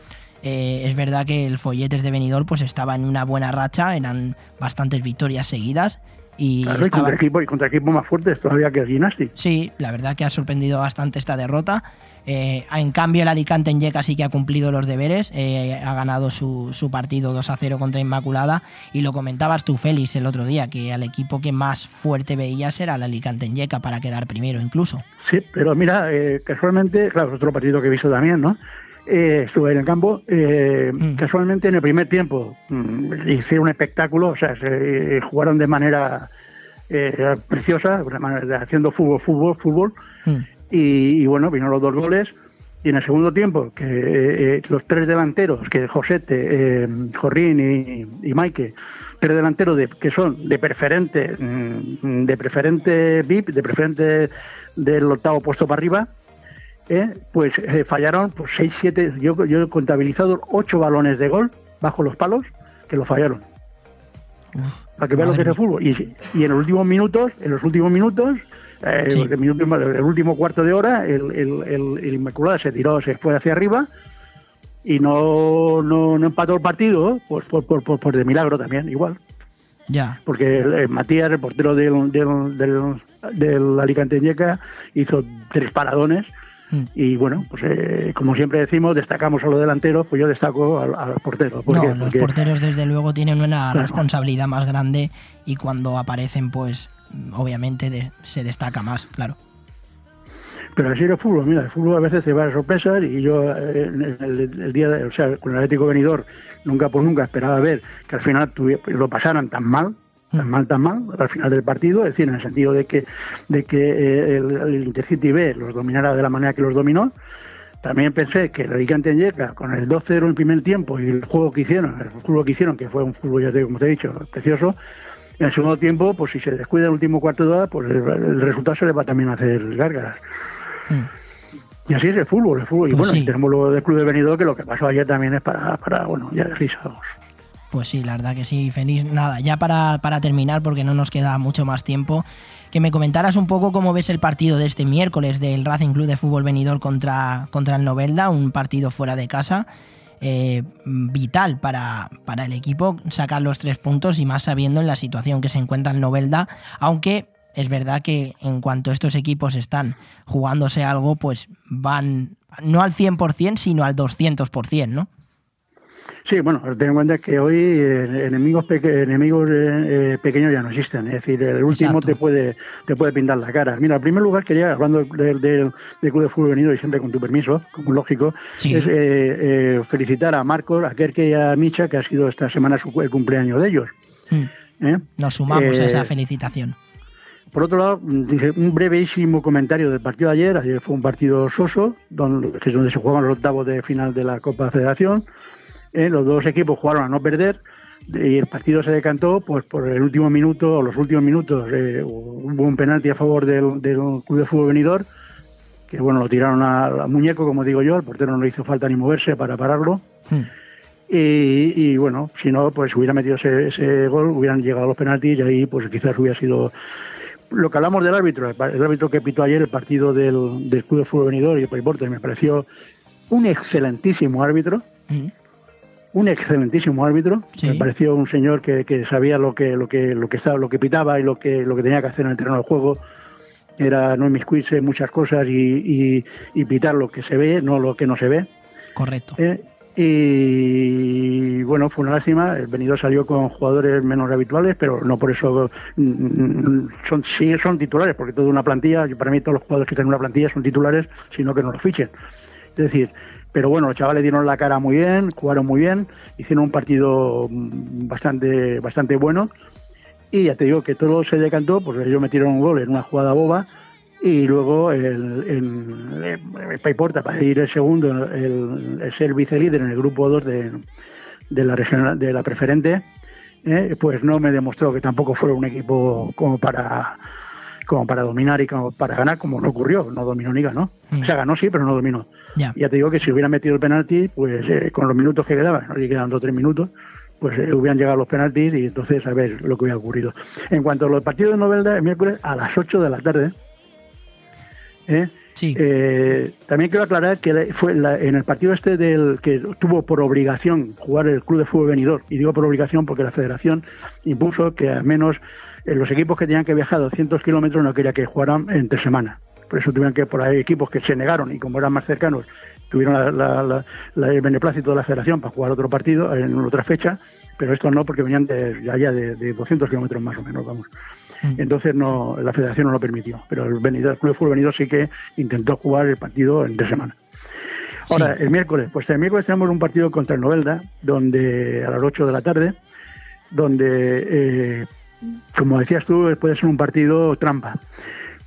eh, es verdad que el Folletes de Benidorm pues estaba en una buena racha, eran bastantes victorias seguidas y Claro, y estaba- contra, equipo, y contra equipos más fuertes todavía que el Gymnastic. Sí, la verdad que ha sorprendido bastante esta derrota. Eh, en cambio, el Alicante en Yeca sí que ha cumplido los deberes, eh, ha ganado su, su partido 2 a 0 contra Inmaculada. Y lo comentabas tú, Félix, el otro día, que al equipo que más fuerte veías era el Alicante en Yeca para quedar primero, incluso. Sí, pero mira, eh, casualmente, claro, es otro partido que he visto también, ¿no? Estuve en el campo, Mm. casualmente en el primer tiempo mm, hicieron un espectáculo, o sea, se, jugaron de manera eh, preciosa, haciendo fútbol, fútbol, fútbol, Mm. Y, y bueno, vinieron los dos goles. Y en el segundo tiempo, que eh, eh, los tres delanteros, que Josete, eh, Jorrín y, y Maike, tres delanteros de, que son de preferente, mm, de preferente VIP, de preferente del octavo puesto para arriba, eh, pues fallaron pues, 6, 7, yo, yo he contabilizado 8 balones de gol bajo los palos que lo fallaron. Para que vean lo que es el fútbol. Y, y en los últimos minutos, en los últimos minutos, eh, Sí. el, minuto- el último cuarto de hora, el, el, Inmaculada se tiró, se fue hacia arriba y no, no, no empató el partido, pues por, por, por, por de milagro también, igual. Ya. Porque Matías, el portero del, del, del, del Alicante Ñeca, hizo tres paradones. Mm. Y bueno, pues eh, como siempre decimos, destacamos a los delanteros, pues yo destaco al, al portero. ¿Por No, los Porque- porteros desde luego tienen una Claro. responsabilidad más grande y cuando aparecen pues obviamente de- se destaca más, claro. Pero así es el fútbol, mira, el fútbol a veces te va a sorpresas y yo eh, el, el día, de- o sea, con el Atlético Venidor nunca por nunca esperaba ver que al final tuvi- lo pasaran tan mal, tan mal, tan mal, al final del partido, es decir, en el sentido de que, de que eh, el, el Intercity B los dominara de la manera que los dominó. También pensé que el Alicante en Yeca, con el 2-0 en el primer tiempo y el juego que hicieron, el fútbol que hicieron, que fue un fútbol, ya te, como te he dicho, precioso, en el segundo tiempo, pues si se descuida el último cuarto de hora, pues el, el resultado se le va también a hacer gárgaras. Y así es el fútbol, el fútbol. y Pues bueno, sí. tenemos lo del Club de Benidorm, que lo que pasó ayer también es para, para bueno, ya de risa, vamos. Pues sí, la verdad que sí, feliz. Nada, ya para, para terminar, porque no nos queda mucho más tiempo, que me comentaras un poco cómo ves el partido de este miércoles del Racing Club de Fútbol Venidor contra, contra el Novelda, un partido fuera de casa. Eh, vital para, para el equipo sacar los tres puntos y más sabiendo en la situación que se encuentra el Novelda, aunque es verdad que en cuanto estos equipos están jugándose algo, pues van no al 100%, sino al 200%, ¿no? Sí, bueno, ten en cuenta que hoy eh, enemigos, peque- enemigos eh, eh, pequeños ya no existen. Es decir, el último Exacto. te puede, te puede pintar la cara. Mira, en primer lugar quería, hablando del del- del Club de Fútbol Venido y siempre con tu permiso, como lógico, Sí. es eh, felicitar a Marcos, a Kerke y a Micha, que ha sido esta semana su, el cumpleaños de ellos. Mm. ¿eh? Nos sumamos a esa felicitación. Por otro lado, dije un brevísimo comentario del partido de ayer. Ayer fue un partido soso, donde, que es donde se jugaban los octavos de final de la Copa Federación. Eh, los dos equipos jugaron a no perder y el partido se decantó pues por el último minuto o los últimos minutos eh, hubo un penalti a favor del, del Club de Fútbol Venidor que bueno lo tiraron al muñeco como digo yo el portero no le hizo falta ni moverse para pararlo. Y, y, bueno si no pues hubiera metido ese, ese, gol hubieran llegado los penaltis y ahí pues quizás hubiera sido lo que hablamos del árbitro el árbitro que pitó ayer el partido del, del Club de Fútbol Venidor y el Paiporte me pareció un excelentísimo árbitro un excelentísimo árbitro. Sí. Me pareció un señor que, que, sabía lo que, lo que, lo que estaba, lo que pitaba y lo que, lo que tenía que hacer en el terreno de juego. Era no inmiscuirse en muchas cosas y, y, y, pitar lo que se ve, no lo que no se ve. Correcto. Eh, y bueno, fue una lástima. El venido salió con jugadores menos habituales, pero no por eso son, sí son titulares, porque toda una plantilla, para mí todos los jugadores que están en una plantilla son titulares, sino que no los fichen. Es decir, pero bueno, los chavales dieron la cara muy bien, jugaron muy bien, hicieron un partido bastante, bastante bueno. Y ya te digo que todo se decantó, pues ellos metieron un gol en una jugada boba y luego el, el, el Paiporta para ir el segundo, el, el ser vicelíder en el grupo 2 de, de, la regional, de la preferente, eh, pues no me demostró que tampoco fuera un equipo como para como para dominar y como para ganar, como no ocurrió, no dominó ni ganó. Mm. O sea, ganó sí, pero no dominó. Ya, ya te digo que si hubiera metido el penalti, pues eh, con los minutos que quedaban, ¿no? y quedan dos o tres minutos, pues eh, hubieran llegado los penaltis y entonces a ver lo que hubiera ocurrido. En cuanto a los partidos de Novelda, el miércoles a las 8 de la tarde, ¿eh? Sí. Eh, también quiero aclarar que fue la, en el partido este del que tuvo por obligación jugar el Club de Fútbol Venidor, y digo por obligación porque la federación impuso que al menos los equipos que tenían que viajar 200 kilómetros no quería que jugaran entre semana. Por eso tuvieron que, por ahí equipos que se negaron y como eran más cercanos, tuvieron la, la, la, la el beneplácito de la federación para jugar otro partido en otra fecha, pero estos no porque venían de allá de, de 200 kilómetros más o menos, vamos. Entonces no, la federación no lo permitió, pero el, venidor, el Club de Fútbol Venidor sí que intentó jugar el partido entre semana. Ahora, sí. el miércoles, pues el miércoles tenemos un partido contra el Novelda, donde a las 8 de la tarde, donde, eh, como decías tú, puede ser un partido trampa.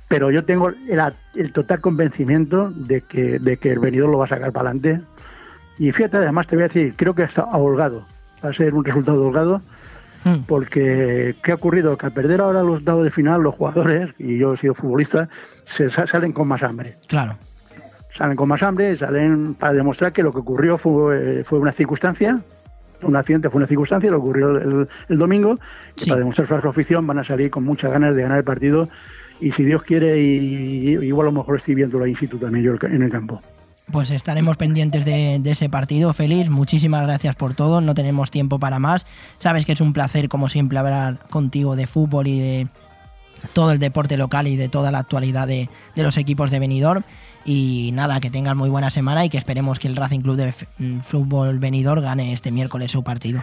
Pero yo tengo el, el total convencimiento de que, de que el venidor lo va a sacar para adelante. Y fíjate, además te voy a decir, creo que está holgado. Va a ser un resultado holgado porque ¿qué ha ocurrido? Que al perder ahora los dados de final, los jugadores, y yo he sido futbolista, se salen con más hambre. Claro. Salen con más hambre, salen para demostrar que lo que ocurrió fue, fue una circunstancia, un accidente fue una circunstancia, lo ocurrió el, el domingo, sí. para demostrar su afición van a salir con muchas ganas de ganar el partido y si Dios quiere, y, y igual a lo mejor estoy viendo la in situ también yo en el campo. Pues estaremos pendientes de, de, ese partido, Félix. Muchísimas gracias por todo. No tenemos tiempo para más. Sabes que es un placer, como siempre, hablar contigo de fútbol y de todo el deporte local y de toda la actualidad de, de los equipos de Benidorm. Y nada, que tengas muy buena semana y que esperemos que el Racing Club de Fútbol Benidorm gane este miércoles su partido.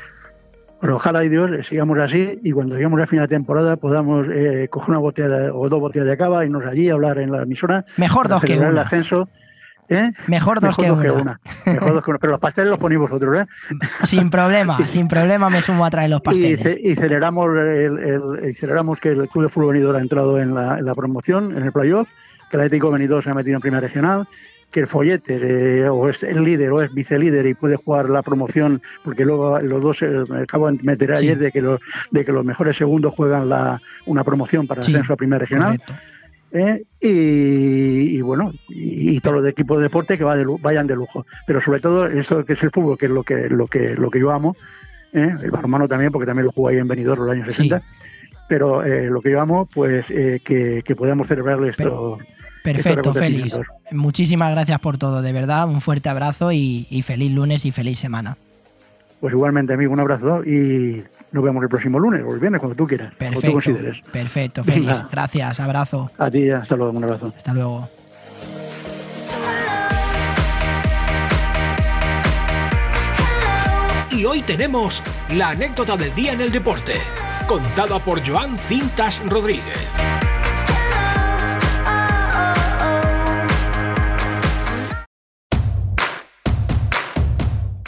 Bueno, ojalá y Dios sigamos así y cuando lleguemos a final de temporada podamos eh, coger una botella de, o dos botellas de cava, irnos allí a hablar en la emisora. Mejor dos que una. el ascenso. ¿Eh? Mejor dos, Mejor que, dos una. que, una. Mejor dos que una. Pero los pasteles los ponéis vosotros, ¿eh? Sin problema, sin problema me sumo a traer los pasteles. Y, ce y celebramos, el, el, y celebramos que el Club de Fútbol Venidor ha entrado en la, en la promoción, en el playoff, que el Atlético Venidor se ha metido en primera regional, que el Follete eh, o es el líder o es vicelíder y puede jugar la promoción, porque luego los dos eh, acabo de meter ayer sí. de, que los, de que los mejores segundos juegan la, una promoción para sí, ascenso a primera regional. ¿eh? Y, y, bueno, y, y todos los equipos de deporte que va de, vayan de lujo. Pero sobre todo eso que es el fútbol, que es lo que, lo que, lo que yo amo, ¿eh? el balonmano también, porque también lo jugué ahí en Benidorm los años 60. Sí. Pero eh, lo que yo amo, pues eh, que, que podamos celebrarle esto. Perfecto, Félix. Muchísimas gracias por todo, de verdad. Un fuerte abrazo y, y feliz lunes y feliz semana. Pues igualmente, amigo, un abrazo y nos vemos el próximo lunes o el viernes, cuando tú quieras. Perfecto. Tú consideres. Perfecto, Félix. Venga. Gracias, abrazo. A ti, hasta luego, un abrazo. Hasta luego. Y hoy tenemos la anécdota del día en el deporte, contada por Joan Cintas Rodríguez.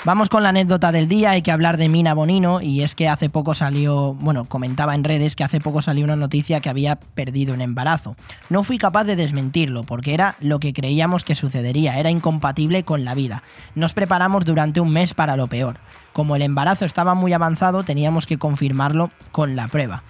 Vamos con la anécdota del día, hay que hablar de Mina Bonino y es que hace poco salió, bueno, comentaba en redes que hace poco salió una noticia que había perdido un embarazo. No fui capaz de desmentirlo porque era lo que creíamos que sucedería, era incompatible con la vida. Nos preparamos durante un mes para lo peor. Como el embarazo estaba muy avanzado, teníamos que confirmarlo con la prueba.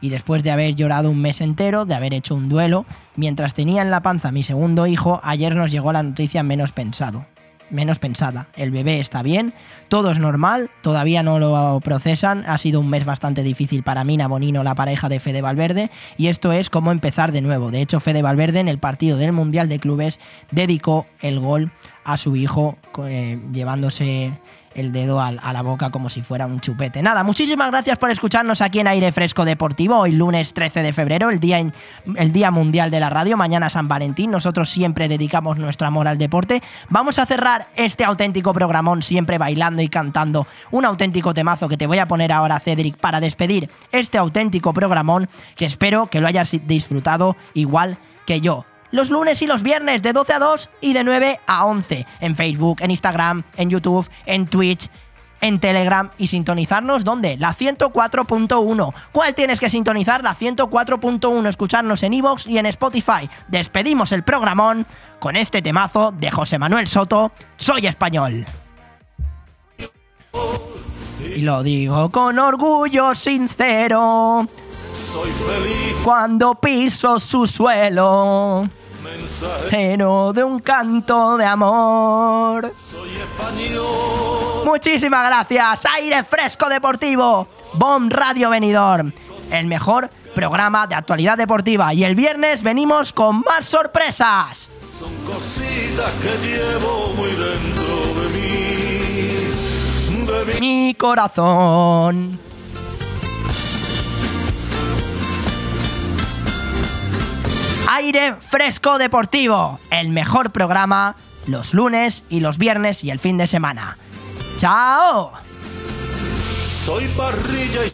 Y después de haber llorado un mes entero, de haber hecho un duelo, mientras tenía en la panza mi segundo hijo, ayer nos llegó la noticia menos pensado menos pensada. El bebé está bien, todo es normal, todavía no lo procesan, ha sido un mes bastante difícil para Mina Bonino, la pareja de Fede Valverde, y esto es como empezar de nuevo. De hecho, Fede Valverde en el partido del Mundial de Clubes dedicó el gol a su hijo eh, llevándose el dedo a, la boca como si fuera un chupete. Nada, muchísimas gracias por escucharnos aquí en Aire Fresco Deportivo, hoy lunes 13 de febrero, el día, el día mundial de la radio, mañana San Valentín, nosotros siempre dedicamos nuestro amor al deporte. Vamos a cerrar este auténtico programón siempre bailando y cantando un auténtico temazo que te voy a poner ahora, Cedric, para despedir este auténtico programón que espero que lo hayas disfrutado igual que yo los lunes y los viernes de 12 a 2 y de 9 a 11 en Facebook, en Instagram, en YouTube, en Twitch, en Telegram y sintonizarnos ¿dónde? La 104.1. ¿Cuál tienes que sintonizar? La 104.1. Escucharnos en Evox y en Spotify. Despedimos el programón con este temazo de José Manuel Soto. Soy español. Y lo digo con orgullo sincero. Soy feliz cuando piso su suelo pero de un canto de amor. Soy español. Muchísimas gracias, Aire Fresco Deportivo, Bomb Radio Benidorm, el mejor programa de actualidad deportiva. Y el viernes venimos con más sorpresas. Son cositas que llevo muy dentro de mí, de mi corazón. Aire Fresco Deportivo, el mejor programa los lunes y los viernes y el fin de semana. ¡Chao! Soy parrilla